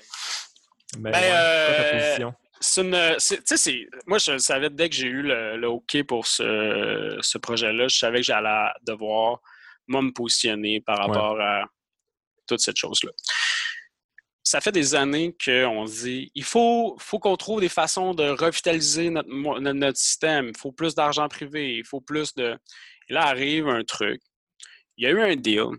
mais ben, ta euh, position? C'est une. C'est, moi, je savais dès que j'ai eu le, OK pour ce, ce projet-là, je savais que j'allais devoir, moi, me positionner par rapport à toute cette chose-là. Ça fait des années qu'on dit il faut, faut qu'on trouve des façons de revitaliser notre, notre système. Il faut plus d'argent privé, il faut plus de. Et là arrive un truc. Il y a eu un deal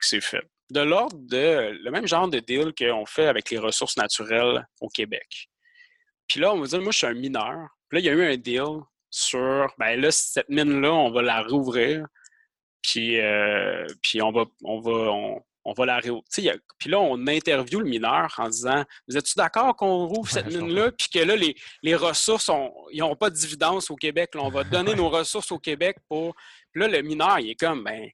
qui s'est fait. De l'ordre de le même genre de deal qu'on fait avec les ressources naturelles au Québec. Puis là, on va dire, moi, je suis un mineur. Puis là, il y a eu un deal sur, ben là, cette mine-là, on va la rouvrir. Puis, euh, puis on va, on va, on, va la rouvrir. Puis là, on interview le mineur en disant Vous êtes-tu d'accord qu'on rouvre cette mine-là? Puis que là, les, les ressources, ils n'ont pas de dividendes au Québec. Là, on va donner nos ressources au Québec pour. Puis là, le mineur, il est comme ben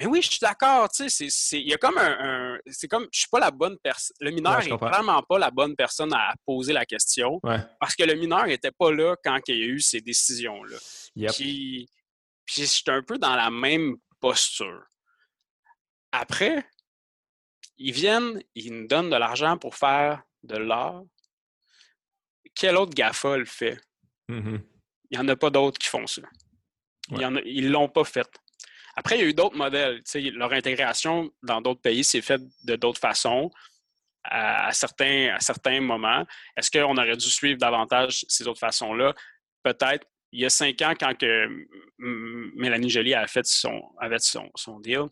mais oui, je suis d'accord, tu sais, il y a comme un, c'est comme, je suis pas la bonne personne, le mineur n'est vraiment pas la bonne personne à poser la question, parce que le mineur n'était pas là quand il y a eu ces décisions-là. Puis, puis j'étais un peu dans la même posture. Après, ils viennent, ils nous donnent de l'argent pour faire de l'art. Quel autre GAFA le fait? Mm-hmm. Il n'y en a pas d'autres qui font ça. Ils ne l'ont pas fait. Après, il y a eu d'autres modèles. leur intégration dans d'autres pays s'est faite de d'autres façons à, certains, à certains moments. Est-ce qu'on aurait dû suivre davantage ces autres façons-là? Peut-être. Il y a cinq ans, quand que Mélanie Joly a fait son, avait son, son deal,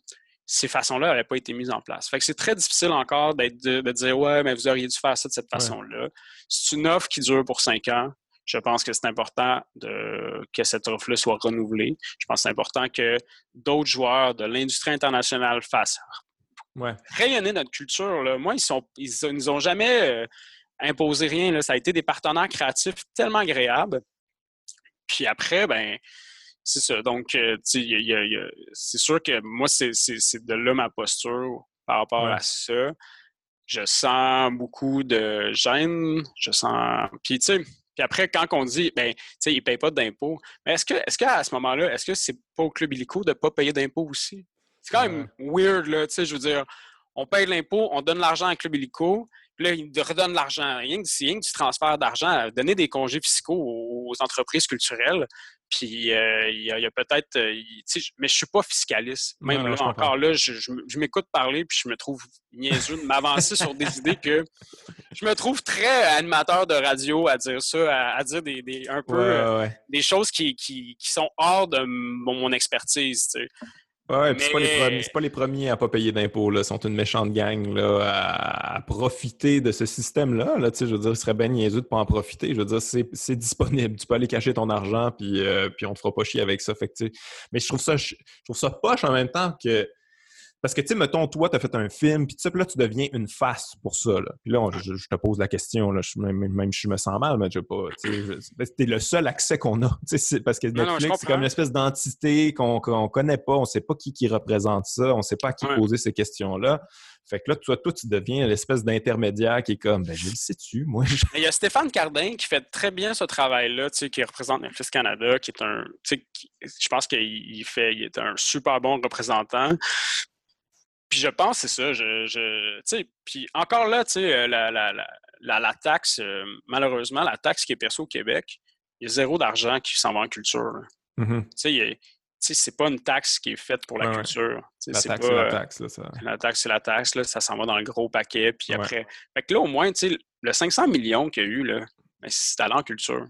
ces façons-là n'avaient pas été mises en place. Fait que c'est très difficile encore de, de, dire Ouais, mais vous auriez dû faire ça de cette façon-là. C'est une offre qui dure pour cinq ans je pense que c'est important de, que cette offre-là soit renouvelée. Je pense que c'est important que d'autres joueurs de l'industrie internationale fassent rayonner notre culture. Moi, ils ne nous ont jamais euh, imposé rien. Ça a été des partenaires créatifs tellement agréables. Puis après, ben c'est ça. Donc, euh, c'est sûr que moi, c'est de là ma posture par rapport à ça. Je sens beaucoup de gêne. Je sens. Puis, tu sais, puis après, quand on dit, ben, tu sais, ils ne payent pas d'impôts, mais est-ce que, est-ce qu'à ce, moment-là, est-ce que c'est pas au Club Illico de ne pas payer d'impôts aussi? C'est quand même weird, là, tu sais, je veux dire, on paye l'impôt, on donne l'argent à Club Illico, puis là, ils redonnent l'argent. Rien que, rien que du transfert d'argent, donner des congés fiscaux aux entreprises culturelles, puis euh, il y a, peut-être, euh, mais je suis pas fiscaliste. Même là, encore là, je, m'écoute parler puis je me trouve niaiseux de m'avancer sur des idées que je me trouve très animateur de radio à dire ça, à, dire des, un peu euh, des choses qui, qui, sont hors de mon, expertise. Ouais, puis c'est pas, les premiers à pas payer d'impôts, là. Ils sont une méchante gang, là, à, profiter de ce système-là, là. Tu sais, je veux dire, il serait bien niaiseux de pas en profiter. Je veux dire, c'est disponible. Tu peux aller cacher ton argent, puis, euh, puis on te fera pas chier avec ça. Fait que, mais je trouve ça, je trouve ça poche en même temps que parce que, tu sais, mettons, toi, tu as fait un film, puis là, tu deviens une face pour ça. Là. Puis là, je, te pose la question, là, je, même, même je me sens mal, mais je pas. C'est le seul accès qu'on a. Parce que Netflix, c'est comme une espèce d'entité qu'on ne connaît pas, on ne sait pas qui, qui représente ça, on ne sait pas à qui poser ces questions-là. Fait que là, toi, toi tu deviens l'espèce d'intermédiaire qui est comme, ben, je le sais-tu, moi. Il y a Stéphane Cardin qui fait très bien ce travail-là, tu sais, qui représente Netflix Canada, qui est un, tu sais, je pense qu'il fait, il est un super bon représentant. Puis je pense c'est ça. Je, je puis encore là, tu sais, euh, la, la, la, la, taxe, euh, malheureusement, la taxe qui est perçue au Québec, il y a zéro d'argent qui s'en va en culture. Mm-hmm. Tu sais, c'est pas une taxe qui est faite pour la culture. La taxe, c'est la taxe. Là, ça. La taxe, c'est la taxe. Là, ça s'en va dans le gros paquet. Puis après. Fait que là, au moins, tu sais, le 500 millions qu'il y a eu, là, ben, c'est allé en culture.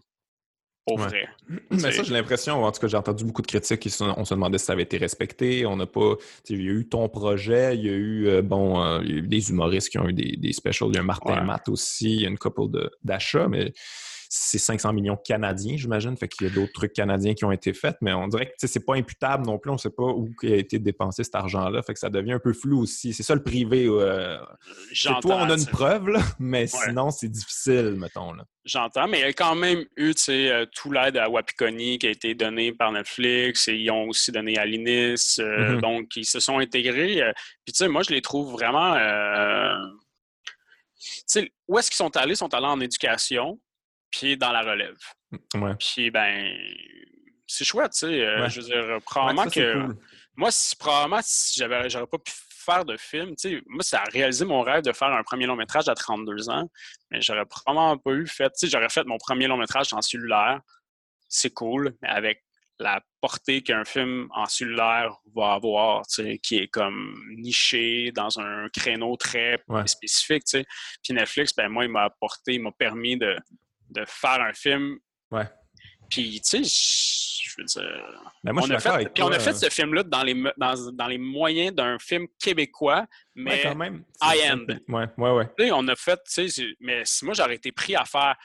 Mais ça, j'ai l'impression, en tout cas, j'ai entendu beaucoup de critiques qui on se demandait si ça avait été respecté. On n'a pas. Il y a eu ton projet, il y a eu, euh, bon, euh, il y a eu des humoristes qui ont eu des, des specials. Il y a un Martin Matt aussi, il y a une couple d'achats, mais c'est 500 millions canadiens, j'imagine. Fait qu'il y a d'autres trucs canadiens qui ont été faits, mais on dirait que c'est pas imputable non plus. On sait pas où a été dépensé cet argent-là. Fait que ça devient un peu flou aussi. C'est ça le privé. Euh... Toi, on a une preuve, mais sinon, c'est difficile, mettons. J'entends, mais il y a quand même eu euh, tout l'aide à Wapikoni qui a été donné par Netflix et ils ont aussi donné à l'INIS. Euh, mm-hmm. Donc, ils se sont intégrés. Euh, puis, tu sais, moi, je les trouve vraiment. sais, où est-ce qu'ils sont allés? Ils sont allés en éducation, puis dans la relève. Ouais. Puis, ben, c'est chouette, tu sais. Je veux dire, probablement que. Moi, si, probablement, si j'avais, j'aurais pas pu faire de film. sais, moi, ça a réalisé mon rêve de faire un premier long métrage à 32 ans, mais j'aurais probablement pas eu fait. J'aurais fait mon premier long métrage en cellulaire. C'est cool, mais avec la portée qu'un film en cellulaire va avoir, qui est comme niché dans un créneau très spécifique. Puis Netflix, ben moi, il m'a apporté, il m'a permis de, de, faire un film. Ouais. Puis, tu sais, ben, moi, on, a fait, puis on a fait ce film-là dans les, dans, dans les moyens d'un film québécois, mais quand même. high-end. Ouais, ouais, ouais. On a fait, tu sais, mais moi, j'aurais été pris à faire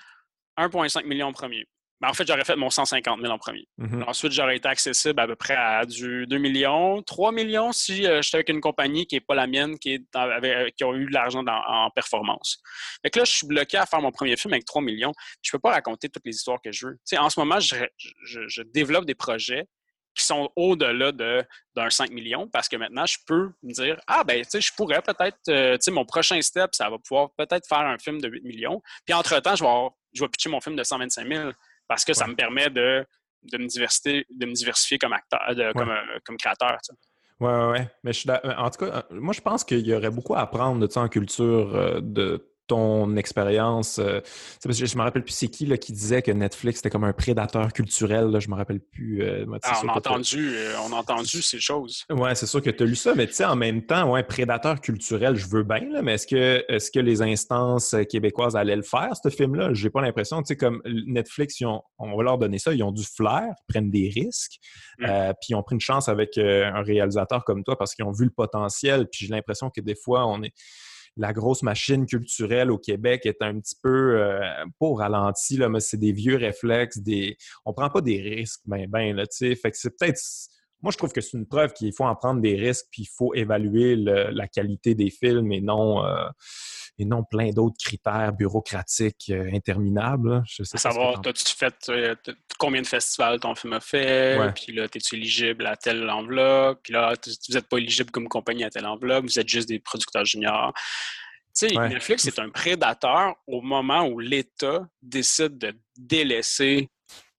1,5 million premier. Ben, en fait, j'aurais fait mon 150 000 en premier. Mm-hmm. Ensuite, j'aurais été accessible à peu près à du 2 millions, 3 millions si euh, j'étais avec une compagnie qui n'est pas la mienne, qui, est euh, qui a eu de l'argent en performance. Fait que là, je suis bloqué à faire mon premier film avec 3 millions. Je ne peux pas raconter toutes les histoires que je veux. en ce moment, je, développe des projets qui sont au-delà d'un 5 millions parce que maintenant, je peux me dire Ah, ben, tu sais, je pourrais peut-être, euh, tu sais, mon prochain step, ça va pouvoir peut-être faire un film de 8 millions. Puis entre-temps, je vais, je vais pitcher mon film de 125 000 parce que ça me permet de, de, me diversifier, de me diversifier comme acteur, comme, euh, comme, créateur. Oui, ouais, ouais. Mais je, en tout cas, euh, moi, je pense qu'il y aurait beaucoup à apprendre de ça en culture euh, de ton expérience. Euh, je ne me rappelle plus c'est qui là, qui disait que Netflix était comme un prédateur culturel. Là, je me rappelle plus. Euh, ah, on, a entendu, euh, on a entendu ces choses. Oui, c'est sûr que tu as lu ça, mais tu sais, en même temps, ouais, prédateur culturel, je veux bien, mais est-ce que, est que les instances québécoises allaient le faire, ce film-là? J'ai pas l'impression. Tu sais, comme Netflix, on va leur donner ça, ils ont du flair, ils prennent des risques, mm. puis ils ont pris une chance avec un réalisateur comme toi parce qu'ils ont vu le potentiel, puis j'ai l'impression que des fois, on est la grosse machine culturelle au Québec est un petit peu, euh, pas au ralenti, là, mais c'est des vieux réflexes, des... on prend pas des risques, ben, ben, là, tu sais. Fait que c'est peut-être... Moi, je trouve que c'est une preuve qu'il faut en prendre des risques, puis il faut évaluer la qualité des films et non... Euh, et non plein d'autres critères bureaucratiques euh, interminables. Je sais savoir, as-tu fait combien de festivals ton film a fait? Puis là, es-tu éligible à telle enveloppe? Puis là, vous n'êtes pas éligible comme compagnie à telle enveloppe, vous êtes juste des producteurs juniors. Tu sais, Netflix est un prédateur au moment où l'État décide de délaisser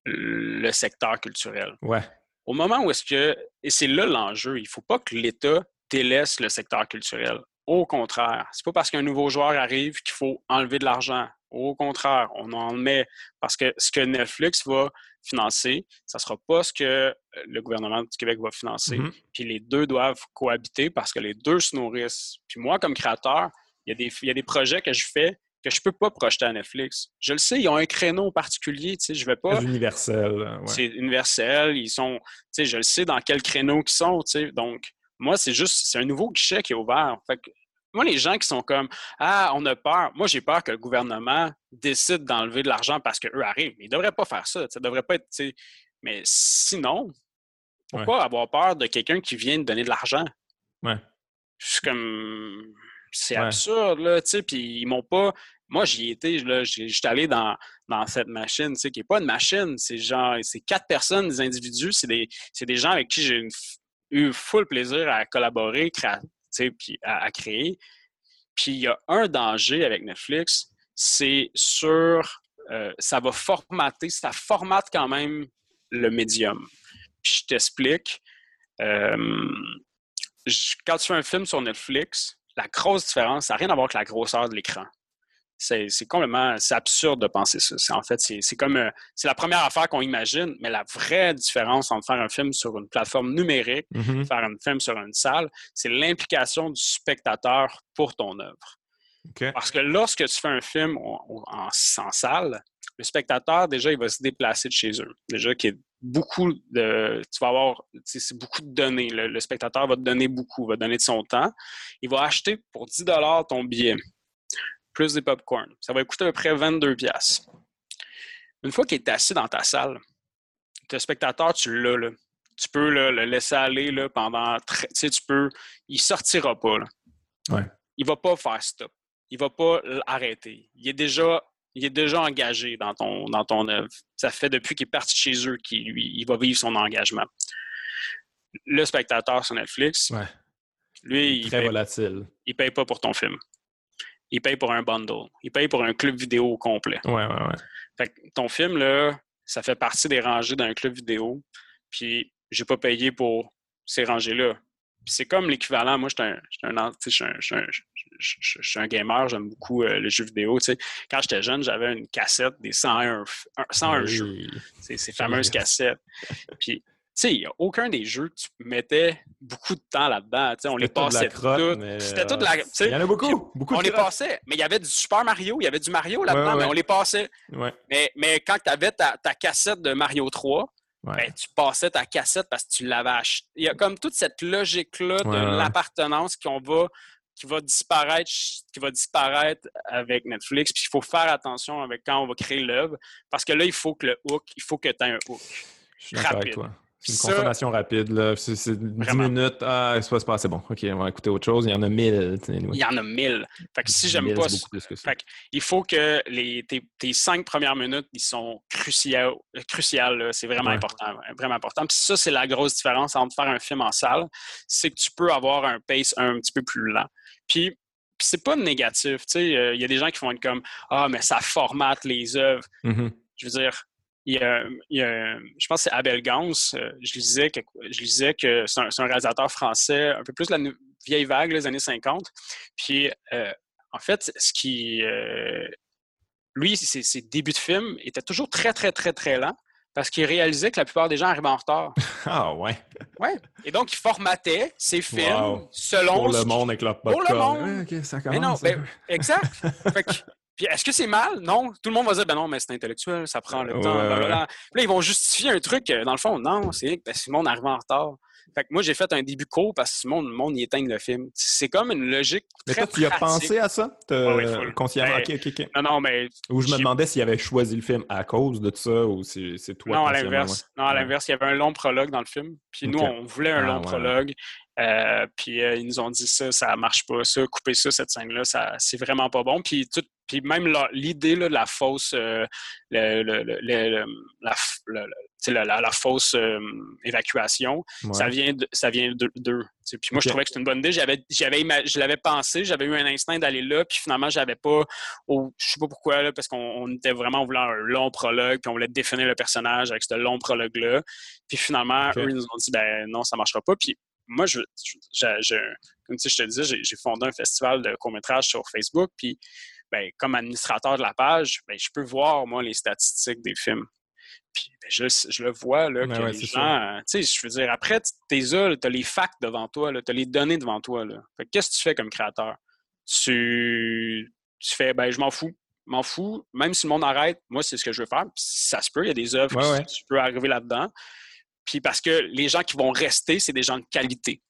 le secteur culturel. Ouais. Au moment où est-ce que, et c'est là l'enjeu, il ne faut pas que l'État délaisse le secteur culturel. Au contraire, c'est pas parce qu'un nouveau joueur arrive qu'il faut enlever de l'argent. Au contraire, on en met parce que ce que Netflix va financer, ça sera pas ce que euh, le gouvernement du Québec va financer. Mm-hmm. Puis les deux doivent cohabiter parce que les deux se nourrissent. Puis moi, comme créateur, il y a des, il y a des projets que je fais que je peux pas projeter à Netflix. Je le sais, ils ont un créneau particulier, tu sais, je vais pas... C'est universel. C'est universel, ils sont... Tu sais, je le sais dans quel créneau ils sont, tu sais, donc moi, c'est juste, c'est un nouveau guichet qui est ouvert. Fait moi, les gens qui sont comme Ah, on a peur. Moi, j'ai peur que le gouvernement décide d'enlever de l'argent parce qu'eux arrivent. Ils ne devraient pas faire ça. Ça devrait pas être. Mais sinon, pourquoi avoir peur de quelqu'un qui vient de donner de l'argent? Ouais. Je comme. C'est absurde, là, tu sais. Puis ils m'ont pas. Moi, j'y étais, j'étais allé dans, dans cette machine, tu sais, qui n'est pas une machine. C'est genre, c'est quatre personnes, des individus. C'est des, des gens avec qui j'ai une eu full plaisir à collaborer, puis à, créer. Puis il y a un danger avec Netflix, c'est sur euh, ça va formater, ça formate quand même le médium. Puis je t'explique. Euh, quand tu fais un film sur Netflix, la grosse différence, ça n'a rien à voir avec la grosseur de l'écran. C'est complètement absurde de penser ça. En fait, c'est comme euh, c'est la première affaire qu'on imagine, mais la vraie différence entre faire un film sur une plateforme numérique, mm-hmm. faire un film sur une salle, c'est l'implication du spectateur pour ton œuvre. Parce que lorsque tu fais un film en, salle, le spectateur, déjà, il va se déplacer de chez eux. Déjà, qui est beaucoup de. Tu vas avoir c'est beaucoup de données. Le, le, spectateur va te donner beaucoup, va te donner de son temps. Il va acheter pour 10 ton billet plus des popcorn. Ça va coûter à peu près 22 pièces. une fois qu'il est assis dans ta salle, le spectateur, tu l'as, là. Tu peux le laisser aller là, pendant. Tu sais, tu peux. Il sortira pas. Là. Ouais. Il va pas faire stop. Il va pas arrêter. Il est déjà il est déjà engagé dans ton, dans ton œuvre. Ça fait depuis qu'il est parti chez eux qu'il il va vivre son engagement. Le spectateur sur Netflix, lui, il très paye, volatile. Il paye pas pour ton film. Il paye pour un bundle. Il paye pour un club vidéo complet. Ouais, ouais, ouais. Fait que ton film, là, ça fait partie des rangées d'un club vidéo. Puis, j'ai pas payé pour ces rangées-là. c'est comme l'équivalent. Moi, je suis un, gamer, j'aime beaucoup euh, les jeux vidéo. Quand j'étais jeune, j'avais une cassette des 101, 101 jeux. Ces fameuses cassettes. Puis, sais, il n'y a aucun des jeux que tu mettais beaucoup de temps là-dedans. On les passait tous. C'était toute la. Il y en a beaucoup. beaucoup on les passait. Mais il y avait du Super Mario, il y avait du Mario là-dedans, mais on les passait. Mais, mais quand tu avais ta, ta, cassette de Mario 3, ben, tu passais ta cassette parce que tu l'avais acheté. Il y a comme toute cette logique-là de l'appartenance qu'on va qui va disparaître, qui va disparaître avec Netflix. Puis il faut faire attention avec quand on va créer l'œuvre, parce que là, il faut que le hook, il faut que tu aies un hook. Je suis rapide. Avec toi. Une consommation rapide. Là. C'est, 10 minutes. Ah, c'est pas, c'est bon. OK, on va écouter autre chose. Il y en a 1000. Il y en a 1000. Fait que si j'aime pas. Fait il faut que les, tes, cinq premières minutes, ils sont cruciales. cruciales c'est vraiment important. Vraiment important. Puis ça, c'est la grosse différence entre faire un film en salle. C'est que tu peux avoir un pace un petit peu plus lent. Puis c'est pas négatif. Euh, il y a des gens qui vont être comme Ah, mais ça formate les œuvres. Mm-hmm. Je veux dire, il y a, je pense que c'est Abel Gans. Euh, je lisais que, je lisais que c'est un, réalisateur français, un peu plus de la vieille vague, les années 50. Puis, euh, en fait, ce qui. lui, ses, débuts de film étaient toujours très, très, très, très lents parce qu'il réalisait que la plupart des gens arrivaient en retard. Ah ouais. Ouais. Et donc, il formatait ses films selon... Pour le monde avec leur Pour le monde. OK, ça commence. Mais non, ben, exact. puis est-ce que c'est mal? Non. Tout le monde va dire, ben non, mais c'est intellectuel, ça prend le temps. Là, ils vont justifier un truc. Dans le fond, non, c'est que le monde arrive en retard. Fait que moi, j'ai fait un début court parce que le monde, le monde y éteigne le film. C'est comme une logique. Mais toi, tu as pensé à ça? consciemment? Ben, ok, ok, ok. Non, non, mais. Ou je me demandais s'il avait choisi le film à cause de ça ou c'est toi. Non, à l'inverse. Non, à l'inverse. Il y avait un long prologue dans le film. Puis nous, on voulait un ah, long prologue. Euh, puis euh, ils nous ont dit ça, ça marche pas, ça, couper ça, cette scène-là, ça, c'est vraiment pas bon. Puis tout, puis même l'idée de la fausse, euh, le, le, le, la, la, la, fausse euh, évacuation, ça vient d'eux. Ça vient d'eux. Puis moi, je trouvais que c'était une bonne idée. J'avais, j'avais, je l'avais pensé, j'avais eu un instinct d'aller là, puis finalement, j'avais pas, oh, je sais pas pourquoi, là, parce qu'on était vraiment voulant un long prologue, puis on voulait définir le personnage avec ce long prologue-là. Puis finalement, eux, ils nous ont dit, ben non, ça marchera pas. Puis moi, je, je, comme je te disais, j'ai fondé un festival de court-métrage sur Facebook, puis ben, comme administrateur de la page, ben, je peux voir, moi, les statistiques des films. Puis ben, je, le vois, là, ben que les gens... Tu sais, je veux dire, après, tu as, les facts devant toi, tu as les données devant toi. qu'est-ce que tu fais comme créateur? Tu, tu fais, ben, je m'en fous. M'en fous. Même si le monde arrête, moi, c'est ce que je veux faire. ça se peut, il y a des œuvres qui tu peux arriver là-dedans. Puis parce que les gens qui vont rester, c'est des gens de qualité.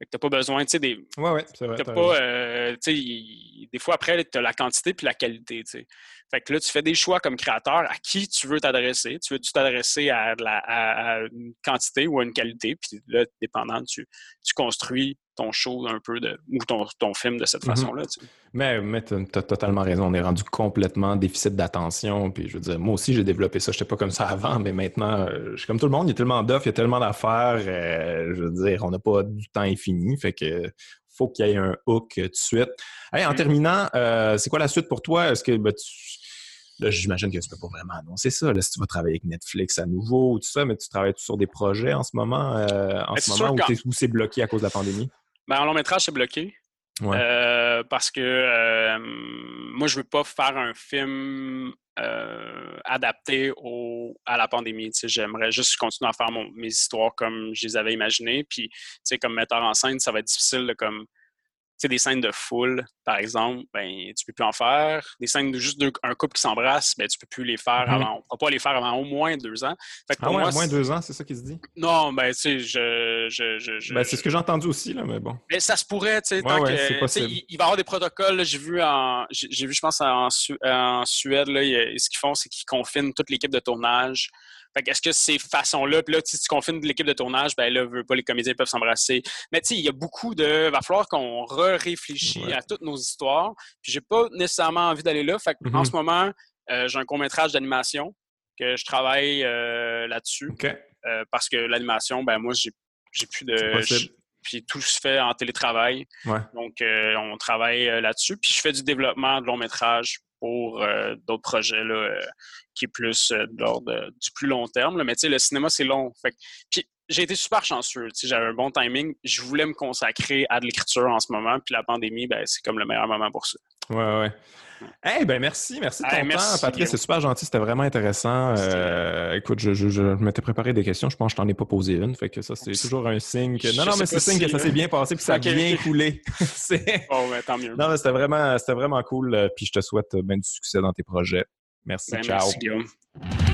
Tu n'as pas besoin, tu sais, des. Ouais, ouais, c'est vrai. pas, euh, tu sais, des fois après, tu as la quantité puis la qualité, tu sais. Fait que là, tu fais des choix comme créateur à qui tu veux t'adresser. Tu veux-tu t'adresser à, à, une quantité ou à une qualité, puis là, dépendant, tu, tu construis ton show un peu de ou ton, ton film de cette mhm. façon-là. Mais, mais tu as, totalement raison. On est rendu complètement déficit d'attention. Puis je veux dire, moi aussi, j'ai développé ça. Je n'étais pas comme ça avant, mais maintenant, euh, je suis comme tout le monde. Il y a tellement d'offres, il y a tellement d'affaires. Euh, je veux dire, on n'a pas du temps infini. Fait que faut qu'il y ait un hook tout de suite. en mm. terminant, euh, c'est quoi la suite pour toi? Est-ce que ben, Là, j'imagine que tu peux pas vraiment annoncer ça. Là, si tu vas travailler avec Netflix à nouveau ou tout ça, mais tu travailles sur des projets en ce moment, en ce moment où c'est bloqué à cause de la pandémie? Ben, en long métrage, c'est bloqué. Euh, parce que euh, moi, je veux pas faire un film euh, adapté au, à la pandémie. J'aimerais juste continuer à faire mes histoires comme je les avais imaginées. Puis, comme metteur en scène, ça va être difficile de comme sais, des scènes de foule, par exemple, ben, tu peux plus en faire. Des scènes de juste un couple qui s'embrasse, ben, tu peux plus les faire Mhm. avant. On peut pas les faire avant au moins deux ans. Fait que Ah ouais, moi, moins deux ans, c'est ça qui se dit? Non, ben, tu sais, je. je, je, je- Ben, c'est ce que j'ai entendu aussi, là, mais bon. mais ça se pourrait, tu sais, Ouais, tant ouais, que. Il, il va y avoir des protocoles, j'ai vu en. J'ai vu, je pense, en, Su- en Suède, là, il ce qu'ils font, c'est qu'ils confinent toute l'équipe de tournage. Fait que est-ce que ces façons-là, puis là, si tu confines l'équipe de tournage, ben là, veut pas, les comédiens peuvent s'embrasser. Mais tu sais, il y a beaucoup de. va falloir qu'on re-réfléchisse Ouais. à toutes nos histoires. Puis j'ai pas nécessairement envie d'aller là. Fait que en Mhm. ce moment, euh, j'ai un court-métrage d'animation que je travaille euh, là-dessus. OK. Euh, parce que l'animation, ben moi, j'ai j'ai plus de. Puis tout se fait en télétravail. Ouais. Donc, euh, on travaille euh, là-dessus. Puis je fais du développement de long métrage pour euh, d'autres projets là, euh, qui est plus euh, de du plus long terme. là. Mais le cinéma, c'est long. J'ai été super chanceux. J'avais un bon timing. Je voulais me consacrer à de l'écriture en ce moment. Puis la pandémie, ben, c'est comme le meilleur moment pour ça. Ouais. Eh ben merci, merci de ton Hey, temps, Patrice. C'est super gentil, c'était vraiment intéressant. Euh, écoute, je, je, je m'étais préparé des questions, je pense que je t'en ai pas posé une, fait que ça c'est toujours un signe que. Non, non, mais c'est signe que ça s'est euh, bien passé puis ça a bien coulé. Bon, ben, tant mieux. non, mais c'était vraiment, vraiment cool. euh, Puis je te souhaite bien du succès dans tes projets. Merci, Ben, ciao. merci, Guillaume.